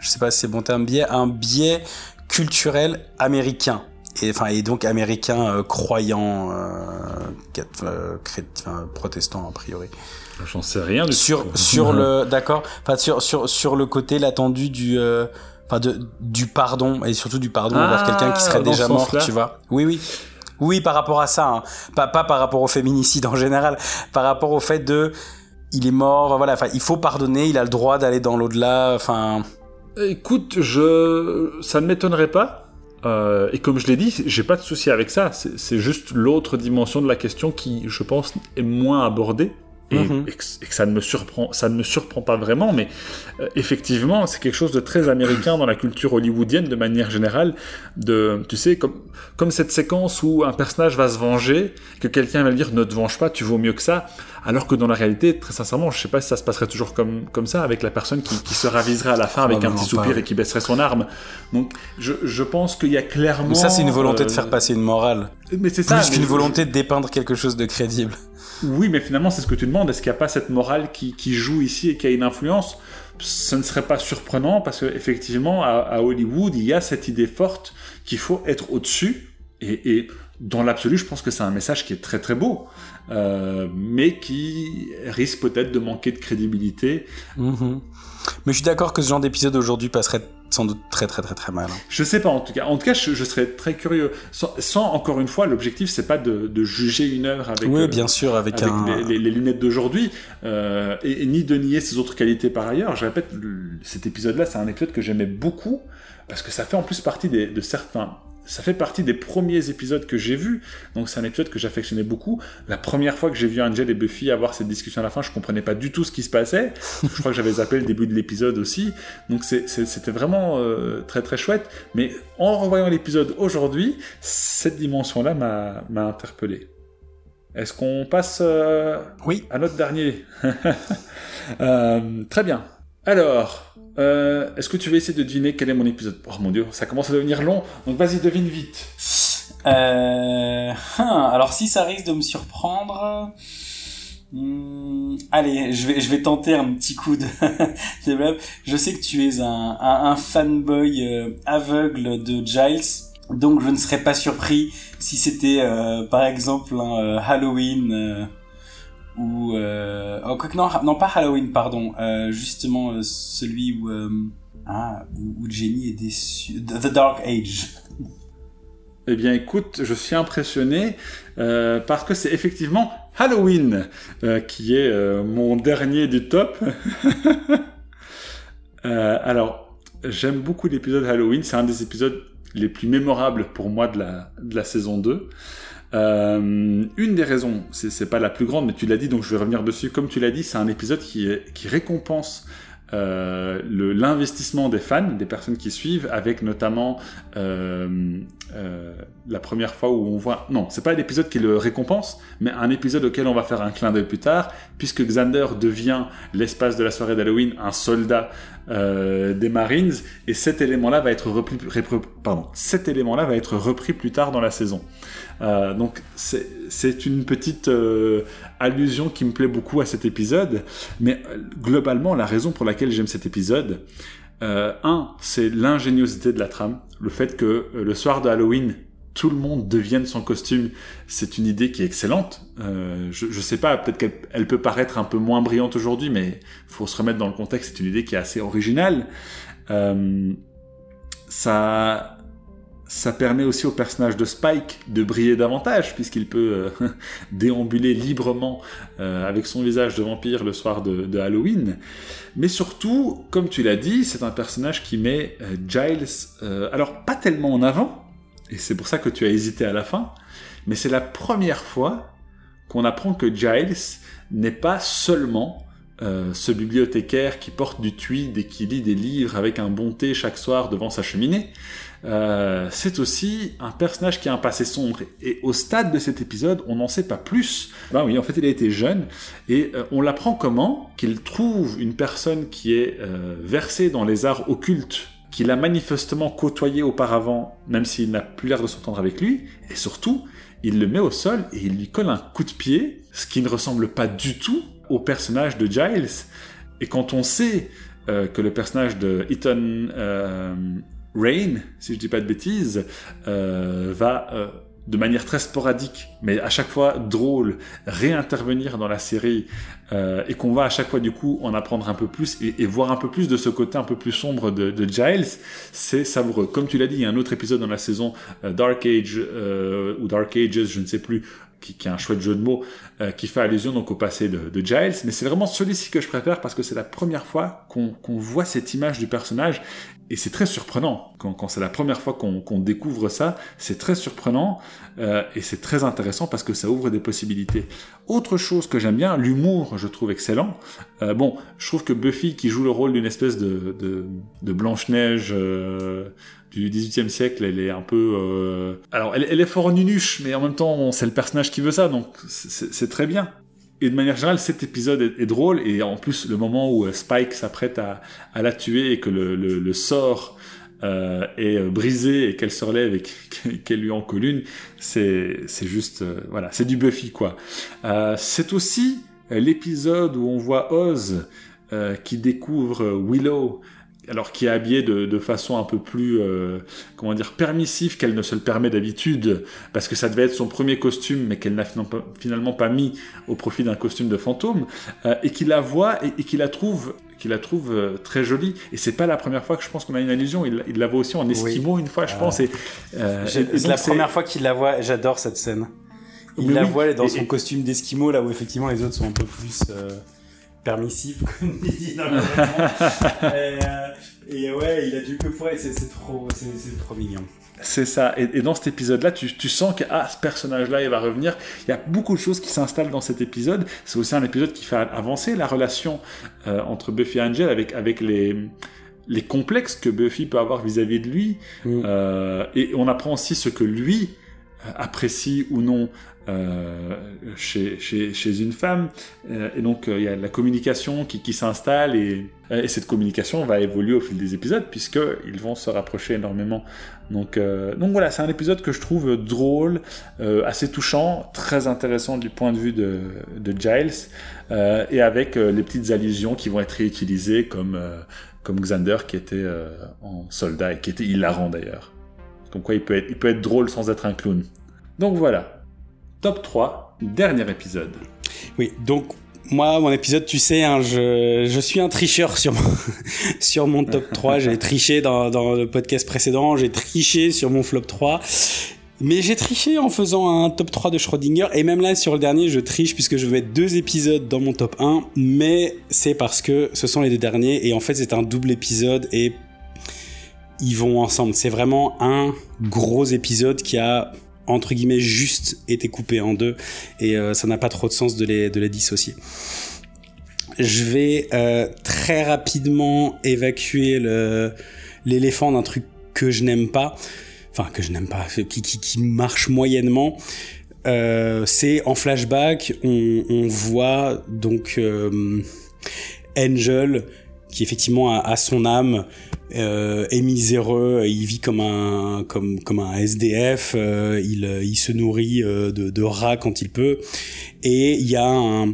je sais pas si c'est bon un biais un biais culturel américain. Et enfin et donc américain croyant protestant a priori J'en sais rien du sur sur le d'accord. Enfin sur sur sur le côté l'attendu du euh, enfin de du pardon et surtout du pardon envers ah, quelqu'un qui serait déjà mort tu vois. Oui oui. Oui par rapport à ça hein. pas pas par rapport au féminicide en général. Par rapport au fait de il est mort voilà. Enfin il faut pardonner il a le droit d'aller dans l'au-delà enfin. Écoute je ça ne m'étonnerait pas. Euh, et comme je l'ai dit, j'ai pas de souci avec ça. C'est juste l'autre dimension de la question qui, je pense, est moins abordée. Mhm. et, que, ça ne me surprend, ça ne me surprend pas vraiment, mais euh, effectivement, c'est quelque chose de très américain dans la culture hollywoodienne de manière générale. De, tu sais, comme, comme cette séquence où un personnage va se venger, que quelqu'un va lui dire ne te venge pas, tu vaux mieux que ça, alors que dans la réalité, très sincèrement, je sais pas si ça se passerait toujours comme, comme ça avec la personne qui, qui se raviserait à la fin avec un petit soupir et qui baisserait son arme. Donc, je, je pense qu'il y a clairement. Mais ça, c'est une volonté de faire euh, passer une morale. Mais c'est ça. Plus qu'une volonté de dépeindre quelque chose de crédible. Oui, mais finalement, c'est ce que tu demandes. Est-ce qu'il n'y a pas cette morale qui, joue ici et qui a une influence? Ce ne serait pas surprenant parce qu'effectivement, à, à Hollywood, il y a cette idée forte qu'il faut être au-dessus. Et, dans l'absolu, je pense que c'est un message qui est très très beau, euh, mais qui risque peut-être de manquer de crédibilité. Mm-hmm. Mais je suis d'accord que ce genre d'épisode aujourd'hui passerait sans doute très très très très mal. Hein. Je sais pas en tout cas. En tout cas, je, serais très curieux. Sans, encore une fois, l'objectif c'est pas de, juger une œuvre avec. Oui, bien sûr, avec, les, lunettes d'aujourd'hui, euh, et, ni de nier ses autres qualités par ailleurs. Je répète, cet épisode-là, c'est un épisode que j'aimais beaucoup parce que ça fait en plus partie de certains ça fait partie des premiers épisodes que j'ai vus, donc c'est un épisode que j'affectionnais beaucoup. La première fois que j'ai vu Angel et Buffy avoir cette discussion à la fin, je comprenais pas du tout ce qui se passait. je crois que j'avais zappé le début de l'épisode aussi, donc c'était vraiment euh, très très chouette. Mais en revoyant l'épisode aujourd'hui, cette dimension-là m'a interpellé. Est-ce qu'on passe euh, oui. à notre dernier? Euh, Très bien. Alors, euh, est-ce que tu veux essayer de deviner quel est mon épisode? Oh mon dieu, ça commence à devenir long, donc vas-y, devine vite. Euh... Hein, alors si ça risque de me surprendre... Hmm, allez, je vais, je vais tenter un petit coup de Je sais que tu es un, fanboy euh, aveugle de Giles, donc je ne serais pas surpris si c'était euh, par exemple un Halloween ou euh, oh, non, non pas Halloween pardon. Euh, justement euh, celui où ah où, Jenny est déçue. The Dark Age. Eh bien écoute je suis impressionné parce que c'est effectivement Halloween qui est mon dernier du top. Alors j'aime beaucoup l'épisode Halloween. C'est un des épisodes les plus mémorables pour moi de la, de la saison 2 euh, une des raisons, c'est pas la plus grande, mais tu l'as dit, donc je vais revenir dessus. Comme tu l'as dit, c'est un épisode qui, récompense euh, l'investissement des fans, des personnes qui suivent, avec notamment euh, euh, la première fois où on voit... Non, c'est pas l'épisode qui le récompense, mais un épisode auquel on va faire un clin d'œil plus tard, puisque Xander devient l'espace de la soirée d'Halloween un soldat euh, des Marines, et cet élément-là va être repris, pardon, cet élément-là va être repris plus tard dans la saison. Euh, donc c'est une petite euh, allusion qui me plaît beaucoup à cet épisode, mais euh, globalement la raison pour laquelle j'aime cet épisode, un, c'est l'ingéniosité de la trame, le fait que le soir de Halloween, tout le monde devienne son costume, c'est une idée qui est excellente. je, je sais pas, peut-être qu'elle peut paraître un peu moins brillante aujourd'hui, mais faut se remettre dans le contexte. C'est une idée qui est assez originale. ça, ça permet aussi au personnage de Spike de briller davantage, puisqu'il peut euh, déambuler librement euh, avec son visage de vampire le soir de, Halloween. Mais surtout, comme tu l'as dit, c'est un personnage qui met euh, Giles, alors pas tellement en avant, et c'est pour ça que tu as hésité à la fin, mais c'est la première fois qu'on apprend que Giles n'est pas seulement ce bibliothécaire qui porte du tweed et qui lit des livres avec un bon thé chaque soir devant sa cheminée. Euh, c'est aussi un personnage qui a un passé sombre. Et au stade de cet épisode, on n'en sait pas plus. Ben oui, en fait, il a été jeune. Et euh, on l'apprend comment Qu'il trouve une personne qui est euh, versée dans les arts occultes, qu'il a manifestement côtoyé auparavant, même s'il n'a plus l'air de s'entendre avec lui. Et surtout, il le met au sol et il lui colle un coup de pied, ce qui ne ressemble pas du tout au personnage de Giles. Et quand on sait que le personnage de Ethan Rain, si je dis pas de bêtises, euh, va euh, de manière très sporadique, mais à chaque fois drôle, réintervenir dans la série euh, et qu'on va à chaque fois du coup en apprendre un peu plus et, voir un peu plus de ce côté un peu plus sombre de, Giles, c'est savoureux. Comme tu l'as dit, il y a un autre épisode dans la saison Dark Age ou Dark Ages, je ne sais plus, qui, qui, a un chouette jeu de mots, qui fait allusion donc au passé de, de Giles, mais c'est vraiment celui-ci que je préfère parce que c'est la première fois qu'on voit cette image du personnage et c'est très surprenant quand, quand c'est la première fois qu'on découvre ça. C'est très surprenant euh, et c'est très intéressant parce que ça ouvre des possibilités. Autre chose que j'aime bien, l'humour, je trouve excellent. Euh, bon, je trouve que Buffy, qui joue le rôle d'une espèce de, de, de Blanche Neige. Euh, du XVIIIe siècle, elle est un peu... Euh... Alors, elle, elle, est fort nunuche, mais en même temps, c'est le personnage qui veut ça, donc c'est très bien et de manière générale, cet épisode est, drôle, et en plus, le moment où euh, Spike s'apprête à, à, la tuer et que le, le, sort euh, est euh, brisé et qu'elle se relève et qu'elle lui en colle c'est, juste, voilà, c'est du Buffy, quoi. C'est aussi l'épisode où on voit Oz qui découvre Willow alors qui est habillée de, de, façon un peu plus, euh, comment dire, permissive qu'elle ne se le permet d'habitude, parce que ça devait être son premier costume, mais qu'elle n'a finalement pas mis au profit d'un costume de fantôme, euh, et qui la voit et, et qui la trouve qui la trouve euh, très jolie. Et c'est pas la première fois que je pense qu'on a une allusion. Il, il la voit aussi en esquimau une fois, je pense. Et, euh, c'est la première fois qu'il la voit. J'adore cette scène. Il la voit dans son costume d'esquimau, là où effectivement les autres sont un peu plus permissif, comme il dit dans le et, euh, et, ouais, il a du peu pour c'est trop, c'est trop mignon. C'est ça. Et, dans cet épisode-là, tu, tu, sens que ah, ce personnage-là, il va revenir. Il y a beaucoup de choses qui s'installent dans cet épisode. C'est aussi un épisode qui fait avancer la relation euh, entre Buffy et Angel avec, avec les, les complexes que Buffy peut avoir vis-à-vis de lui. Mm. Euh, et on apprend aussi ce que lui apprécie ou non chez, chez, une femme. Euh, et donc, euh, il y a la communication qui, s'installe et, et, cette communication va évoluer au fil des épisodes puisqu'ils vont se rapprocher énormément. Donc, donc voilà, c'est un épisode que je trouve drôle, assez touchant, très intéressant du point de vue de, de Giles et avec les petites allusions qui vont être réutilisées comme, comme Xander qui était en soldat et qui était hilarant d'ailleurs. Comme quoi il peut, être, il peut être drôle sans être un clown. Donc voilà, top 3, dernier épisode. Oui, donc moi, mon épisode, tu sais, hein, je, je, suis un tricheur sur mon, sur mon top 3. J'ai triché dans, dans, le podcast précédent, j'ai triché sur mon flop 3. Mais j'ai triché en faisant un top 3 de Schrödinger. Et même là, sur le dernier, je triche puisque je vais mettre deux épisodes dans mon top 1. Mais c'est parce que ce sont les deux derniers. Et en fait, c'est un double épisode. Et ils vont ensemble. C'est vraiment un gros épisode qui a entre guillemets juste été coupé en deux et euh, ça n'a pas trop de sens de les, de les dissocier. Je vais euh, très rapidement évacuer l'éléphant d'un truc que je n'aime pas, enfin que je n'aime pas, qui, qui, qui marche moyennement. Euh, c'est en flashback, on, voit donc Angel qui effectivement a son âme euh, est miséreux, il vit comme un comme un SDF, euh, il il se nourrit euh, de, rats quand il peut, et il y a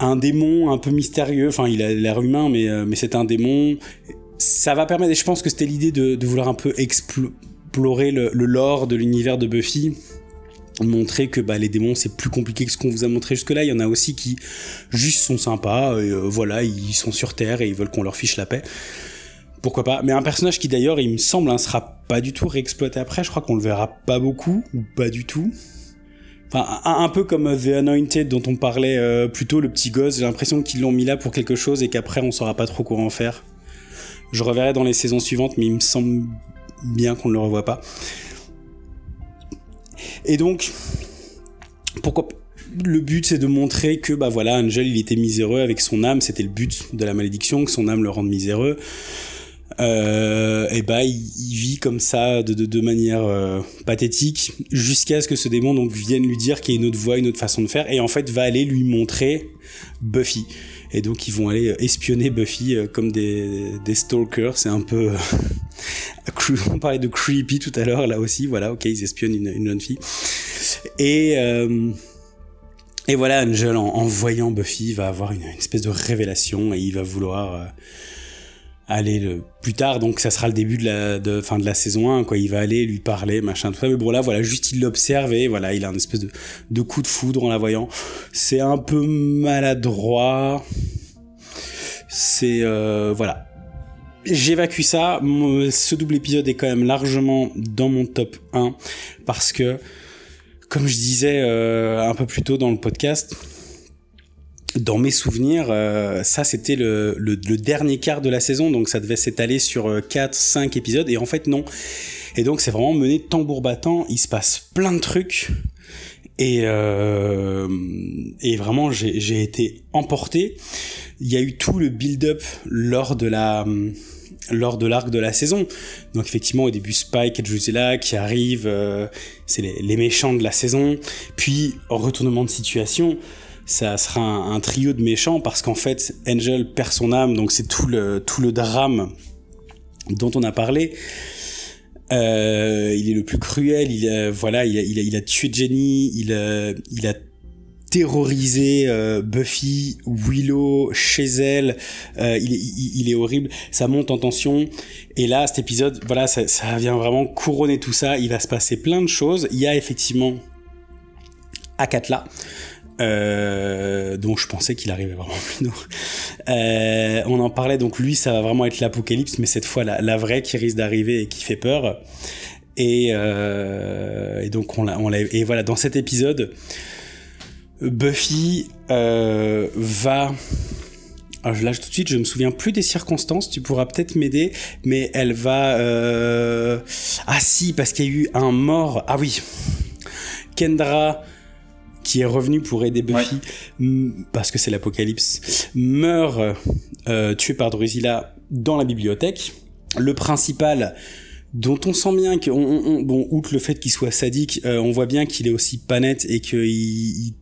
un démon un peu mystérieux, enfin il a l'air humain mais euh, mais c'est un démon. Ça va permettre, je pense que c'était l'idée de, vouloir un peu explorer le, lore de l'univers de Buffy montrer que bah, les démons c'est plus compliqué que ce qu'on vous a montré jusque là il y en a aussi qui juste sont sympas voilà ils sont sur terre et ils veulent qu'on leur fiche la paix pourquoi pas. Mais un personnage qui d'ailleurs, il me semble, ne hein, sera pas du tout réexploité après. Je crois qu'on le verra pas beaucoup ou pas du tout. Enfin, un, peu comme The Anointed dont on parlait euh, plus tôt, le petit gosse. J'ai l'impression qu'ils l'ont mis là pour quelque chose et qu'après on saura pas trop quoi en faire. Je reverrai dans les saisons suivantes, mais il me semble bien qu'on ne le revoit pas. Et donc, pourquoi le but c'est de montrer que bah voilà Angel il était miséreux avec son âme c'était le but de la malédiction que son âme le rende miséreux euh, et bah il, vit comme ça de, manière euh, pathétique jusqu'à ce que ce démon donc vienne lui dire qu'il y a une autre voie une autre façon de faire et en fait va aller lui montrer Buffy. Et donc ils vont aller espionner Buffy euh, comme des, stalkers. C'est un peu on parlait de creepy tout à l'heure là aussi. Voilà ok ils espionnent une, une jeune fille. Et euh, et voilà, Angel, en, voyant Buffy, va avoir une, espèce de révélation et il va vouloir euh, aller le, plus tard. Donc ça sera le début de la fin de la saison 1, quoi. Il va aller lui parler, machin, tout ça. Mais bon là, voilà, juste il l'observe et voilà, il a un espèce de, de coup de foudre en la voyant. C'est un peu maladroit. C'est euh, voilà. J'évacue ça. Ce double épisode est quand même largement dans mon top 1 parce que comme je disais euh, un peu plus tôt dans le podcast, dans mes souvenirs, euh, ça c'était le, dernier quart de la saison, donc ça devait s'étaler sur 4, euh, 5 épisodes, et en fait non. Et donc c'est vraiment mené tambour battant, il se passe plein de trucs, et, euh, vraiment j'ai été emporté. Il y a eu tout le build-up lors de la lors de l'arc de la saison. Donc effectivement au début Spike et Drusilla qui arrivent, c'est les, méchants de la saison. Puis en retournement de situation, ça sera un, trio de méchants parce qu'en fait Angel perd son âme, donc c'est tout le tout le drame dont on a parlé. Euh, il est le plus cruel, il voilà, il a, tué Jenny, il il a terroriser euh, Buffy, Willow, chez elle. Euh, il, est, il, est horrible. Ça monte en tension. Et là, cet épisode, voilà, ça, ça vient vraiment couronner tout ça. Il va se passer plein de choses. Il y a effectivement Akatla. Euh, dont je pensais qu'il arrivait vraiment plus euh, on en parlait donc lui ça va vraiment être l'apocalypse mais cette fois la, la vraie qui risque d'arriver et qui fait peur et, euh, donc on l'a et voilà dans cet épisode Buffy euh, va alors lâche tout de suite, je me souviens plus des circonstances, tu pourras peut-être m'aider, mais elle va... Ah si, parce qu'il y a eu un mort. Ah oui. Kendra, qui est revenu pour aider Buffy, parce que c'est l'apocalypse, meurt euh, tué par Drusilla dans la bibliothèque. Le principal dont on sent bien que, bon, outre le fait qu'il soit sadique, euh, on voit bien qu'il est aussi pas net et qu'il il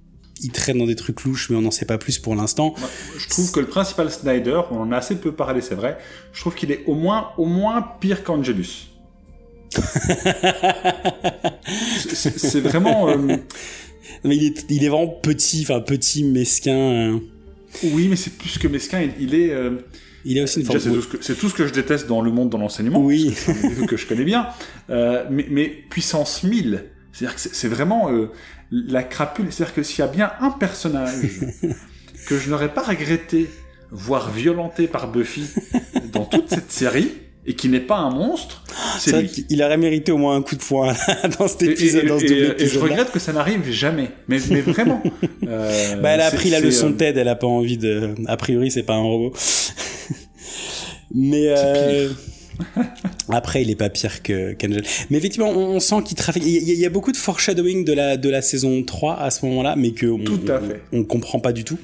il traîne dans des trucs louches, mais on n'en sait pas plus pour l'instant. Je trouve que le principal Snyder, on en a assez peu parlé, c'est vrai. Je trouve qu'il est au moins, au moins pire qu'Angelus. c'est vraiment. Euh, mais il est, il est vraiment petit, enfin petit, mesquin. Hein. Oui, mais c'est plus que mesquin. Il, est. Euh, il est aussi une forme. C'est tout, ce que je déteste dans le monde de l'enseignement. Oui. que je connais bien. Euh, mais, mais, puissance 1000. C'est-à-dire que c'est vraiment la crapule. C'est-à-dire que s'il y a bien un personnage que je n'aurais pas regretté voir violenté par Buffy dans toute cette série, et qui n'est pas un monstre, c'est lui. Il aurait mérité au moins un coup de poing dans cet épisode. Et, je regrette que ça n'arrive jamais, mais, mais vraiment. Euh, bah, elle a appris la leçon de euh, TED, elle a pas envie de. A priori, c'est pas un robot. mais. Euh... Après, il est pas pire que qu'Angel. Mais effectivement, on, sent qu'il trafique. Il y, a beaucoup de foreshadowing de la de la saison 3 à ce moment-là, mais que on, tout à fait. On, comprend pas du tout.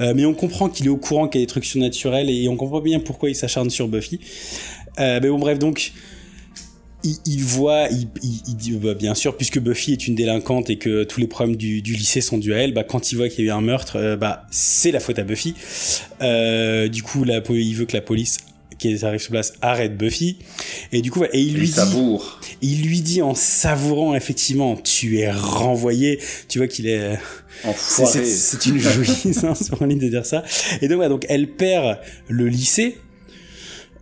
Euh, mais on comprend qu'il est au courant qu'il y a des trucs surnaturels et on comprend bien pourquoi il s'acharne sur Buffy. Euh, mais bon, bref, donc. Il, voit, il, dit bah, bien sûr, puisque Buffy est une délinquante et que tous les problèmes du, lycée sont dus à elle, bah, quand il voit qu'il y a eu un meurtre, euh, bah, c'est la faute à Buffy. du coup, la, il veut que la police qui arrive sur place arrête Buffy. Et du coup et il lui dit il lui dit en savourant effectivement tu es renvoyé tu vois qu'il est c'est une jouissance pour lui de dire ça. Et donc donc elle perd le lycée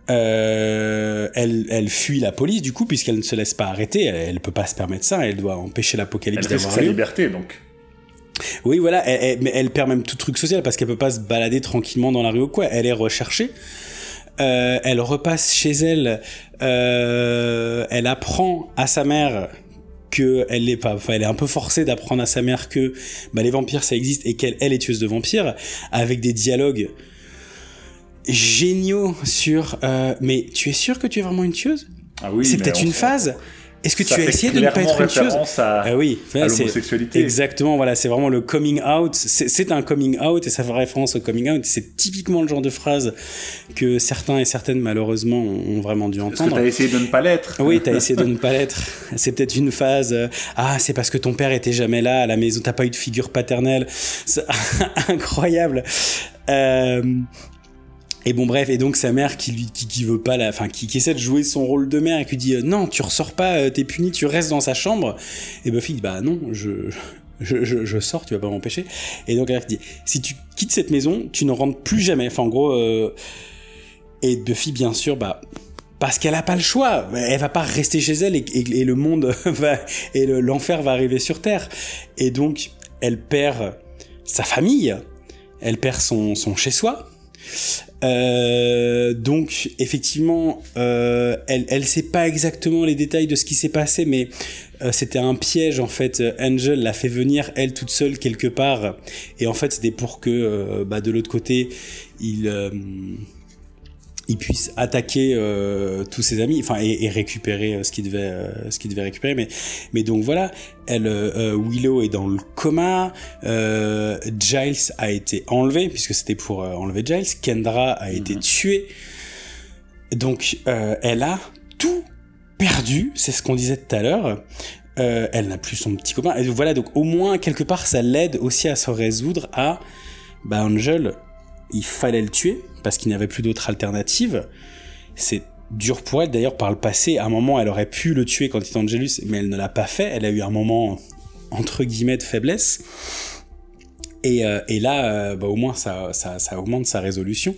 euh, elle, elle fuit la police du coup puisqu'elle ne se laisse pas arrêter elle, ne peut pas se permettre ça elle doit empêcher l'apocalypse d'avoir sa liberté donc oui, voilà, elle, mais elle perd même tout truc social parce qu'elle peut pas se balader tranquillement dans la rue ou quoi. Elle est recherchée. Euh, elle repasse chez elle. Euh, elle apprend à sa mère que elle est pas, enfin, elle est un peu forcée d'apprendre à sa mère que bah, les vampires ça existe et qu'elle elle est tueuse de vampires avec des dialogues géniaux sur euh, mais tu es sûr que tu es vraiment une tueuse? Ah oui, c'est peut-être une phase est-ce que tu as essayé de ne pas être une tueuse? à, ah oui, à l'homosexualité. Exactement, voilà, c'est vraiment le coming out. C'est un coming out et ça fait référence au coming out. C'est typiquement le genre de phrase que certains et certaines malheureusement ont vraiment dû entendre. Parce que as essayé de ne pas l'être. Oui, tu as essayé de ne pas l'être. C'est peut-être une phase. Euh, ah, c'est parce que ton père était jamais là à la maison. T'as pas eu de figure paternelle. incroyable. Euh, et bon bref, et donc sa mère qui lui qui, qui veut pas la, enfin qui, qui, essaie de jouer son rôle de mère et qui dit euh, non, tu ressors pas, euh, t'es puni, tu restes dans sa chambre. Et Buffy dit bah non, je je, je, sors, tu vas pas m'empêcher. Et donc elle dit si tu quittes cette maison, tu ne rentres plus jamais. Enfin en gros, euh... et Buffy bien sûr bah parce qu'elle a pas le choix. Elle va pas rester chez elle et, et, le monde va et l'enfer va arriver sur terre. Et donc elle perd sa famille, elle perd son, son chez soi euh, donc effectivement, euh, elle elle sait pas exactement les détails de ce qui s'est passé, mais euh, c'était un piège en fait. Angel l'a fait venir elle toute seule quelque part, et en fait c'était pour que bah, de l'autre côté il il puisse attaquer euh, tous ses amis, enfin et, et récupérer euh, ce qu'il devait, euh, ce qu'il devait récupérer. Mais, mais donc voilà, elle, Willow est dans le coma, Giles a été enlevé puisque c'était pour enlever Giles, Kendra a été mm -hmm. tuée, donc elle a tout perdu. C'est ce qu'on disait tout à l'heure. Elle n'a plus son petit copain. Et voilà, donc au moins quelque part, ça l'aide aussi à se résoudre à, bah Angel, il fallait le tuer parce qu'il n'y avait plus d'autre alternative. C'est dur pour elle. D'ailleurs, par le passé, à un moment, elle aurait pu le tuer quand il était Angelus, mais elle ne l'a pas fait. Elle a eu un moment, entre guillemets, de faiblesse. Et, euh, là, euh, bah, au moins, ça, ça, ça, augmente sa résolution.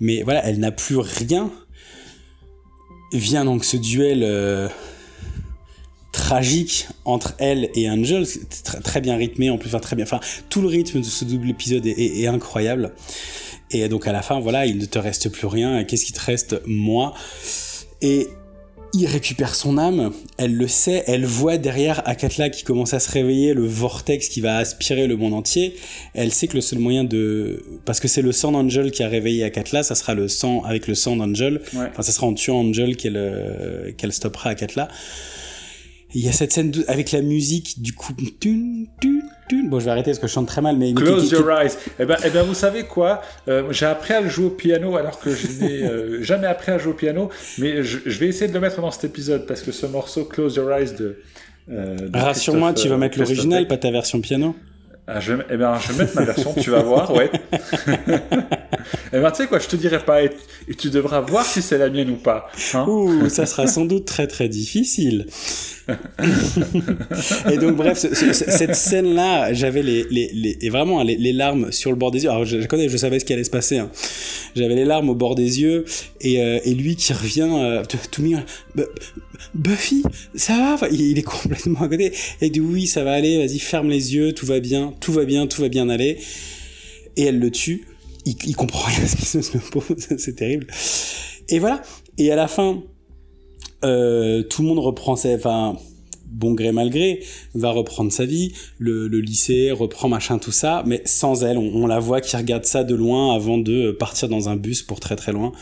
Mais voilà, elle n'a plus rien. Vient donc ce duel euh, tragique entre elle et Angel, très, très bien rythmé en plus, enfin très bien. Enfin, tout le rythme de ce double épisode est, est, est incroyable. Et donc à la fin, voilà, il ne te reste plus rien. Qu'est-ce qui te reste Moi? Et il récupère son âme, elle le sait, elle voit derrière Akatla qui commence à se réveiller, le vortex qui va aspirer le monde entier. Elle sait que le seul moyen de... Parce que c'est le sang d'Angel qui a réveillé Akatla, ça sera le sang avec le sang d'Angel. Ouais. Enfin, ça sera en tuant Angel qu'elle euh, qu'elle stoppera Akatla. Il y a cette scène avec la musique du coup. Tun, tun, tun. Bon, je vais arrêter parce que je chante très mal, mais. Close your eyes. Eh ben, eh ben, vous savez quoi? Euh, J'ai appris à le jouer au piano alors que je n'ai euh, jamais appris à jouer au piano, mais je, je, vais essayer de le mettre dans cet épisode parce que ce morceau Close your eyes de. Euh, Rassure-moi, tu vas mettre l'original, pas ta version piano. Ah, je, eh ben, je vais mettre ma version, tu vas voir, ouais. eh ben, tu sais quoi, je te dirai pas, et, tu devras voir si c'est la mienne ou pas. Hein Ouh, ça sera sans doute très très difficile. et donc bref, ce, ce, cette scène-là, j'avais les, les, les, vraiment les, les, larmes sur le bord des yeux. Alors je, connais, je savais ce qui allait se passer. Hein. J'avais les larmes au bord des yeux et, euh, et lui qui revient euh, tout mignon. Buffy, ça va? Il, est complètement à côté. Il dit oui, ça va aller. Vas-y, ferme les yeux, tout va bien, tout va bien, tout va bien aller. Et elle le tue. Il, comprend rien ce qui se passe. C'est terrible. Et voilà. Et à la fin, euh, tout le monde reprend sa, enfin, bon gré mal gré, va reprendre sa vie, le, lycée reprend machin tout ça, mais sans elle, on, on, la voit qui regarde ça de loin avant de partir dans un bus pour très très loin.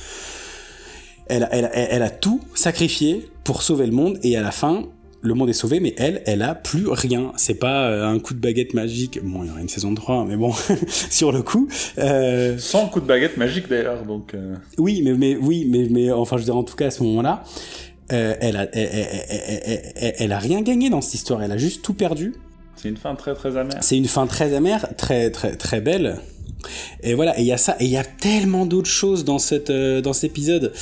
Elle, elle, elle, elle a tout sacrifié pour sauver le monde et à la fin, le monde est sauvé, mais elle, elle a plus rien. C'est pas euh, un coup de baguette magique. Bon, il y aura une saison 3, mais bon, sur le coup. Euh... Sans coup de baguette magique d'ailleurs, donc. Euh... Oui, mais, mais oui, mais, mais enfin, je veux dire, en tout cas, à ce moment-là, euh, elle, a, elle, elle, elle, elle, a rien gagné dans cette histoire. Elle a juste tout perdu. C'est une fin très très amère. C'est une fin très amère, très très très belle. Et voilà, et il y a ça, et il y a tellement d'autres choses dans cette dans cet épisode.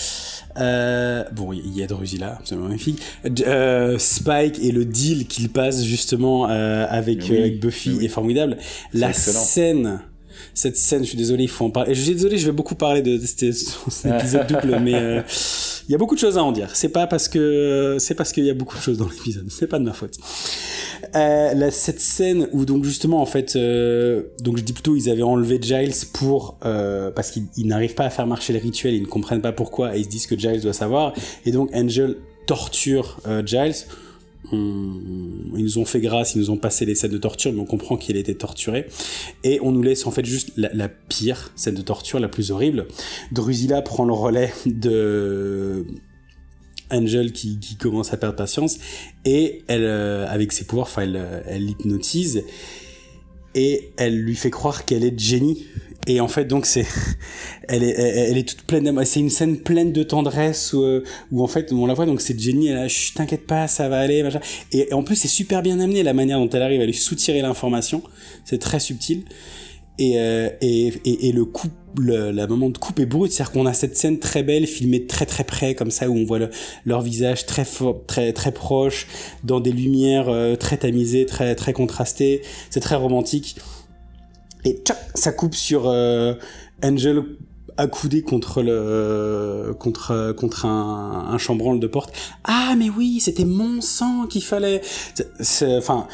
Euh, bon, il y a Drusilla, absolument magnifique. Euh, Spike et le deal qu'il passe justement euh, avec, oui, avec, Buffy oui. est formidable. La excellent. scène, cette scène, je suis désolé, il faut en parler. Je suis désolé, je vais beaucoup parler de, cet épisode double, mais euh, il y a beaucoup de choses à en dire. C'est pas parce que c'est parce qu'il y a beaucoup de choses dans l'épisode. C'est pas de ma faute. Euh, cette scène où donc justement en fait, euh, donc je dis plutôt ils avaient enlevé Giles pour euh, parce qu'ils n'arrivent pas à faire marcher le rituel, ils ne comprennent pas pourquoi et ils se disent que Giles doit savoir et donc Angel torture Giles. Ils nous ont fait grâce, ils nous ont passé les scènes de torture, mais on comprend qu'il été torturé. Et on nous laisse en fait juste la, pire scène de torture, la plus horrible. Drusilla prend le relais de Angel qui, commence à perdre patience et elle, euh, avec ses pouvoirs, enfin, elle l'hypnotise et elle lui fait croire qu'elle est Jenny. Et en fait, donc c'est, elle est, elle, est toute pleine d'amour. C'est une scène pleine de tendresse où, euh, en fait on la voit. Donc c'est Jenny. Elle, je t'inquiète pas, ça va aller. Et, en plus c'est super bien amené la manière dont elle arrive à lui soutirer l'information. C'est très subtil. Et, et, et, et, le coup le, la moment de coupe est brute, c'est-à-dire qu'on a cette scène très belle, filmée très très près, comme ça, où on voit leur visage très très très proche, dans des lumières euh, très tamisées, très très contrastées. C'est très romantique. Et ça coupe sur euh, Angel accoudé contre le contre contre un, un chambranle de porte. Ah mais oui, c'était mon sang qu'il fallait. Enfin,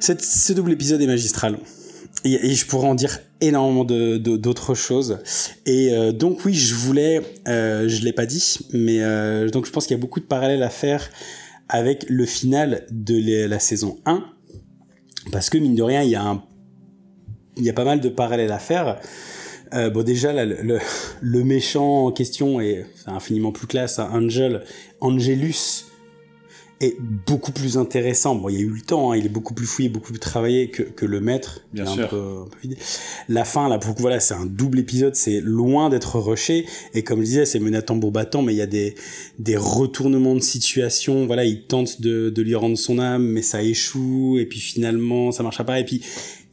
ce double épisode est magistral et, je pourrais en dire énormément de d'autres choses. Et euh, donc oui, je voulais, euh, je l'ai pas dit, mais euh, donc je pense qu'il y a beaucoup de parallèles à faire avec le final de la saison 1, parce que mine de rien, il y a un, il y a pas mal de parallèles à faire. Euh, bon déjà le, le, méchant en question est infiniment plus classe, hein, Angel, Angelus est beaucoup plus intéressant. Bon, il y a eu le temps, hein, il est beaucoup plus fouillé, beaucoup plus travaillé que, que le maître. Bien sûr. Un peu, La fin, là, pour voilà, c'est un double épisode, c'est loin d'être rushé. Et comme je disais, c'est mené à tambour battant, mais il y a des, des retournements de situation. Voilà, il tente de, de lui rendre son âme, mais ça échoue. Et puis finalement, ça marche pas. Et puis,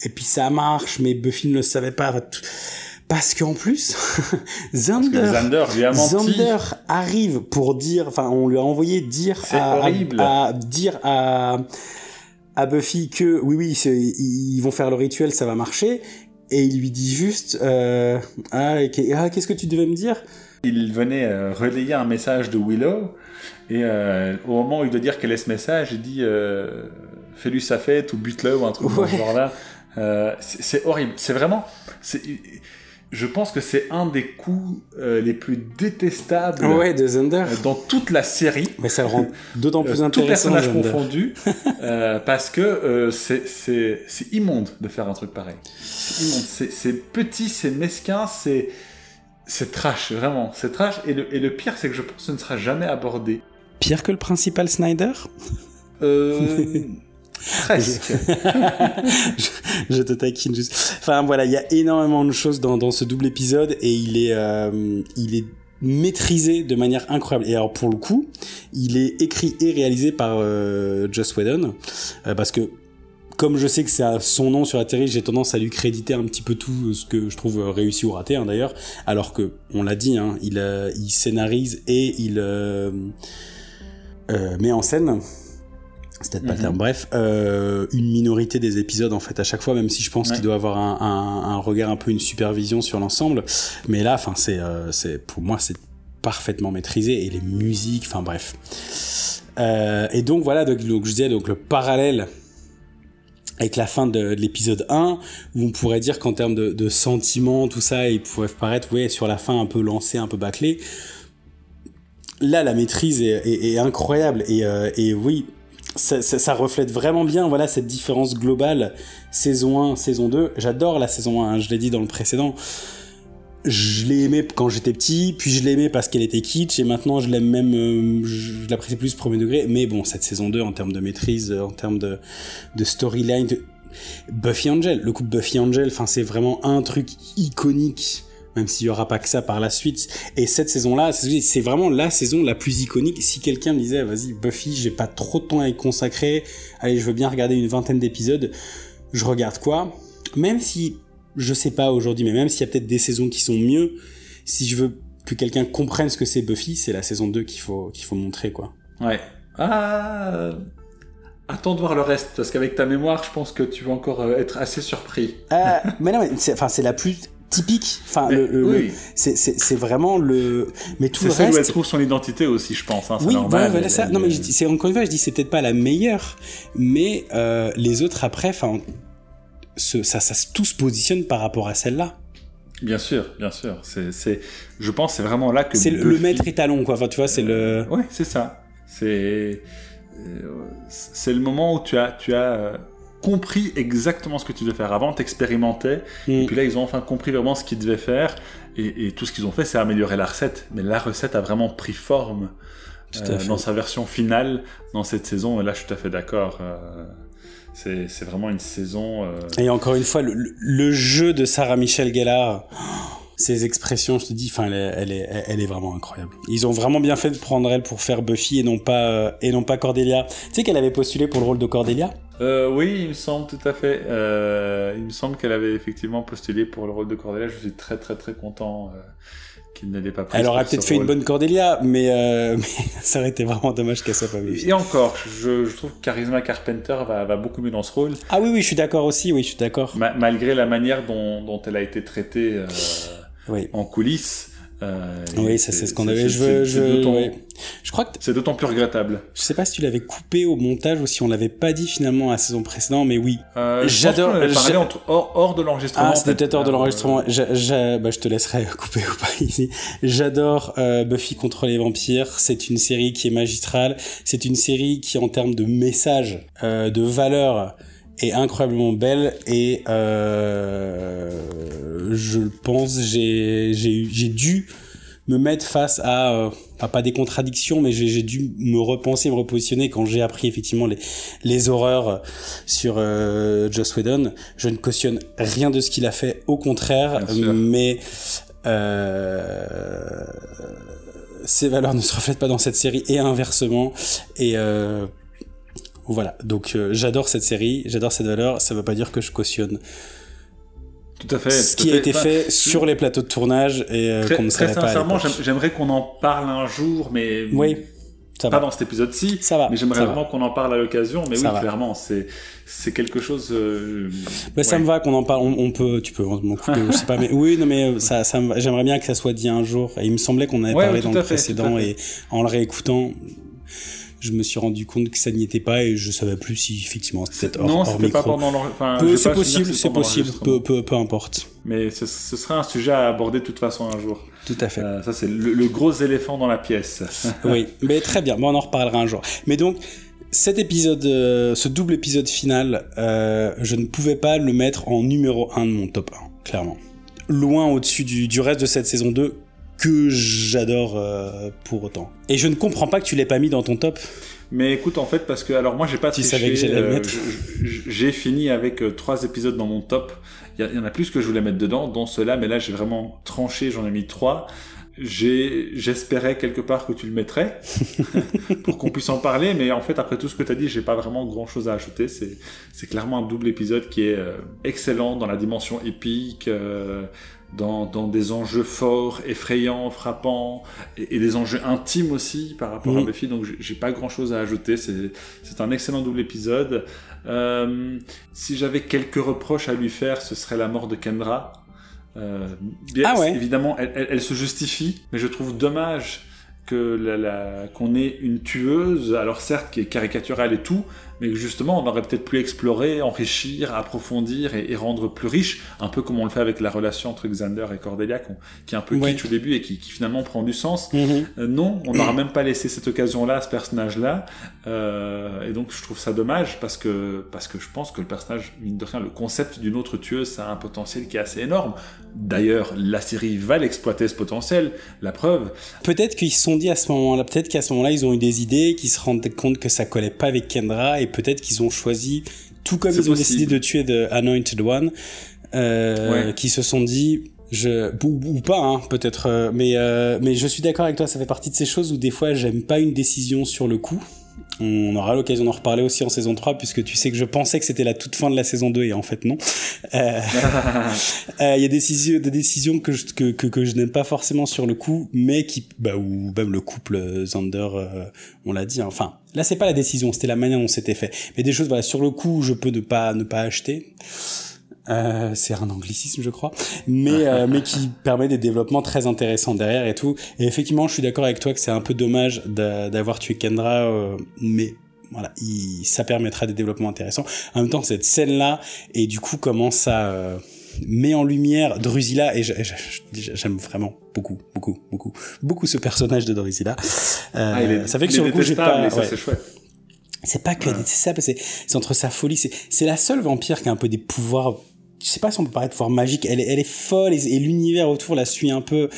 et puis ça marche, mais Buffy ne le savait pas. Parce qu'en plus, Zander, Zander, arrive pour dire, enfin, on lui a envoyé dire à, à, dire à, à Buffy que oui, oui, ils vont faire le rituel, ça va marcher, et il lui dit juste, euh, ah, ah, qu'est-ce que tu devais me dire? Il venait euh, relayer un message de Willow, et euh, au moment où il doit dire quel est ce message, il dit, fais-lui sa fête ou bute-le ou un truc ouais. genre là. Euh, c'est horrible. C'est vraiment je pense que c'est un des coups euh, les plus détestables ouais, de Zender. Euh, dans toute la série. Mais ça le rend d'autant plus euh, intéressant. Tout personnage confondu, parce que c'est immonde de faire un truc pareil. C'est immonde, c'est petit, c'est mesquin, c'est c'est trash, vraiment, c'est trash. Et le, et le pire, c'est que je pense que ce ne sera jamais abordé. Pire que le principal Snyder? Euh, Presque. je, te taquine juste. Enfin voilà, il y a énormément de choses dans, dans ce double épisode et il est, euh, il est maîtrisé de manière incroyable. Et alors pour le coup, il est écrit et réalisé par euh, Joss Whedon euh, parce que comme je sais que c'est son nom sur la télé, j'ai tendance à lui créditer un petit peu tout ce que je trouve réussi ou raté hein, d'ailleurs, alors que on l'a dit, hein, il, euh, il scénarise et il euh, met en scène c'est peut-être pas le terme. Mhm. Bref, euh, une minorité des épisodes en fait à chaque fois, même si je pense qu'il doit avoir un, un, un, regard un peu une supervision sur l'ensemble. Mais là, enfin c'est euh, c'est pour moi c'est parfaitement maîtrisé et les musiques, enfin bref. Euh, et donc voilà, donc, donc, je disais donc le parallèle avec la fin de, de l'épisode 1, où on pourrait dire qu'en termes de, de sentiments, tout ça, il pourrait paraître, ouais, sur la fin un peu lancé, un peu bâclé. Là, la maîtrise est, est, est incroyable et, euh, et oui, ça, reflète vraiment bien voilà cette différence globale. Saison 1 saison 2 j'adore la saison 1 hein, je l'ai dit dans le précédent. Je l'ai aimé quand j'étais petit puis je l'ai aimé parce qu'elle était kitsch et maintenant je l'aime même euh, je l'apprécie plus premier degré. Mais bon cette saison 2 en termes de maîtrise en termes de, de storyline Buffy Angel le couple Buffy Angel c'est vraiment un truc iconique même s'il y aura pas que ça par la suite. Et cette saison-là, c'est vraiment la saison la plus iconique. Si quelqu'un me disait, vas-y, Buffy, j'ai pas trop de temps à y consacrer, allez, je veux bien regarder une vingtaine d'épisodes, je regarde quoi? Même si, je sais pas aujourd'hui, mais même s'il y a peut-être des saisons qui sont mieux, si je veux que quelqu'un comprenne ce que c'est Buffy, c'est la saison 2 qu'il faut, qu'il faut montrer, quoi. Ouais. Ah, Attends de voir le reste, parce qu'avec ta mémoire, je pense que tu vas encore euh, être assez surpris. Euh, mais non, c'est, enfin, c'est la plus typique. Enfin, oui. c'est vraiment le. Mais tout le reste. C'est où elle trouve son identité aussi, je pense. Hein, oui, normal, voilà, ça. Non, mais c'est encore une fois, je dis, c'est peut-être pas la meilleure, mais euh, les autres après, enfin, ça, ça, tout se positionne par rapport à celle-là. Bien sûr, bien sûr. C'est, je pense, c'est vraiment là que. C'est le maître étalon, quoi. Enfin, tu vois, c'est le. Ouais, c'est ça. C'est, c'est le moment où tu as, tu as compris exactement ce que tu devais faire. Avant, tu expérimentais, et mm. puis là, ils ont enfin compris vraiment ce qu'ils devaient faire, et, tout ce qu'ils ont fait, c'est améliorer la recette. Mais la recette a vraiment pris forme euh, dans sa version finale dans cette saison, et là, je suis tout à fait d'accord. Euh, c'est vraiment une saison. Euh, et encore une fois, le, jeu de Sarah Michelle Gellar ses expressions, je te dis, enfin, elle, est, elle est vraiment incroyable. Ils ont vraiment bien fait de prendre elle pour faire Buffy et non pas, et non pas Cordelia. Tu sais qu'elle avait postulé pour le rôle de Cordelia? Euh, Oui, il me semble tout à fait. Euh, il me semble qu'elle avait effectivement postulé pour le rôle de Cordelia. Je suis très très très content qu'il ne l'ait pas pris. Elle aurait peut-être fait une bonne Cordelia, mais, mais, ça aurait été vraiment dommage qu'elle soit pas venue. Et encore, je, je trouve que Charisma Carpenter va, va, beaucoup mieux dans ce rôle. Ah oui, oui, je suis d'accord aussi, oui, je suis d'accord. malgré la manière dont, dont, elle a été traitée oui. en coulisses. Euh, oui, ça c'est ce qu'on avait. Je, je, je crois que c'est d'autant plus regrettable. Je sais pas si tu l'avais coupé au montage ou si on l'avait pas dit finalement à la saison précédente, mais oui. Euh, J'adore. parlé hors, hors, de l'enregistrement. Ah, c'était peut-être hors de l'enregistrement. Euh... Bah, je te laisserai couper ou pas ici. J'adore euh, Buffy contre les vampires. C'est une série qui est magistrale. C'est une série qui, en termes de message, euh, de valeur est incroyablement belle et euh, je pense j'ai j'ai dû me mettre face à euh, pas des contradictions mais j'ai dû me repenser me repositionner quand j'ai appris effectivement les les horreurs sur euh, Joss Whedon. Je ne cautionne rien de ce qu'il a fait au contraire mais euh, ses valeurs ne se reflètent pas dans cette série et inversement. Et euh, voilà, donc euh, j'adore cette série, j'adore cette valeur, ça veut pas dire que je cautionne tout à fait. Ce qui a été fait sur les plateaux de tournage et euh, qu'on ne Très sincèrement, j'aimerais qu'on en parle un jour, mais oui, ça pas dans cet épisode-ci. Ça va. Mais j'aimerais vraiment qu'on en parle à l'occasion. Mais oui, clairement, c'est c'est quelque chose. Euh... Bah, ça me va qu'on en parle. On, peut, tu peux m'en couper, je sais pas. Mais oui, non, mais ça, ça j'aimerais bien que ça soit dit un jour. Et il me semblait qu'on avait parlé dans le précédent et en le réécoutant je me suis rendu compte que ça n'y était pas et je savais plus si effectivement c'était hors, non, c'était pas pendant enfin, c'est possible c'est possible peu, peu, peu, importe. Mais ce, ce, serait un sujet à aborder de toute façon un jour. Tout à fait. Euh, ça c'est le, gros éléphant dans la pièce. Oui mais très bien. Bon, on en reparlera un jour. Mais donc cet épisode, euh, ce double épisode final, euh, je ne pouvais pas le mettre en numéro 1 de mon top 1, clairement. Loin au-dessus du, du reste de cette saison 2, que j'adore euh, pour autant. Et je ne comprends pas que tu l'aies pas mis dans ton top. Mais écoute, en fait, parce que alors moi j'ai pas tu savais que j'allais le euh, mettre. j'ai fini avec euh, trois épisodes dans mon top. Il y, en a plus que je voulais mettre dedans, dont ceux-là, mais là j'ai vraiment tranché, j'en ai mis trois. J'espérais quelque part que tu le mettrais pour qu'on puisse en parler, mais en fait après tout ce que tu as dit, j'ai pas vraiment grand chose à ajouter. C'est clairement un double épisode qui est excellent dans la dimension épique dans, dans, des enjeux forts, effrayants, frappants, et, des enjeux intimes aussi par rapport à mhm. Buffy, donc j'ai pas grand chose à ajouter, c'est un excellent double épisode. Euh, si j'avais quelques reproches à lui faire, ce serait la mort de Kendra. Euh, bien, ah ouais. Évidemment, elle, elle, elle, se justifie, mais je trouve dommage que la, la, qu'on ait une tueuse, alors certes qui est caricaturale et tout, mais justement on aurait peut-être pu explorer, enrichir, approfondir et, rendre plus riche, un peu comme on le fait avec la relation entre Xander et Cordelia, qui est un peu ouais. kitsch au début et qui, qui, finalement prend du sens. Mm-hmm. Euh, non, on n'aura même pas laissé cette occasion-là à ce personnage-là, euh, et donc je trouve ça dommage parce que parce que je pense que le personnage, mine de rien, le concept d'une autre tueuse, ça a un potentiel qui est assez énorme. D'ailleurs, la série va l'exploiter ce potentiel, la preuve. Peut-être qu'ils se sont dit à ce moment-là, peut-être qu'à ce moment-là ils ont eu des idées, qu'ils se rendent compte que ça collait pas avec Kendra et peut-être qu'ils ont choisi, tout comme ils ont décidé de tuer The Anointed One, euh, qui se sont dit, je ou, pas hein, peut-être euh, mais euh, mais je suis d'accord avec toi ça fait partie de ces choses où des fois j'aime pas une décision sur le coup on aura l'occasion d'en reparler aussi en saison 3 puisque tu sais que je pensais que c'était la toute fin de la saison 2 et en fait non. Euh, euh, il y a des décisions, des décisions que je, que, que, que je n'aime pas forcément sur le coup mais qui bah ou même le couple Zander euh, on l'a dit hein. Là c'est pas la décision c'était la manière dont c'était fait mais des choses voilà sur le coup je peux ne pas ne pas acheter Euh, c'est un anglicisme, je crois, mais euh, mais qui permet des développements très intéressants derrière et tout. Et effectivement, je suis d'accord avec toi que c'est un peu dommage d'avoir tué Kendra, euh, mais voilà, il, ça permettra des développements intéressants. En même temps, cette scène-là et du coup comment ça euh, met en lumière Drusilla et j'aime vraiment beaucoup, beaucoup, beaucoup, beaucoup ce personnage de Drusilla. Euh, ah, ça fait que sur le coup, j'ai pas. c'est chouette. C'est pas que c'est ça, c'est entre sa folie, c'est la seule vampire qui a un peu des pouvoirs. Je sais pas si on peut paraître pouvoir magique. Elle, elle est folle et, l'univers autour la suit un peu.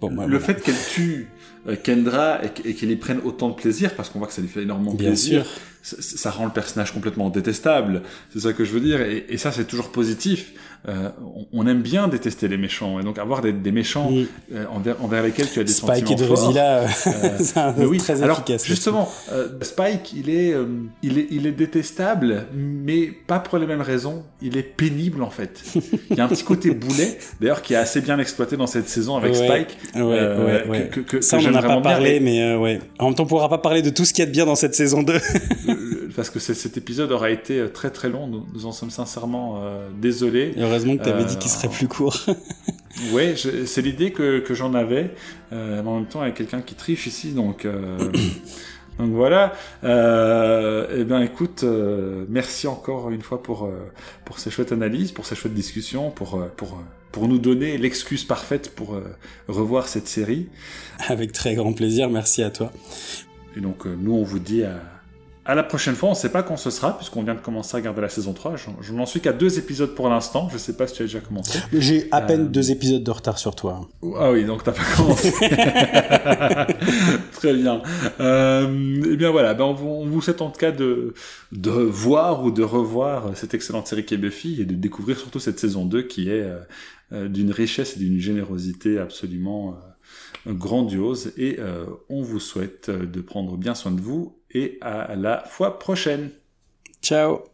Bon, le fait qu'elle tue euh, Kendra et, qu'elle y prenne autant de plaisir parce qu'on voit que ça lui fait énormément Bien plaisir. Sûr. Ça, rend le personnage complètement détestable. C'est ça que je veux dire. Et, et ça, c'est toujours positif euh, on, aime bien détester les méchants et donc avoir des, des méchants euh, envers, envers, lesquels tu as des Spike sentiments et Drusilla, euh, oui. très Alors justement, euh, Spike, il est, il est, il est détestable, mais pas pour les mêmes raisons. Il est pénible en fait. il y a un petit côté boulet, d'ailleurs, qui est assez bien exploité dans cette saison avec Spike. Ouais, ouais, que, que, Ça, on n'en a pas parlé, mais ouais. En même temps, on pourra pas parler de tout ce qu'il y a de bien dans cette saison 2 parce que cet épisode aura été très très long. Nous, nous en sommes sincèrement désolés. Heureusement que tu avais dit qu'il serait plus court. oui, c'est l'idée que, que j'en avais. Euh, en même temps, avec quelqu'un qui triche ici, donc. Euh, donc voilà. Euh, eh bien, écoute, euh, merci encore une fois pour euh, pour ces chouettes analyses, pour ces chouettes discussions, pour pour pour nous donner l'excuse parfaite pour revoir cette série. Avec très grand plaisir. Merci à toi. Et donc, nous, on vous dit à à la prochaine fois, on ne sait pas quand ce sera, puisqu'on vient de commencer à regarder la saison 3. Je, n'en suis qu'à deux épisodes pour l'instant. Je ne sais pas si tu as déjà commencé. J'ai à peine euh, deux épisodes de retard sur toi. Ah oui, donc tu n'as pas commencé. Très bien. Euh, eh bien voilà, ben on, vous souhaite en tout cas de, de voir ou de revoir cette excellente série qui est Buffy et de découvrir surtout cette saison 2 qui est euh, d'une richesse et d'une générosité absolument grandiose. Et on vous souhaite de prendre bien soin de vous et à la fois prochaine. Ciao